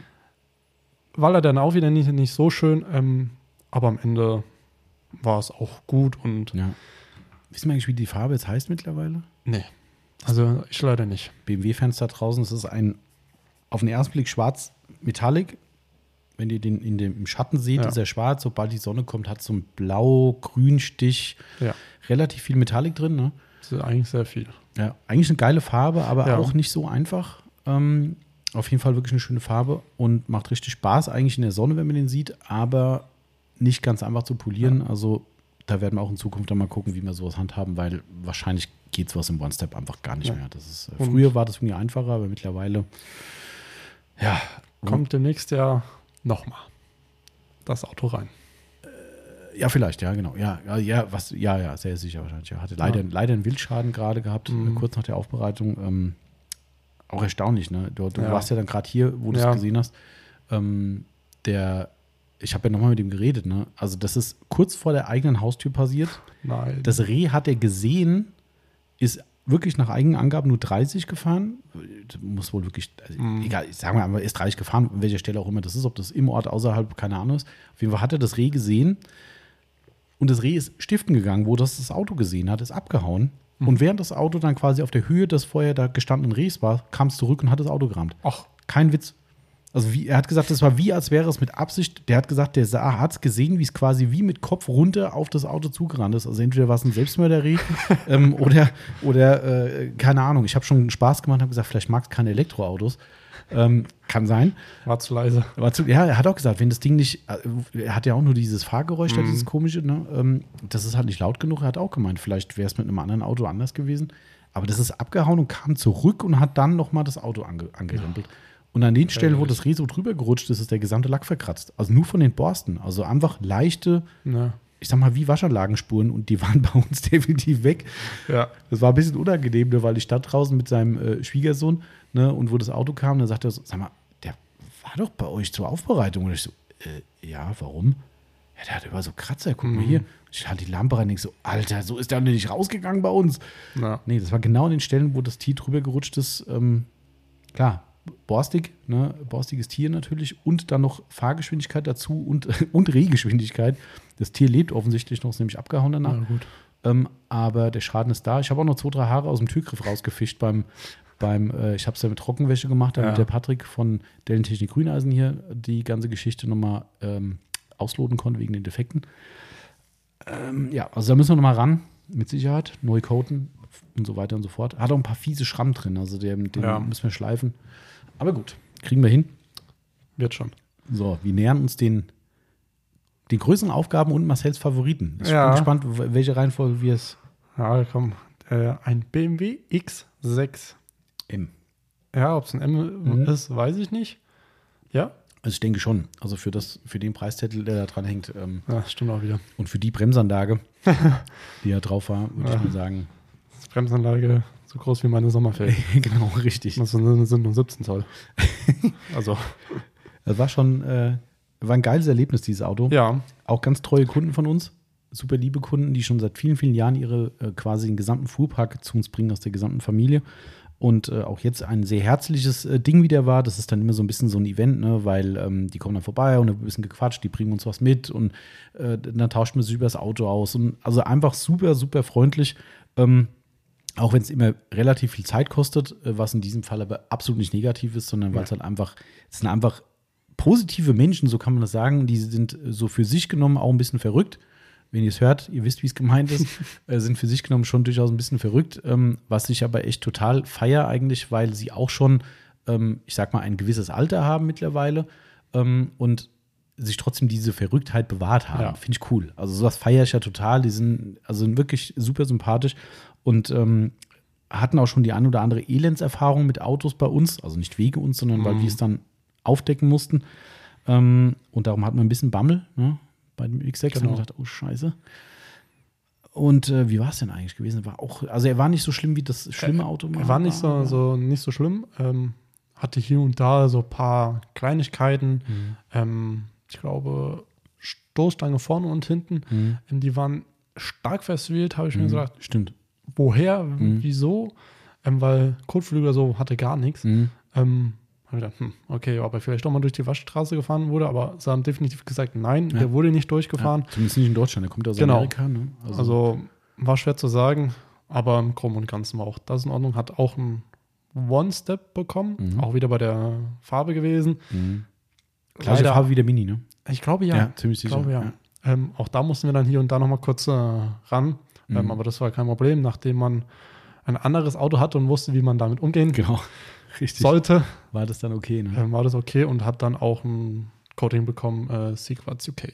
War er dann auch wieder nicht, nicht so schön, ähm, aber am Ende war es auch gut und Ja. Wissen wir eigentlich, wie die Farbe jetzt heißt mittlerweile? nee, also ich leider nicht. BMW-Fans da draußen, es ist ein auf den ersten Blick schwarz Metallic. Wenn ihr den in dem, im Schatten seht, Ja. ist er schwarz. Sobald die Sonne kommt, hat so einen blau-grün Stich. Ja, Relativ viel Metallic drin. Ne? das ist eigentlich sehr viel. Ja, eigentlich eine geile Farbe, aber Ja. auch nicht so einfach. Ähm, auf jeden Fall wirklich eine schöne Farbe und macht richtig Spaß eigentlich in der Sonne, wenn man den sieht, aber nicht ganz einfach zu polieren. Also da werden wir auch in Zukunft dann mal gucken, wie wir sowas handhaben, weil wahrscheinlich geht sowas im One-Step einfach gar nicht Ja. mehr. Das ist, äh, früher war das irgendwie einfacher, aber mittlerweile, ja, Kommt demnächst ja nochmal das Auto rein. ja, vielleicht, ja, genau. Ja, ja, ja, was, ja, ja, sehr sicher wahrscheinlich. Ja, hatte leider, Ja. leider einen Wildschaden gerade gehabt, Mhm. äh, kurz nach der Aufbereitung. Ähm, auch erstaunlich, ne? Du, du Ja. warst ja dann gerade hier, wo du es Ja. gesehen hast. Ähm, der, ich habe ja nochmal mit ihm geredet, ne? Also, das ist kurz vor der eigenen Haustür passiert. Nein. Das Reh hat er gesehen, ist wirklich nach eigenen Angaben nur 30 gefahren. Das muss wohl wirklich, also Mhm. egal, ich sage mal, aber er ist 30 gefahren, an welcher Stelle auch immer das ist, ob das im Ort, außerhalb, keine Ahnung ist. Auf jeden Fall hat er das Reh gesehen und das Reh ist stiften gegangen, wo das das Auto gesehen hat, ist abgehauen. Mhm. Und während das Auto dann quasi auf der Höhe des vorher da gestandenen Rehs war, kam es zurück und hat das Auto gerammt. Ach, Kein Witz. Also wie, er hat gesagt, das war wie, als wäre es mit Absicht. Der hat gesagt, der hat es gesehen, wie es quasi wie mit Kopf runter auf das Auto zugerannt ist. Also entweder war es ein Selbstmörderreh <laughs> ähm, oder, oder äh, keine Ahnung. Ich habe schon Spaß gemacht und habe gesagt, vielleicht mag es keine Elektroautos. Ähm, kann sein. war zu leise. Aber zu, ja, er hat auch gesagt, wenn das Ding nicht, äh, er hat ja auch nur dieses Fahrgeräusch, Mhm. dieses komische, ne? ähm, das ist halt nicht laut genug. Er hat auch gemeint, vielleicht wäre es mit einem anderen Auto anders gewesen. Aber das ist abgehauen und kam zurück und hat dann nochmal das Auto ange, angerempelt. Und an den Stellen, wo das Reh so drüber gerutscht ist, ist der gesamte Lack verkratzt. Also nur von den Borsten. Also einfach leichte, Ne. ich sag mal, wie Waschanlagenspuren und die <laughs> waren bei uns definitiv weg. Ja. Das war ein bisschen unangenehm, ne, weil ich stand draußen mit seinem äh, Schwiegersohn ne, und wo das Auto kam, dann sagte er so, sag mal, der war doch bei euch zur Aufbereitung. Und ich so, äh, ja, warum? Ja, der hat über so Kratzer, guck mal Mhm. hier. Ich halte die Lampe rein und denk so, Alter, so ist der nicht rausgegangen bei uns. Na. Nee, das war genau an den Stellen, wo das Tier drüber gerutscht ist. Ähm, klar, borstig, ne, borstiges Tier natürlich und dann noch Fahrgeschwindigkeit dazu und, <laughs> und Rehgeschwindigkeit. Das Tier lebt offensichtlich noch, ist nämlich abgehauen danach. Na gut. Ähm, aber der Schaden ist da. Ich habe auch noch zwei, drei Haare aus dem Türgriff rausgefischt beim, beim äh, ich habe es ja mit Trockenwäsche gemacht, damit Ja. der Patrick von Dellen Technik Grüneisen hier die ganze Geschichte nochmal ähm, ausloten konnte wegen den Defekten. Ähm, ja, also da müssen wir nochmal ran, mit Sicherheit, neu coaten und so weiter und so fort. Hat auch ein paar fiese Schramm drin, also den, den Ja. müssen wir schleifen. Aber gut, kriegen wir hin. Wird schon. So, wir nähern uns den, den größeren Aufgaben und Marcells Favoriten. Ich Ja. bin gespannt, welche Reihenfolge wir es Ja, komm. Äh, ein BMW X6. im. Ja, ob es ein M Mhm. ist, weiß ich nicht. Ja? Also ich denke schon. Also für, das, für den Preiszettel, der da dran hängt ähm, Ja, stimmt auch wieder. und für die Bremsanlage, <laughs> die da drauf war, würde ich Ja. mal sagen. Bremsanlage so groß wie meine Sommerferien. <laughs> genau, richtig. Das sind, nur 17 Zoll. <laughs> also, Das war schon äh, war ein geiles Erlebnis, dieses Auto. ja. Auch ganz treue Kunden von uns. Super liebe Kunden, die schon seit vielen, vielen Jahren ihre äh, quasi den gesamten Fuhrpark zu uns bringen aus der gesamten Familie. Und äh, auch jetzt ein sehr herzliches äh, Ding wieder war. Das ist dann immer so ein bisschen so ein Event, ne? weil ähm, die kommen dann vorbei und ein bisschen gequatscht, die bringen uns was mit und äh, dann tauscht man sich über das Auto aus. Und also einfach super, super freundlich. Ähm, auch wenn es immer relativ viel Zeit kostet, äh, was in diesem Fall aber absolut nicht negativ ist, sondern weil es halt einfach, es sind einfach positive Menschen, so kann man das sagen. Die sind äh, so für sich genommen auch ein bisschen verrückt. Wenn ihr es hört, ihr wisst, wie es gemeint ist, <laughs> äh, sind für sich genommen schon durchaus ein bisschen verrückt, ähm, was ich aber echt total feier eigentlich, weil sie auch schon, ähm, ich sag mal, ein gewisses Alter haben mittlerweile ähm, und sich trotzdem diese Verrücktheit bewahrt haben. Ja. Finde ich cool. Also sowas feiere ich ja total. Die sind also sind wirklich super sympathisch und ähm, hatten auch schon die ein oder andere Elendserfahrung mit Autos bei uns, also nicht wegen uns, sondern weil Mhm. wir es dann aufdecken mussten. Ähm, und darum hatten wir ein bisschen Bammel ne, bei dem X6 Genau. und gedacht, oh Scheiße. Und äh, wie war es denn eigentlich gewesen? War auch, also er war nicht so schlimm wie das schlimme Auto. Er war nicht so, aber- so, nicht so schlimm. Ähm, hatte hier und da so ein paar Kleinigkeiten. Mhm. Ähm, ich glaube, Stoßstange vorne und hinten. Mhm. Ähm, die waren stark verswählt, habe ich mir Mhm. gesagt. Stimmt. Woher? Mhm. Wieso? Ähm, weil Kotflügel so hatte gar nichts. Mhm. Ähm, hab ich gedacht, hm, okay, ob er vielleicht doch mal durch die Waschstraße gefahren wurde, aber sie haben definitiv gesagt, nein, Ja. der wurde nicht durchgefahren. Ja, zumindest nicht in Deutschland, der kommt aus Genau. Amerika. Ne? Also, war schwer zu sagen, aber im Groben und Ganzen war auch das in Ordnung. Hat auch ein One-Step bekommen, Mhm. auch wieder bei der Farbe gewesen. mhm. Gleiche Leider- Farbe wie der Mini, ne? Ich glaube ja. ziemlich ich sicher. glaube ja. Ähm, auch da mussten wir dann hier und da noch mal kurz äh, ran. Mhm. Ähm, aber das war kein Problem, nachdem man ein anderes Auto hatte und wusste, wie man damit umgehen Genau. <laughs> Richtig. sollte, War das dann okay, ne? ähm, war das okay und hat dann auch ein Coating bekommen, äh, Sequats UK.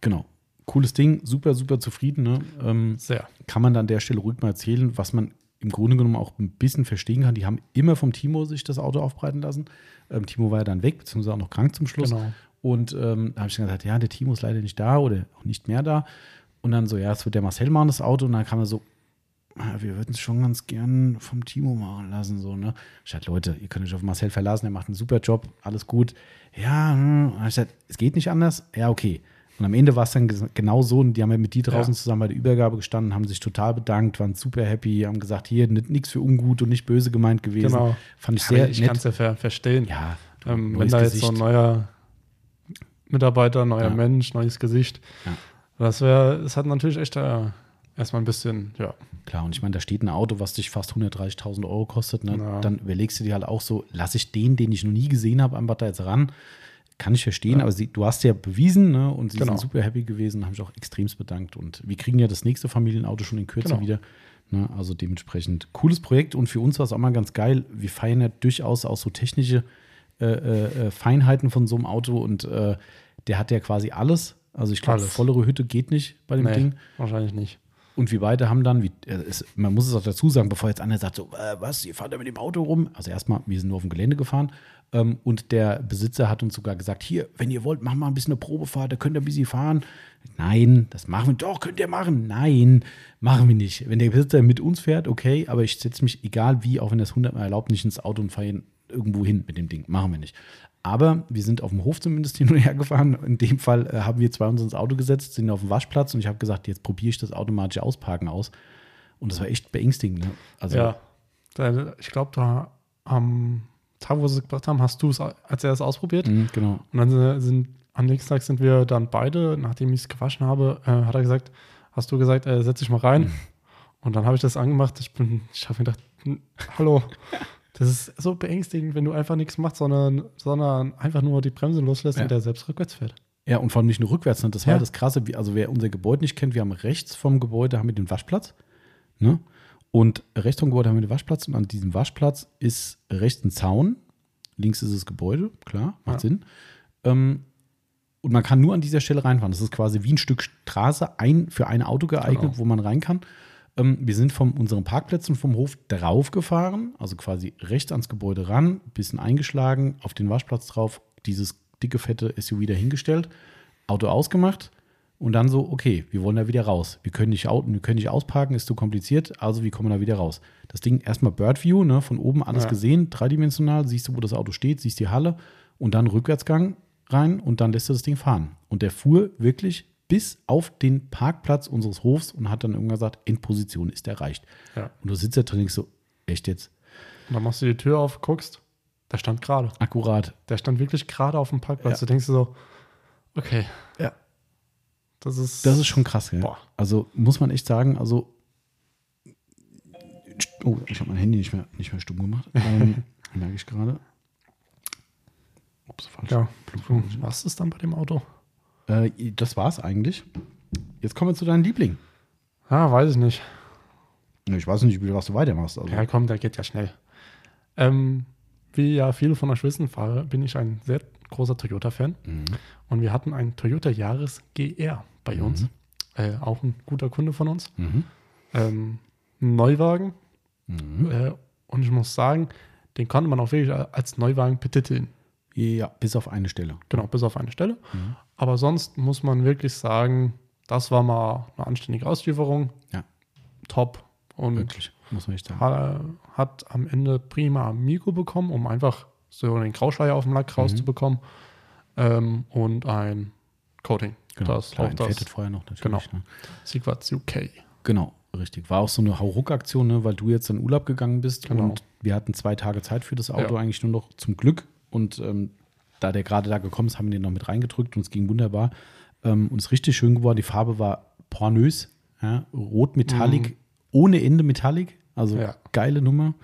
Genau. Cooles Ding, super, super zufrieden. Ne? Ähm, Sehr. kann man da an der Stelle ruhig mal erzählen, was man im Grunde genommen auch ein bisschen verstehen kann. Die haben immer vom Timo sich das Auto aufbreiten lassen. Ähm, Timo war ja dann weg, beziehungsweise auch noch krank zum Schluss. Genau. Und ähm, da habe ich dann gesagt, ja, der Timo ist leider nicht da oder auch nicht mehr da. Und dann so, ja, es wird der Marcel machen, das Auto. Und dann kam er so, ah, wir würden es schon ganz gern vom Timo machen lassen. So, ne? Ich sagte, Leute, ihr könnt euch auf Marcel verlassen, er macht einen super Job, alles gut. Ja, hm. Ich sagte, es geht nicht anders. Ja, okay. Und am Ende war es dann genau so. Und die haben ja mit die draußen Ja. zusammen bei der Übergabe gestanden, haben sich total bedankt, waren super happy, haben gesagt, hier nichts für ungut und nicht böse gemeint gewesen. Genau. Fand ich sehr ich kann es nett. ja ver verstehen. Ja, du, ähm, wenn da jetzt so ein Gesicht. neuer Mitarbeiter, neuer Ja. Mensch, neues Gesicht, das wäre, es hat natürlich echt äh, erstmal ein bisschen, ja, Klar, und ich meine, da steht ein Auto, was dich fast 130.000 Euro kostet. Ne? Dann überlegst du dir halt auch so, lasse ich den, den ich noch nie gesehen habe, einfach da jetzt ran. Kann ich verstehen, Ja. aber sie, du hast ja bewiesen ne? und sie Genau. sind super happy gewesen, haben sich auch extremst bedankt. Und wir kriegen ja das nächste Familienauto schon in Kürze Genau. wieder. Ne? Also dementsprechend cooles Projekt und für uns war es auch mal ganz geil. Wir feiern ja durchaus auch so technische äh, äh, äh, Feinheiten von so einem Auto und äh, der hat ja quasi alles. Also ich glaube, vollere Hütte geht nicht bei dem nee, Ding. wahrscheinlich nicht. Und wir beide haben dann, es, man muss es auch dazu sagen, bevor jetzt einer sagt, so, äh, was, ihr fahrt da mit dem Auto rum? Also erstmal, wir sind nur auf dem Gelände gefahren ähm, und der Besitzer hat uns sogar gesagt, hier, wenn ihr wollt, machen wir ein bisschen eine Probefahrt, da könnt ihr ein bisschen fahren. Nein, das machen wir, doch, könnt ihr machen. Nein, machen wir nicht. Wenn der Besitzer mit uns fährt, okay, aber ich setze mich, egal wie, auch wenn das 100 Mal erlaubt, nicht ins Auto und fahre irgendwo hin mit dem Ding. Machen wir nicht. Aber wir sind auf dem Hof zumindest <laughs> hin und her gefahren. In dem Fall äh, haben wir zwei uns ins Auto gesetzt, sind auf dem Waschplatz und ich habe gesagt, jetzt probiere ich das automatische Ausparken aus. Und das war echt beängstigend. Ne? Also, ja, da, ich glaube, da am Tag, wo sie es gebracht haben, hast du es als erstes ausprobiert. mh, genau. Und dann sind, am nächsten Tag sind wir dann beide, nachdem ich es gewaschen habe, äh, hat er gesagt, hast du gesagt, äh, setz dich mal rein. Und dann habe ich das angemacht. Ich bin, ich habe mir gedacht, hm, hallo. Das ist so beängstigend, wenn du einfach nichts machst, sondern, sondern einfach nur die Bremse loslässt Ja. und der selbst rückwärts fährt. Ja, und vor allem nicht nur rückwärts. Ne? Das war Ja. das Krasse. Also, wer unser Gebäude nicht kennt, wir haben rechts vom Gebäude haben wir den Waschplatz. Ne? Und rechts vom Gebäude haben wir den Waschplatz. Und an diesem Waschplatz ist rechts ein Zaun. Links ist das Gebäude. Klar, macht Ja. Sinn. Ähm, und man kann nur an dieser Stelle reinfahren. Das ist quasi wie ein Stück Straße ein, für ein Auto geeignet, Genau. wo man rein kann. Ähm, wir sind von unseren Parkplätzen vom Hof drauf gefahren, also quasi rechts ans Gebäude ran, bisschen eingeschlagen, auf den Waschplatz drauf, dieses dicke, fette SUV dahingestellt, Auto ausgemacht und dann so, okay, wir wollen da wieder raus. Wir können nicht, au- wir können nicht ausparken, ist zu kompliziert, also wie kommen wir da wieder raus? Das Ding erstmal Birdview, ne, von oben alles Ja. gesehen, dreidimensional, siehst du, wo das Auto steht, siehst die Halle und dann Rückwärtsgang rein und dann lässt er das Ding fahren. Und der fuhr wirklich bis auf den Parkplatz unseres Hofs und hat dann irgendwann gesagt, Endposition ist erreicht. Ja. Und du sitzt da drin und denkst so, echt jetzt? Und dann machst du die Tür auf, guckst, der stand gerade. Akkurat. Der stand wirklich gerade auf dem Parkplatz. Ja. Du denkst so, okay, Ja. Das ist. Das ist schon krass, gell? Boah. Also muss man echt sagen, also Oh, ich habe mein Handy nicht mehr, nicht mehr stumm gemacht. <laughs> ähm, merke ich gerade. Ups, falsch. Ja, du, was ist dann bei dem Auto? Äh, das war's eigentlich. Jetzt kommen wir zu deinem Liebling. Ah, weiß ich nicht. Ich weiß nicht, was du weitermachst. Also. Ja, komm, der geht ja schnell. Ähm, wie ja viele von euch wissen, bin ich ein sehr großer Toyota-Fan. Mhm. Und wir hatten einen Toyota Yaris GR bei uns. Äh, auch ein guter Kunde von uns. Mhm. Ähm, ein Neuwagen. Mhm. Äh, und ich muss sagen, den konnte man auch wirklich als Neuwagen betiteln. Ja, bis auf eine Stelle. Genau, bis auf eine Stelle. Mhm. Aber sonst muss man wirklich sagen, das war mal eine anständige Auslieferung. Ja. Top. Und Wirklich, muss man echt sagen. hat, hat am Ende prima Mikro bekommen, um einfach so den Grauschleier auf dem Lack Mhm. rauszubekommen. Ähm, und ein Coating. Genau, Das klar, auch das vorher noch natürlich. Genau. Ne? Sequats UK. Genau, richtig. War auch so eine Hauruck-Aktion, ne, weil du jetzt in Urlaub gegangen bist Genau. und wir hatten zwei Tage Zeit für das Auto Ja. eigentlich nur noch zum Glück. Und ähm, da der gerade da gekommen ist, haben wir den noch mit reingedrückt und es ging wunderbar. Ähm, und es ist richtig schön geworden. Die Farbe war pornös, ja, rot Metallic, ohne Ende Metallic. Also Mhm. Ja. geile Nummer.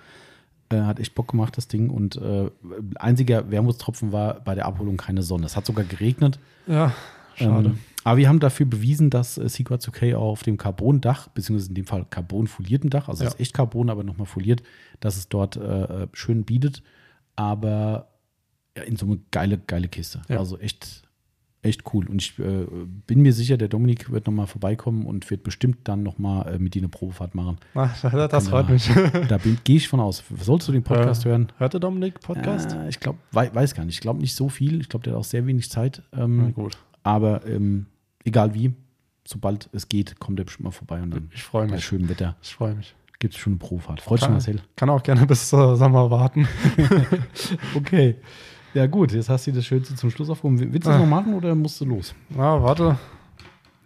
Äh, hat echt Bock gemacht, das Ding. Und äh, einziger Wermutstropfen war bei der Abholung keine Sonne. Es hat sogar geregnet. Ja, schade. Ähm, Aber wir haben dafür bewiesen, dass äh, Secrets OK auch auf dem Carbon-Dach, beziehungsweise in dem Fall Carbon-folierten Dach, also Ja. es ist echt Carbon, aber nochmal foliert, dass es dort äh, äh, schön bietet. Aber ja, in Summe geile, geile Kiste. Ja. Also echt, echt cool. Und ich äh, bin mir sicher, der Dominik wird nochmal vorbeikommen und wird bestimmt dann nochmal äh, mit dir eine Probefahrt machen. Na, das das freut Ja. mich. <laughs> Da gehe ich von aus. Sollst du den Podcast Äh, hören? Hörte Dominik Podcast? Äh, ich glaube, wei weiß gar nicht. Ich glaube nicht so viel. Ich glaube, der hat auch sehr wenig Zeit. Na Ähm, gut, aber ähm, egal wie, sobald es geht, kommt er bestimmt mal vorbei und dann ich freue bei mich. schönem Wetter Ich freue mich. gibt es schon eine Profahrt. Freut dich, Marcel? Kann auch gerne bis Sommer warten. <laughs> <laughs> Okay. Ja, gut, jetzt hast du das Schönste zum Schluss aufgehoben. Willst du das Ah. noch machen oder musst du los? Na, warte.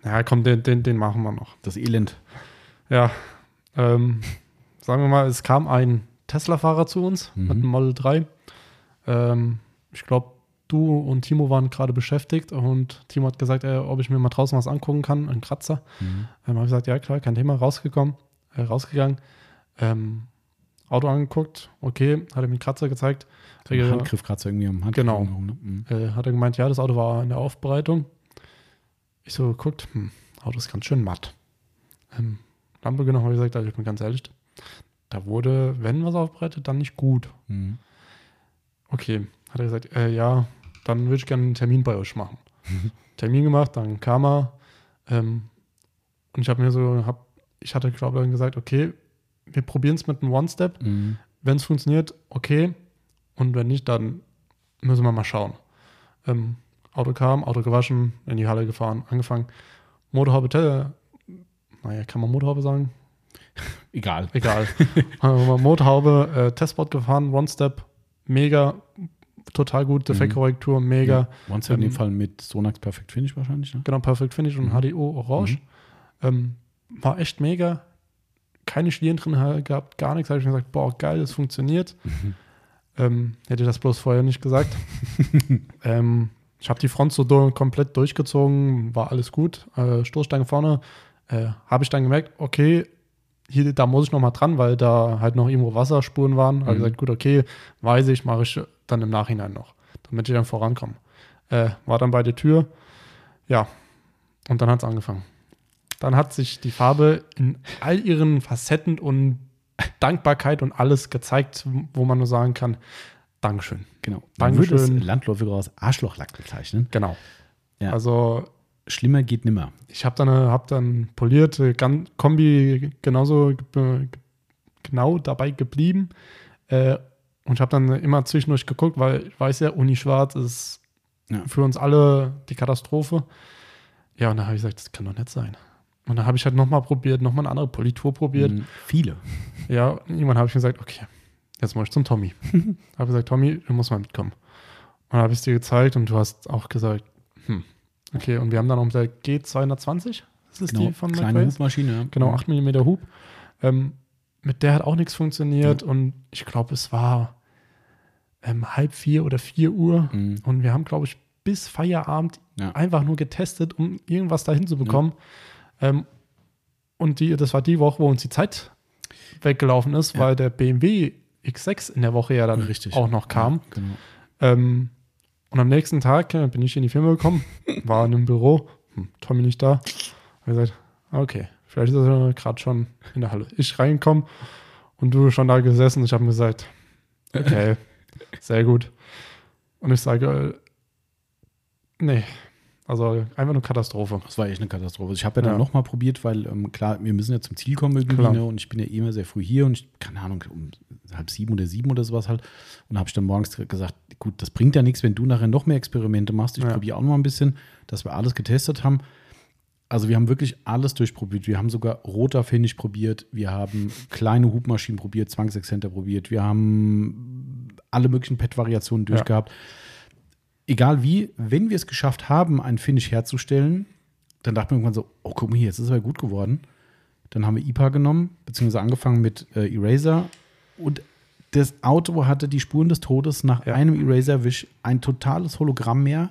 Ja, komm, den, den, den machen wir noch. Das Elend. Ja, ähm, sagen wir mal, es kam ein Tesla-Fahrer zu uns Mhm. mit einem Model 3. Ähm, ich glaube, du und Timo waren gerade beschäftigt und Timo hat gesagt, äh, ob ich mir mal draußen was angucken kann, einen Kratzer. Mhm. Ähm, habe ich gesagt, ja klar, kein Thema, rausgekommen, äh, rausgegangen. Ähm, Auto angeguckt, okay, hat er mir einen Kratzer gezeigt. So ein Äh, Handgriffkratzer irgendwie am Handgriff. Genau. ne? Mhm. äh, hat er gemeint, ja, das Auto war in der Aufbereitung. Ich so geguckt, hm, Auto ist ganz schön matt. Ähm, Lampe genommen, habe ich gesagt, also ich bin ganz ehrlich, da wurde, wenn was aufbereitet, dann nicht gut. Mhm. Okay, hat er gesagt, äh, ja, dann würde ich gerne einen Termin bei euch machen. <laughs> Termin gemacht, dann kam er ähm, und ich habe mir so, hab, ich hatte glaube ich gesagt, okay, wir probieren es mit einem One-Step. Mhm. Wenn es funktioniert, okay. Und wenn nicht, dann müssen wir mal schauen. Ähm, Auto kam, Auto gewaschen, in die Halle gefahren, angefangen. Motorhaube, naja, kann man Motorhaube sagen? <laughs> Egal. Egal. <laughs> Motorhaube, äh, Testspot gefahren, One-Step, mega, total gut, Defektkorrektur, mega. Once in dem Ähm, Fall mit Sonax Perfect Finish wahrscheinlich, ne? Genau, Perfect Finish und Mhm. HDO Orange. Ähm, war echt mega. Keine Schlieren drin gehabt, gar nichts. Habe ich mir gesagt, boah, geil, das funktioniert. Mhm. Ähm, hätte ich das bloß vorher nicht gesagt. <laughs> ähm, ich habe die Front so do komplett durchgezogen, war alles gut. Äh, Stoßstange vorne. Äh, habe ich dann gemerkt, okay, hier, da muss ich noch mal dran, weil da halt noch irgendwo Wasserspuren waren. Habe Mhm. gesagt, gut, okay, weiß ich, mache ich dann im Nachhinein noch, damit ich dann vorankomme. Äh, war dann bei der Tür. Ja, und dann hat es angefangen. Dann hat sich die Farbe in all ihren Facetten und Dankbarkeit und alles gezeigt, wo man nur sagen kann, Dankeschön. Genau. Man würde Dankeschön. es landläufig als Arschlochlack bezeichnen. Genau. Ja. Also Schlimmer geht nimmer. ich habe dann, hab dann poliert, gan- Kombi genauso ge- ge- genau dabei geblieben. Äh, und ich habe dann immer zwischendurch geguckt, weil ich weiß ja, Uni Schwarz ist Ja. für uns alle die Katastrophe. Ja, und dann habe ich gesagt, das kann doch nicht sein. Und dann habe ich halt nochmal probiert, nochmal eine andere Politur probiert. Mhm. Viele. Ja, irgendwann habe ich gesagt, okay, jetzt muss ich zum Tommy. <laughs> habe gesagt, Tommy, du musst mal mitkommen. Und dann habe ich es dir gezeigt und du hast auch gesagt, hm, okay, und wir haben dann auch mit der G220, das ist Genau. die von Kleine McRae. Hubmaschine. ja. Genau, Mhm. 8 mm Hub. Ähm, mit der hat auch nichts funktioniert und ich glaube, es war ähm, halb vier oder vier Uhr Mhm. und wir haben, glaube ich, bis Feierabend Ja. einfach nur getestet, um irgendwas dahin zu bekommen. Ähm, und die, das war die Woche, wo uns die Zeit weggelaufen ist, Ja. weil der BMW X6 in der Woche ja dann Richtig. auch noch kam. Ja, genau. Ähm, und am nächsten Tag äh, bin ich in die Firma gekommen, <laughs> war in einem Büro, hm, Tommy nicht da. Hab gesagt, okay, vielleicht ist er gerade schon in der Halle. Ich reinkomme und du schon da gesessen. Ich habe mir gesagt, okay, <laughs> sehr gut. Und ich sage, äh, nee, also einfach nur Katastrophe. Das war echt eine Katastrophe. Ich habe ja dann Ja. nochmal probiert, weil ähm, klar, wir müssen ja zum Ziel kommen irgendwie ne? und ich bin ja eh immer sehr früh hier und ich, keine Ahnung, um halb sieben oder sieben oder sowas halt. Und habe ich dann morgens gesagt, gut, das bringt ja nichts, wenn du nachher noch mehr Experimente machst. Ich Ja. probiere auch noch mal ein bisschen, dass wir alles getestet haben. Also wir haben wirklich alles durchprobiert. Wir haben sogar roter Finish probiert. Wir haben kleine Hubmaschinen probiert, Zwangsexzenter probiert. Wir haben alle möglichen PET-Variationen Ja. Egal wie, wenn wir es geschafft haben, einen Finish herzustellen, dann dachte man irgendwann so, oh, guck mal hier, jetzt ist er gut geworden. Dann haben wir IPA genommen, beziehungsweise angefangen mit äh, Eraser. Und das Auto hatte die Spuren des Todes nach Ja. einem Eraser-Wisch ein totales Hologramm mehr,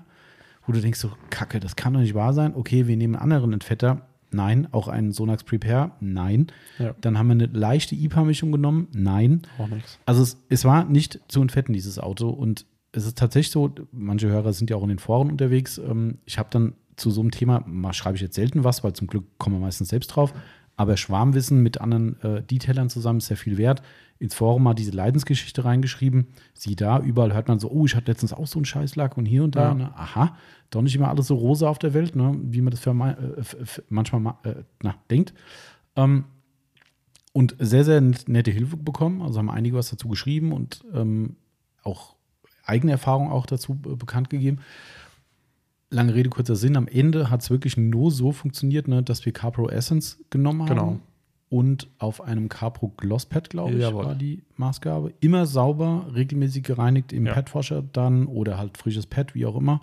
wo du denkst so, kacke, das kann doch nicht wahr sein. Okay, wir nehmen einen anderen Entfetter. Nein. Auch einen Sonax Prepare? Nein. Ja. Dann haben wir eine leichte IPA-Mischung genommen? Nein. Auch nichts. Also es, es war nicht zu entfetten, dieses Auto. Und es ist tatsächlich so, manche Hörer sind ja auch in den Foren unterwegs. Ähm, ich habe dann zu so einem Thema mal schreibe ich jetzt selten was, weil zum Glück kommen wir meistens selbst drauf. Aber Schwarmwissen mit anderen äh, Detailern zusammen ist sehr viel wert. Ins Forum mal diese Leidensgeschichte reingeschrieben. Sieh da, überall hört man so, oh, ich hatte letztens auch so einen Scheißlack und hier und da. Ja. Ne? Aha, doch nicht immer alles so rosa auf der Welt, ne? wie man das für, äh, f- f- manchmal ma- äh, na, denkt. Ähm, und sehr, sehr nette Hilfe bekommen. Also haben einige was dazu geschrieben und ähm, auch eigene Erfahrungen auch dazu äh, bekannt gegeben. Lange Rede, kurzer Sinn. Am Ende hat es wirklich nur so funktioniert, ne, dass wir CarPro Essence genommen haben. Genau. Und auf einem CarPro Glosspad, glaube ich, Jawohl. war die Maßgabe. Immer sauber, regelmäßig gereinigt im Ja. Padwasher dann oder halt frisches Pad, wie auch immer.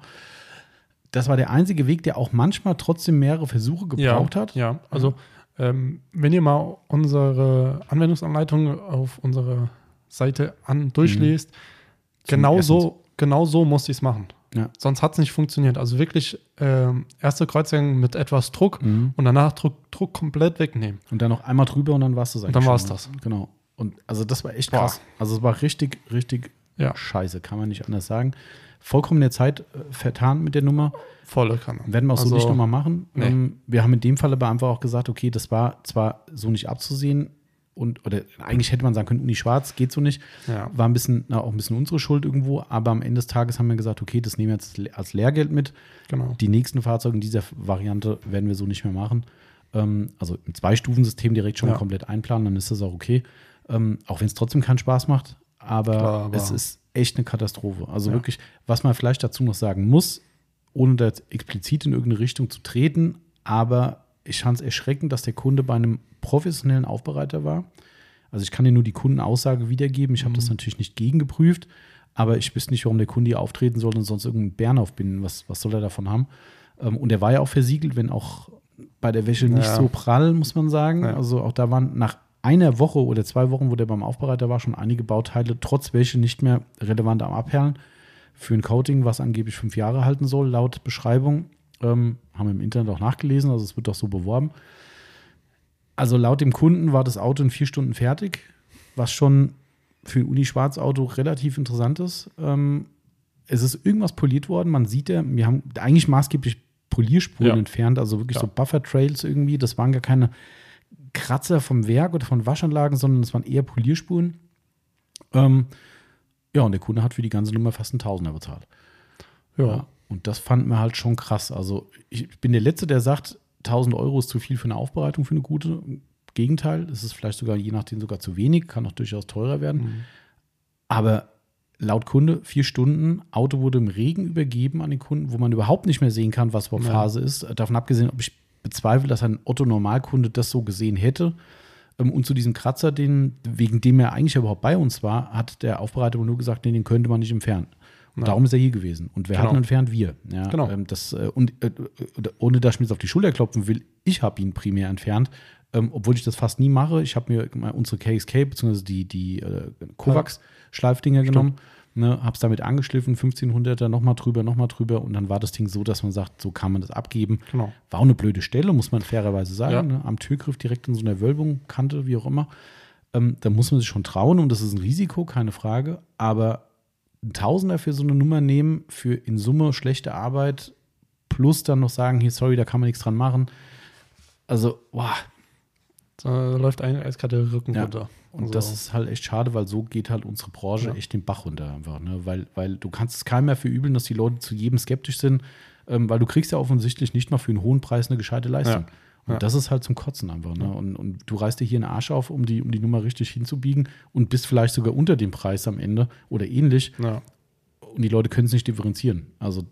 Das war der einzige Weg, der auch manchmal trotzdem mehrere Versuche gebraucht ja, hat. Ja, also ähm, wenn ihr mal unsere Anwendungsanleitung auf unserer Seite an durchlest, genau, so, genau so musste ich es machen. Ja. Sonst hat es nicht funktioniert. Also wirklich ähm, erste Kreuzgang mit etwas Druck Mhm. und danach Druck, Druck komplett wegnehmen. Und dann noch einmal drüber und dann war es das eigentlich. dann war's schon, ne? das. Genau. Und also das war echt Boah. krass. Also es war richtig, richtig Ja. scheiße, kann man nicht anders sagen. Vollkommen der Zeit äh, vertan mit der Nummer. Volle Kanne. Werden wir auch so Also, nicht nochmal machen. nee. Ähm, wir haben in dem Fall aber einfach auch gesagt, okay, das war zwar so nicht abzusehen und oder eigentlich hätte man sagen können, Uni Schwarz geht so nicht. Ja. War ein bisschen, na, auch ein bisschen unsere Schuld irgendwo, aber am Ende des Tages haben wir gesagt, okay, das nehmen wir jetzt als Lehrgeld mit. Genau. Die nächsten Fahrzeuge in dieser Variante werden wir so nicht mehr machen. Ähm, also im Zwei-Stufen-System direkt schon Ja. komplett einplanen, dann ist das auch okay. Ähm, auch wenn es trotzdem keinen Spaß macht. Aber, Klar, aber- es ist echt eine Katastrophe. Also Ja. wirklich, was man vielleicht dazu noch sagen muss, ohne da jetzt explizit in irgendeine Richtung zu treten, aber ich fand es erschreckend, dass der Kunde bei einem professionellen Aufbereiter war. Also ich kann dir nur die Kundenaussage wiedergeben. Ich habe Mhm. das natürlich nicht gegengeprüft, aber ich wüsste nicht, warum der Kunde hier auftreten soll und sonst irgendeinen Bären aufbinden. Was, was soll er davon haben? Ähm, und er war ja auch versiegelt, wenn auch bei der Wäsche nicht Ja. so prall, muss man sagen. Ja. Also auch da waren nach einer Woche oder zwei Wochen, wo der beim Aufbereiter war, schon einige Bauteile trotz Wäsche nicht mehr relevant am Abperlen. Für ein Coating, was angeblich fünf Jahre halten soll, laut Beschreibung. Ähm, haben wir im Internet auch nachgelesen, also es wird doch so beworben. Also laut dem Kunden war das Auto in vier Stunden fertig, was schon für ein Uni-Schwarz-Auto relativ interessant ist. Ähm, es ist irgendwas poliert worden. Man sieht ja, wir haben eigentlich maßgeblich Polierspuren Ja. entfernt, also wirklich Ja. so Buffer-Trails irgendwie. Das waren gar keine Kratzer vom Werk oder von Waschanlagen, sondern es waren eher Polierspuren. Ähm, ja, und der Kunde hat für die ganze Nummer fast einen Tausender bezahlt. Ja. Ja. Und das fand man halt schon krass. Also ich bin der Letzte, der sagt, 1000 Euro ist zu viel für eine Aufbereitung, für eine gute. Im Gegenteil, es ist vielleicht sogar je nachdem sogar zu wenig, kann auch durchaus teurer werden. Mhm. Aber laut Kunde vier Stunden, Auto wurde im Regen übergeben an den Kunden, wo man überhaupt nicht mehr sehen kann, was überhaupt Ja. Phase ist. Davon abgesehen, ob ich bezweifle, dass ein Otto-Normalkunde das so gesehen hätte. Ähm, Und zu diesem Kratzer, den, wegen dem er eigentlich überhaupt bei uns war, hat der Aufbereiter nur gesagt, nee, den könnte man nicht entfernen. Ja. darum ist er hier gewesen. Und wer Genau. hat ihn entfernt? Wir. Ja, Genau. ähm, das, äh, und äh, ohne dass ich mir jetzt auf die Schulter klopfen will, ich habe ihn primär entfernt. Ähm, obwohl ich das fast nie mache. Ich habe mir unsere KXK bzw. die, die äh, Kovacs-Schleifdinger genommen, ne, habe es damit angeschliffen, 1500er nochmal drüber, nochmal drüber und dann war das Ding so, dass man sagt, so kann man das abgeben. Genau. War auch eine blöde Stelle, muss man fairerweise sagen. Ja. Ne? Am Türgriff direkt in so einer Wölbung, Kante, wie auch immer. Ähm, da muss man sich schon trauen und das ist ein Risiko, keine Frage. Aber ein Tausender für so eine Nummer nehmen, für in Summe schlechte Arbeit, plus dann noch sagen, hier, sorry, da kann man nichts dran machen. Also, wow. Da läuft ein eiskalte Rücken Ja. runter. Und Also, das ist halt echt schade, weil so geht halt unsere Branche Ja. echt den Bach runter einfach. Ne? Weil, weil du kannst es keinem mehr verübeln, dass die Leute zu jedem skeptisch sind, ähm, weil du kriegst ja offensichtlich nicht mal für einen hohen Preis eine gescheite Leistung. Ja. Und Ja. das ist halt zum Kotzen einfach. Ne? Und, und du reißt dir hier einen Arsch auf, um die, um die Nummer richtig hinzubiegen und bist vielleicht sogar unter dem Preis am Ende oder ähnlich. ja. Und die Leute können es nicht differenzieren. Also,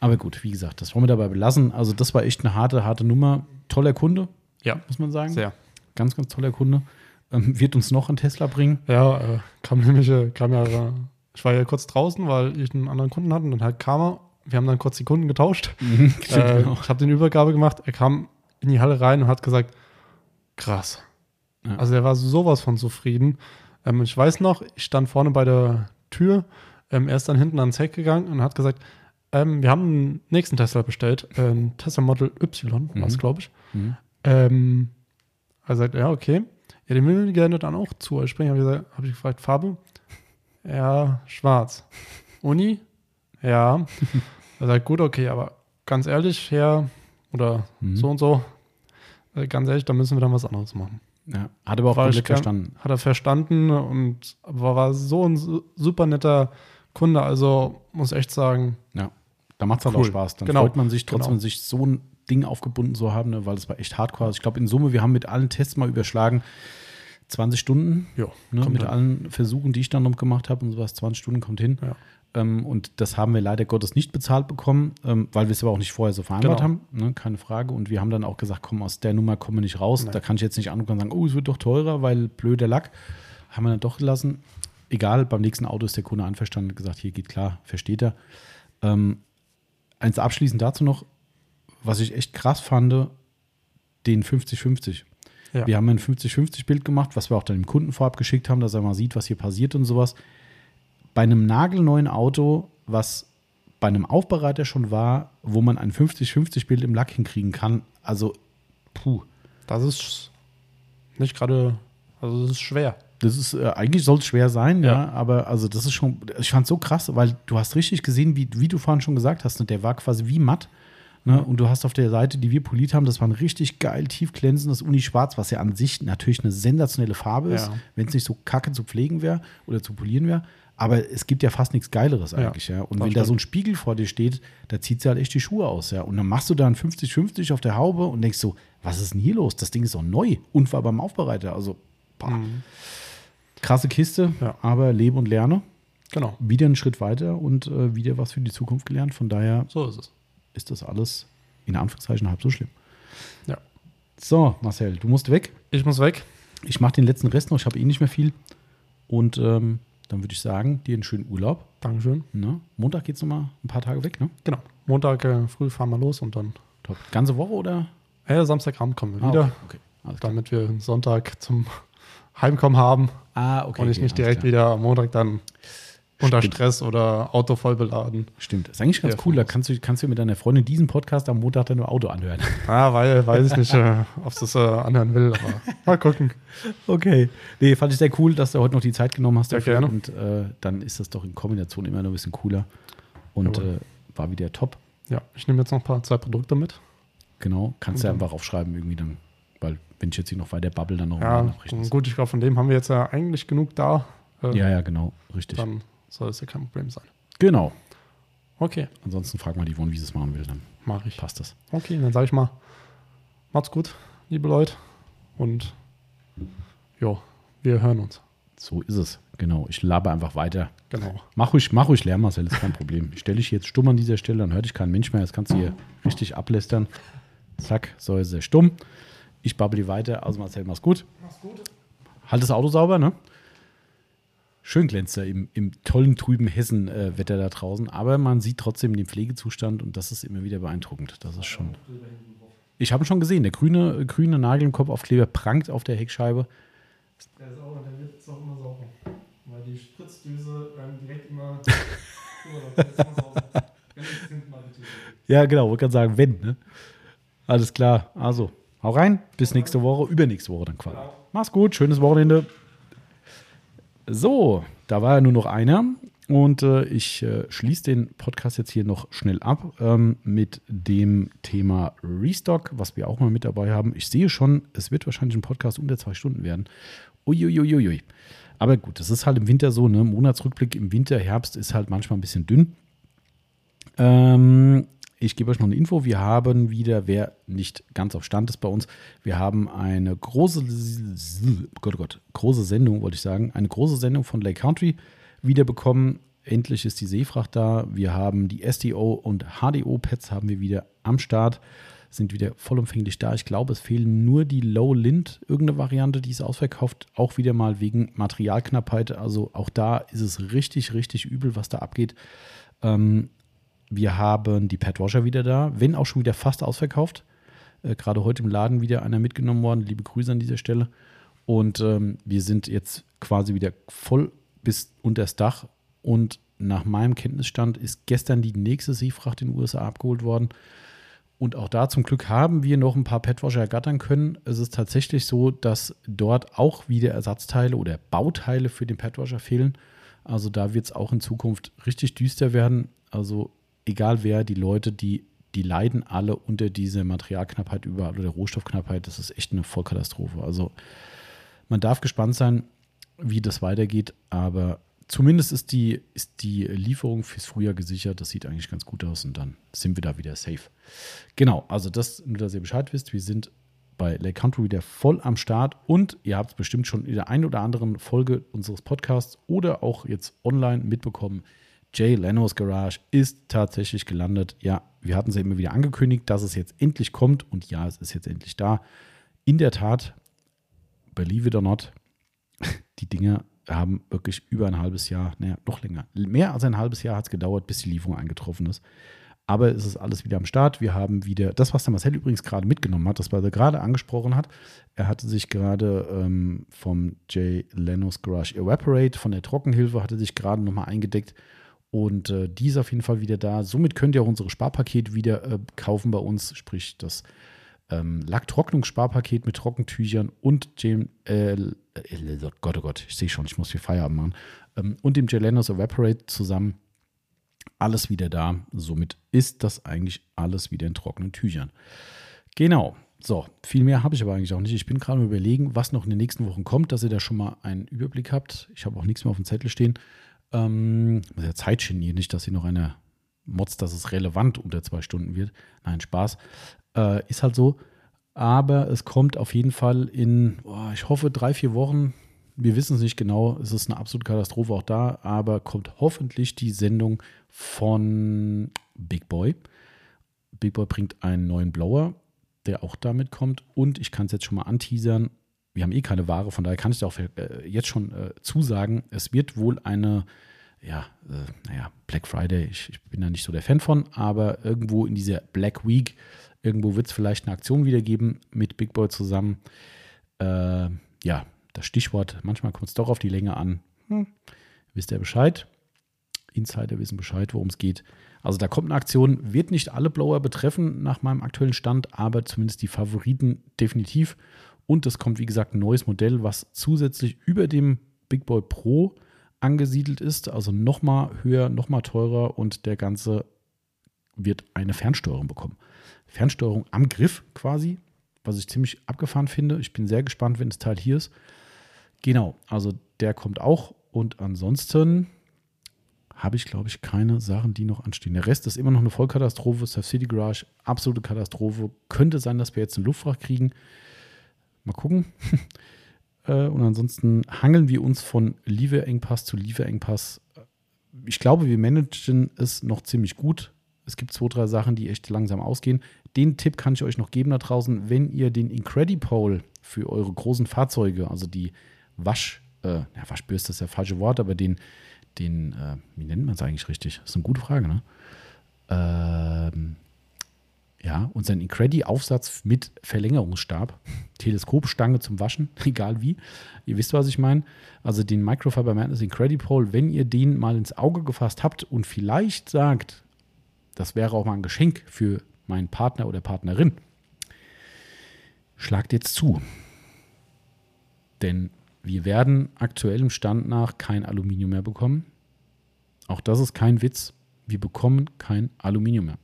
aber gut, wie gesagt, das wollen wir dabei belassen. Also, das war echt eine harte, harte Nummer. Toller Kunde, ja, muss man sagen. sehr. Ganz, ganz toller Kunde. Ähm, wird uns noch ein Tesla bringen. Ja, äh, kam nämlich, äh, kam ja, äh, ich war ja kurz draußen, weil ich einen anderen Kunden hatte und dann halt kam er. Wir haben dann kurz die Kunden getauscht. Stimmt, <laughs> Äh, genau. Ich habe den Übergabe gemacht. Er kam in die Halle rein und hat gesagt, krass. Ja. Also er war sowas von zufrieden. Ähm, ich weiß noch, ich stand vorne bei der Tür. Ähm, er ist dann hinten ans Heck gegangen und hat gesagt, ähm, wir haben einen nächsten Tesla bestellt. Ähm, Tesla Model Y, Mhm. was glaube ich. Mhm. Ähm, er sagt, ja, okay. Ja, den will ich gerne dann auch zu springen. Habe ich, gesagt- hab ich gefragt, Farbe? Ja, schwarz. Uni? Ja. <laughs> Er sagt, gut, okay, aber ganz ehrlich, Herr oder Mhm. so und so, ganz ehrlich, da müssen wir dann was anderes machen. Ja, hat aber auch War ich gern- verstanden. Hat er verstanden und war, so ein su- super netter Kunde. Also muss echt sagen, Ja, da macht es halt Cool. auch Spaß. Dann Genau. freut man sich trotzdem, Genau. sich so ein Ding aufgebunden zu haben, ne, weil es war echt hardcore. Also ich glaube, in Summe, wir haben mit allen Tests mal überschlagen 20 Stunden. ja, Ne, mit hin. allen Versuchen, die ich dann noch gemacht habe und sowas, 20 Stunden kommt hin. Ja. Ähm, und das haben wir leider Gottes nicht bezahlt bekommen, ähm, weil wir es aber auch nicht vorher so vereinbart Genau. haben, ne, keine Frage. Und wir haben dann auch gesagt, komm, aus der Nummer kommen wir nicht raus. Nein. Da kann ich jetzt nicht anrufen und sagen, oh, es wird doch teurer, weil blöder Lack. Haben wir dann doch gelassen. Egal, beim nächsten Auto ist der Kunde einverstanden und gesagt, hier geht klar, versteht er. Ähm, eins abschließend dazu noch, was ich echt krass fand, den 50-50. Ja. Wir haben ein 50-50-Bild gemacht, was wir auch dann dem Kunden vorab geschickt haben, dass er mal sieht, was hier passiert und sowas. Bei einem nagelneuen Auto, was bei einem Aufbereiter schon war, wo man ein 50-50-Bild im Lack hinkriegen kann, also puh, Das ist nicht gerade, also das ist schwer. das ist, äh, eigentlich soll es schwer sein, ja. Ja. aber also das ist schon, ich fand so krass, weil du hast richtig gesehen, wie, wie du vorhin schon gesagt hast, ne, der war quasi wie matt. Ne? Und du hast auf der Seite, die wir poliert haben, das war ein richtig geil tief glänzendes Uni-Schwarz, was ja an sich natürlich eine sensationelle Farbe ist, Ja. wenn es nicht so kacke zu pflegen wäre oder zu polieren wäre. Aber es gibt ja fast nichts Geileres Ja, eigentlich, ja. Und das wenn da stimmt. so ein Spiegel vor dir steht, da zieht sie halt echt die Schuhe aus, ja. Und dann machst du da ein 50-50 auf der Haube und denkst so, was ist denn hier los? Das Ding ist doch neu und war beim Aufbereiter. Also, boah. krasse Kiste, Ja. aber lebe und lerne. Genau, Wieder einen Schritt weiter und äh, wieder was für die Zukunft gelernt. Von daher so ist es. ist das alles in Anführungszeichen halb so schlimm. Ja. So, Marcel, du musst weg. Ich muss weg. Ich mache den letzten Rest noch. Ich habe eh nicht mehr viel. Und ähm, dann würde ich sagen, dir einen schönen Urlaub. Dankeschön. Ne? Montag geht es nochmal ein paar Tage weg, ne? Genau. Montag äh, früh fahren wir los und dann Top. Ganze Woche oder? äh, Samstagabend kommen wir Ah, wieder, okay. okay. Damit wir Sonntag zum <laughs> Heimkommen haben Ah, okay. und ich okay, nicht direkt klar. wieder am Montag dann unter Stimmt. Stress oder Auto voll beladen. Stimmt. Ist eigentlich ganz Ja, cool. Da kannst du, kannst du mit deiner Freundin diesen Podcast am Montag dann im Auto anhören. <laughs> Ah, weil weiß ich nicht, äh, ob es das äh, anhören will, aber mal gucken. Okay. Nee, fand ich sehr cool, dass du heute noch die Zeit genommen hast Ja, dafür. gerne. Und äh, dann ist das doch in Kombination immer noch ein bisschen cooler. Und äh, war wieder top. Ja, ich nehme jetzt noch ein paar zwei Produkte mit. Genau. Kannst du ja einfach aufschreiben irgendwie dann. Weil wenn ich jetzt hier noch weiter babbel, dann noch Ja, gut, ich glaube, von dem haben wir jetzt ja eigentlich genug da. Äh, Ja, ja, genau. Richtig. Dann soll es ja kein Problem sein. Genau. Okay, Ansonsten frag mal die Yvonne, wie sie es machen will. Dann mache ich. passt das. Okay, dann sage ich mal, macht's gut, liebe Leute. Und jo, wir hören uns. So ist es. Genau. Ich laber einfach weiter. Genau. Mach ruhig, mach ruhig Lärm, Marcel, ist kein Problem. Ich stelle dich jetzt stumm an dieser Stelle, dann hört dich kein Mensch mehr. Jetzt kannst du hier richtig ablästern. Zack, so ist er stumm. Ich babbel die weiter. Also Marcel, mach's gut. Mach's gut. Halt das Auto sauber, ne? Schön glänzt er im, im tollen, trüben Hessen-Wetter da draußen. Aber man sieht trotzdem den Pflegezustand und das ist immer wieder beeindruckend. Das ist schon. Ich habe ihn schon gesehen. Der grüne, grüne Nagel im Kopfaufkleber prangt auf der Heckscheibe. Der ist auch, der wird auch immer sauber. Weil die Spritzdüse ähm, direkt immer. <laughs> Ja, genau, wollte gerade sagen, wenn, ne? Alles klar. Also, hau rein. Bis nächste Woche, übernächste Woche dann quasi. Mach's gut, schönes Wochenende. So, da war ja nur noch einer. Und äh, ich äh, schließe den Podcast jetzt hier noch schnell ab ähm, mit dem Thema Restock, was wir auch mal mit dabei haben. Ich sehe schon, es wird wahrscheinlich ein Podcast unter zwei Stunden werden. Uiuiuiui. Aber gut, das ist halt im Winter so, ne? Monatsrückblick im Winter, Herbst ist halt manchmal ein bisschen dünn. Ähm, ich gebe euch noch eine Info. Wir haben wieder, wer nicht ganz auf Stand ist bei uns, wir haben eine große, Gott, Gott, große Sendung, wollte ich sagen, eine große Sendung von Lake Country wiederbekommen. Endlich ist die Seefracht da. Wir haben die SDO und HDO-Pads haben wir wieder am Start, sind wieder vollumfänglich da. Ich glaube, es fehlen nur die Low Lint, irgendeine Variante, die ist ausverkauft, auch wieder mal wegen Materialknappheit. Also auch da ist es richtig, richtig übel, was da abgeht. Ähm, wir haben die Pad Washer wieder da, wenn auch schon wieder fast ausverkauft. Äh, Gerade heute im Laden wieder einer mitgenommen worden. Liebe Grüße an dieser Stelle. Und ähm, wir sind jetzt quasi wieder voll bis unters Dach. Und nach meinem Kenntnisstand ist gestern die nächste Seefracht in den USA abgeholt worden. Und auch da zum Glück haben wir noch ein paar Petwasher ergattern können. Es ist tatsächlich so, dass dort auch wieder Ersatzteile oder Bauteile für den Petwasher fehlen. Also da wird es auch in Zukunft richtig düster werden. Also egal wer, die Leute, die die leiden alle unter dieser Materialknappheit überall oder der Rohstoffknappheit. Das ist echt eine Vollkatastrophe. Also man darf gespannt sein, wie das weitergeht, aber zumindest ist die, ist die Lieferung fürs Frühjahr gesichert. Das sieht eigentlich ganz gut aus und dann sind wir da wieder safe. Genau, also das, nur dass ihr Bescheid wisst, wir sind bei Lake Country wieder voll am Start und ihr habt es bestimmt schon in der einen oder anderen Folge unseres Podcasts oder auch jetzt online mitbekommen. Jay Leno's Garage ist tatsächlich gelandet. Ja, wir hatten es ja immer wieder angekündigt, dass es jetzt endlich kommt und ja, es ist jetzt endlich da. In der Tat, believe it or not, <laughs> die Dinge haben wirklich über ein halbes Jahr, naja, noch länger, mehr als ein halbes Jahr hat es gedauert, bis die Lieferung eingetroffen ist. Aber es ist alles wieder am Start. Wir haben wieder das, was der Marcel übrigens gerade mitgenommen hat, das was er gerade angesprochen hat. Er hatte sich gerade ähm, vom Jay Leno's Garage Evaporate, von der Trockenhilfe, hatte sich gerade nochmal eingedeckt. Und äh, die ist auf jeden Fall wieder da. Somit könnt ihr auch unsere Sparpaket wieder äh, kaufen bei uns, sprich das ähm, Lacktrocknungssparpaket mit Trockentüchern und dem, äh, äh, Gott, oh Gott, ich sehe schon, ich muss hier Feierabend machen, ähm, und dem Gelenos Evaporate zusammen. Alles wieder da. Somit ist das eigentlich alles wieder in trockenen Tüchern. Genau. So, viel mehr habe ich aber eigentlich auch nicht. Ich bin gerade überlegen, was noch in den nächsten Wochen kommt, dass ihr da schon mal einen Überblick habt. Ich habe auch nichts mehr auf dem Zettel stehen. Ähm, ja Zeit geniert nicht, dass ihr noch eine Mods, dass es relevant unter zwei Stunden wird. Nein, Spaß. Äh, ist halt so. Aber es kommt auf jeden Fall in, oh, ich hoffe, drei, vier Wochen. Wir wissen es nicht genau. Es ist eine absolute Katastrophe auch da. Aber kommt hoffentlich die Sendung von Big Boy. Big Boy bringt einen neuen Blower, der auch damit kommt. Und ich kann es jetzt schon mal anteasern. Wir haben eh keine Ware, von daher kann ich es auch äh, jetzt schon äh, zusagen. Es wird wohl eine ja, äh, naja, Black Friday, ich, ich, bin da nicht so der Fan von, aber irgendwo in dieser Black Week Irgendwo wird es vielleicht eine Aktion wieder geben mit Big Boy zusammen. Äh, ja, das Stichwort, manchmal kommt es doch auf die Länge an. Hm. Wisst ihr Bescheid? Insider wissen Bescheid, worum es geht. Also da kommt eine Aktion, wird nicht alle Blower betreffen nach meinem aktuellen Stand, aber zumindest die Favoriten definitiv. Und es kommt, wie gesagt, ein neues Modell, was zusätzlich über dem Big Boy Pro angesiedelt ist, also nochmal höher, nochmal teurer und der ganze wird eine Fernsteuerung bekommen. Fernsteuerung am Griff quasi, was ich ziemlich abgefahren finde. Ich bin sehr gespannt, wenn das Teil hier ist. Genau, also der kommt auch. Und ansonsten habe ich, glaube ich, keine Sachen, die noch anstehen. Der Rest ist immer noch eine Vollkatastrophe. Surf City Garage, absolute Katastrophe. Könnte sein, dass wir jetzt eine Luftfracht kriegen. Mal gucken. <laughs> Äh, und ansonsten hangeln wir uns von Lieferengpass zu Lieferengpass. Ich glaube, wir managen es noch ziemlich gut. Es gibt zwei, drei Sachen, die echt langsam ausgehen. Den Tipp kann ich euch noch geben da draußen, wenn ihr den Incredipole für eure großen Fahrzeuge, also die Wasch, äh, ja, Waschbürste ist das falsche Wort, aber den, den, äh, wie nennt man es eigentlich richtig? Das ist eine gute Frage, ne? Ähm, ja, unseren Incredi-Aufsatz mit Verlängerungsstab, Teleskopstange zum Waschen, <laughs> egal wie. Ihr wisst, was ich meine. Also den Microfiber Madness Incredipole, wenn ihr den mal ins Auge gefasst habt und vielleicht sagt, das wäre auch mal ein Geschenk für meinen Partner oder Partnerin. Schlagt jetzt zu. Denn wir werden aktuellem Stand nach kein Aluminium mehr bekommen. Auch das ist kein Witz. Wir bekommen kein Aluminium mehr.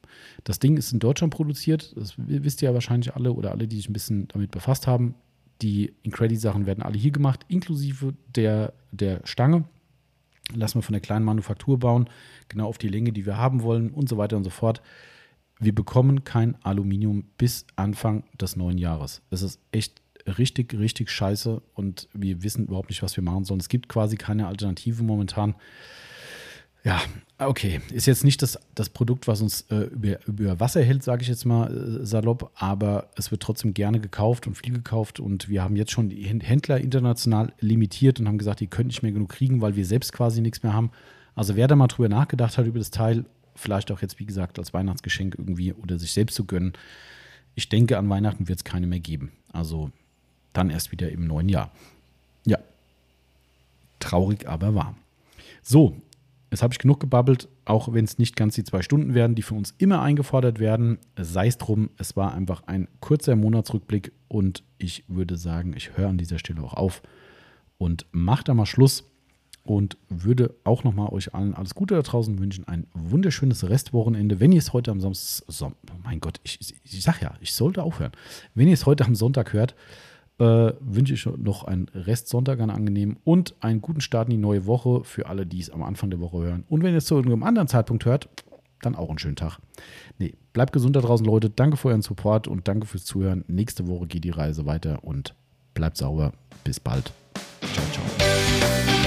Das Ding ist in Deutschland produziert. Das wisst ihr ja wahrscheinlich alle oder alle, die sich ein bisschen damit befasst haben. Die Incredi-Sachen werden alle hier gemacht, inklusive der, der Stange lassen wir von der kleinen Manufaktur bauen, genau auf die Länge, die wir haben wollen und so weiter und so fort. Wir bekommen kein Aluminium bis Anfang des neuen Jahres. Es ist echt richtig, richtig scheiße und wir wissen überhaupt nicht, was wir machen sollen. Es gibt quasi keine Alternative momentan. Ja, okay. Ist jetzt nicht das, das Produkt, was uns äh, über, über Wasser hält, sage ich jetzt mal äh, salopp, aber es wird trotzdem gerne gekauft und viel gekauft. Und wir haben jetzt schon die Händler international limitiert und haben gesagt, die können nicht mehr genug kriegen, weil wir selbst quasi nichts mehr haben. Also wer da mal drüber nachgedacht hat über das Teil, vielleicht auch jetzt, wie gesagt, als Weihnachtsgeschenk irgendwie oder sich selbst zu gönnen, ich denke, an Weihnachten wird es keine mehr geben. Also dann erst wieder im neuen Jahr. Ja. Traurig, aber wahr. So, Jetzt habe ich genug gebabbelt, auch wenn es nicht ganz die zwei Stunden werden, die für uns immer eingefordert werden. Sei es drum, es war einfach ein kurzer Monatsrückblick und ich würde sagen, ich höre an dieser Stelle auch auf und mache da mal Schluss. und würde auch nochmal euch allen alles Gute da draußen wünschen. Ein wunderschönes Restwochenende. Wenn ihr es heute am Samstag, oh mein Gott, ich, ich sag ja, ich sollte aufhören. Wenn ihr es heute am Sonntag hört, äh, wünsche ich noch einen Restsonntag, einen angenehmen und einen guten Start in die neue Woche für alle, die es am Anfang der Woche hören. Und wenn ihr es zu irgendeinem anderen Zeitpunkt hört, dann auch einen schönen Tag. Nee, bleibt gesund da draußen, Leute. Danke für euren Support und danke fürs Zuhören. Nächste Woche geht die Reise weiter und bleibt sauber. Bis bald. Ciao, ciao.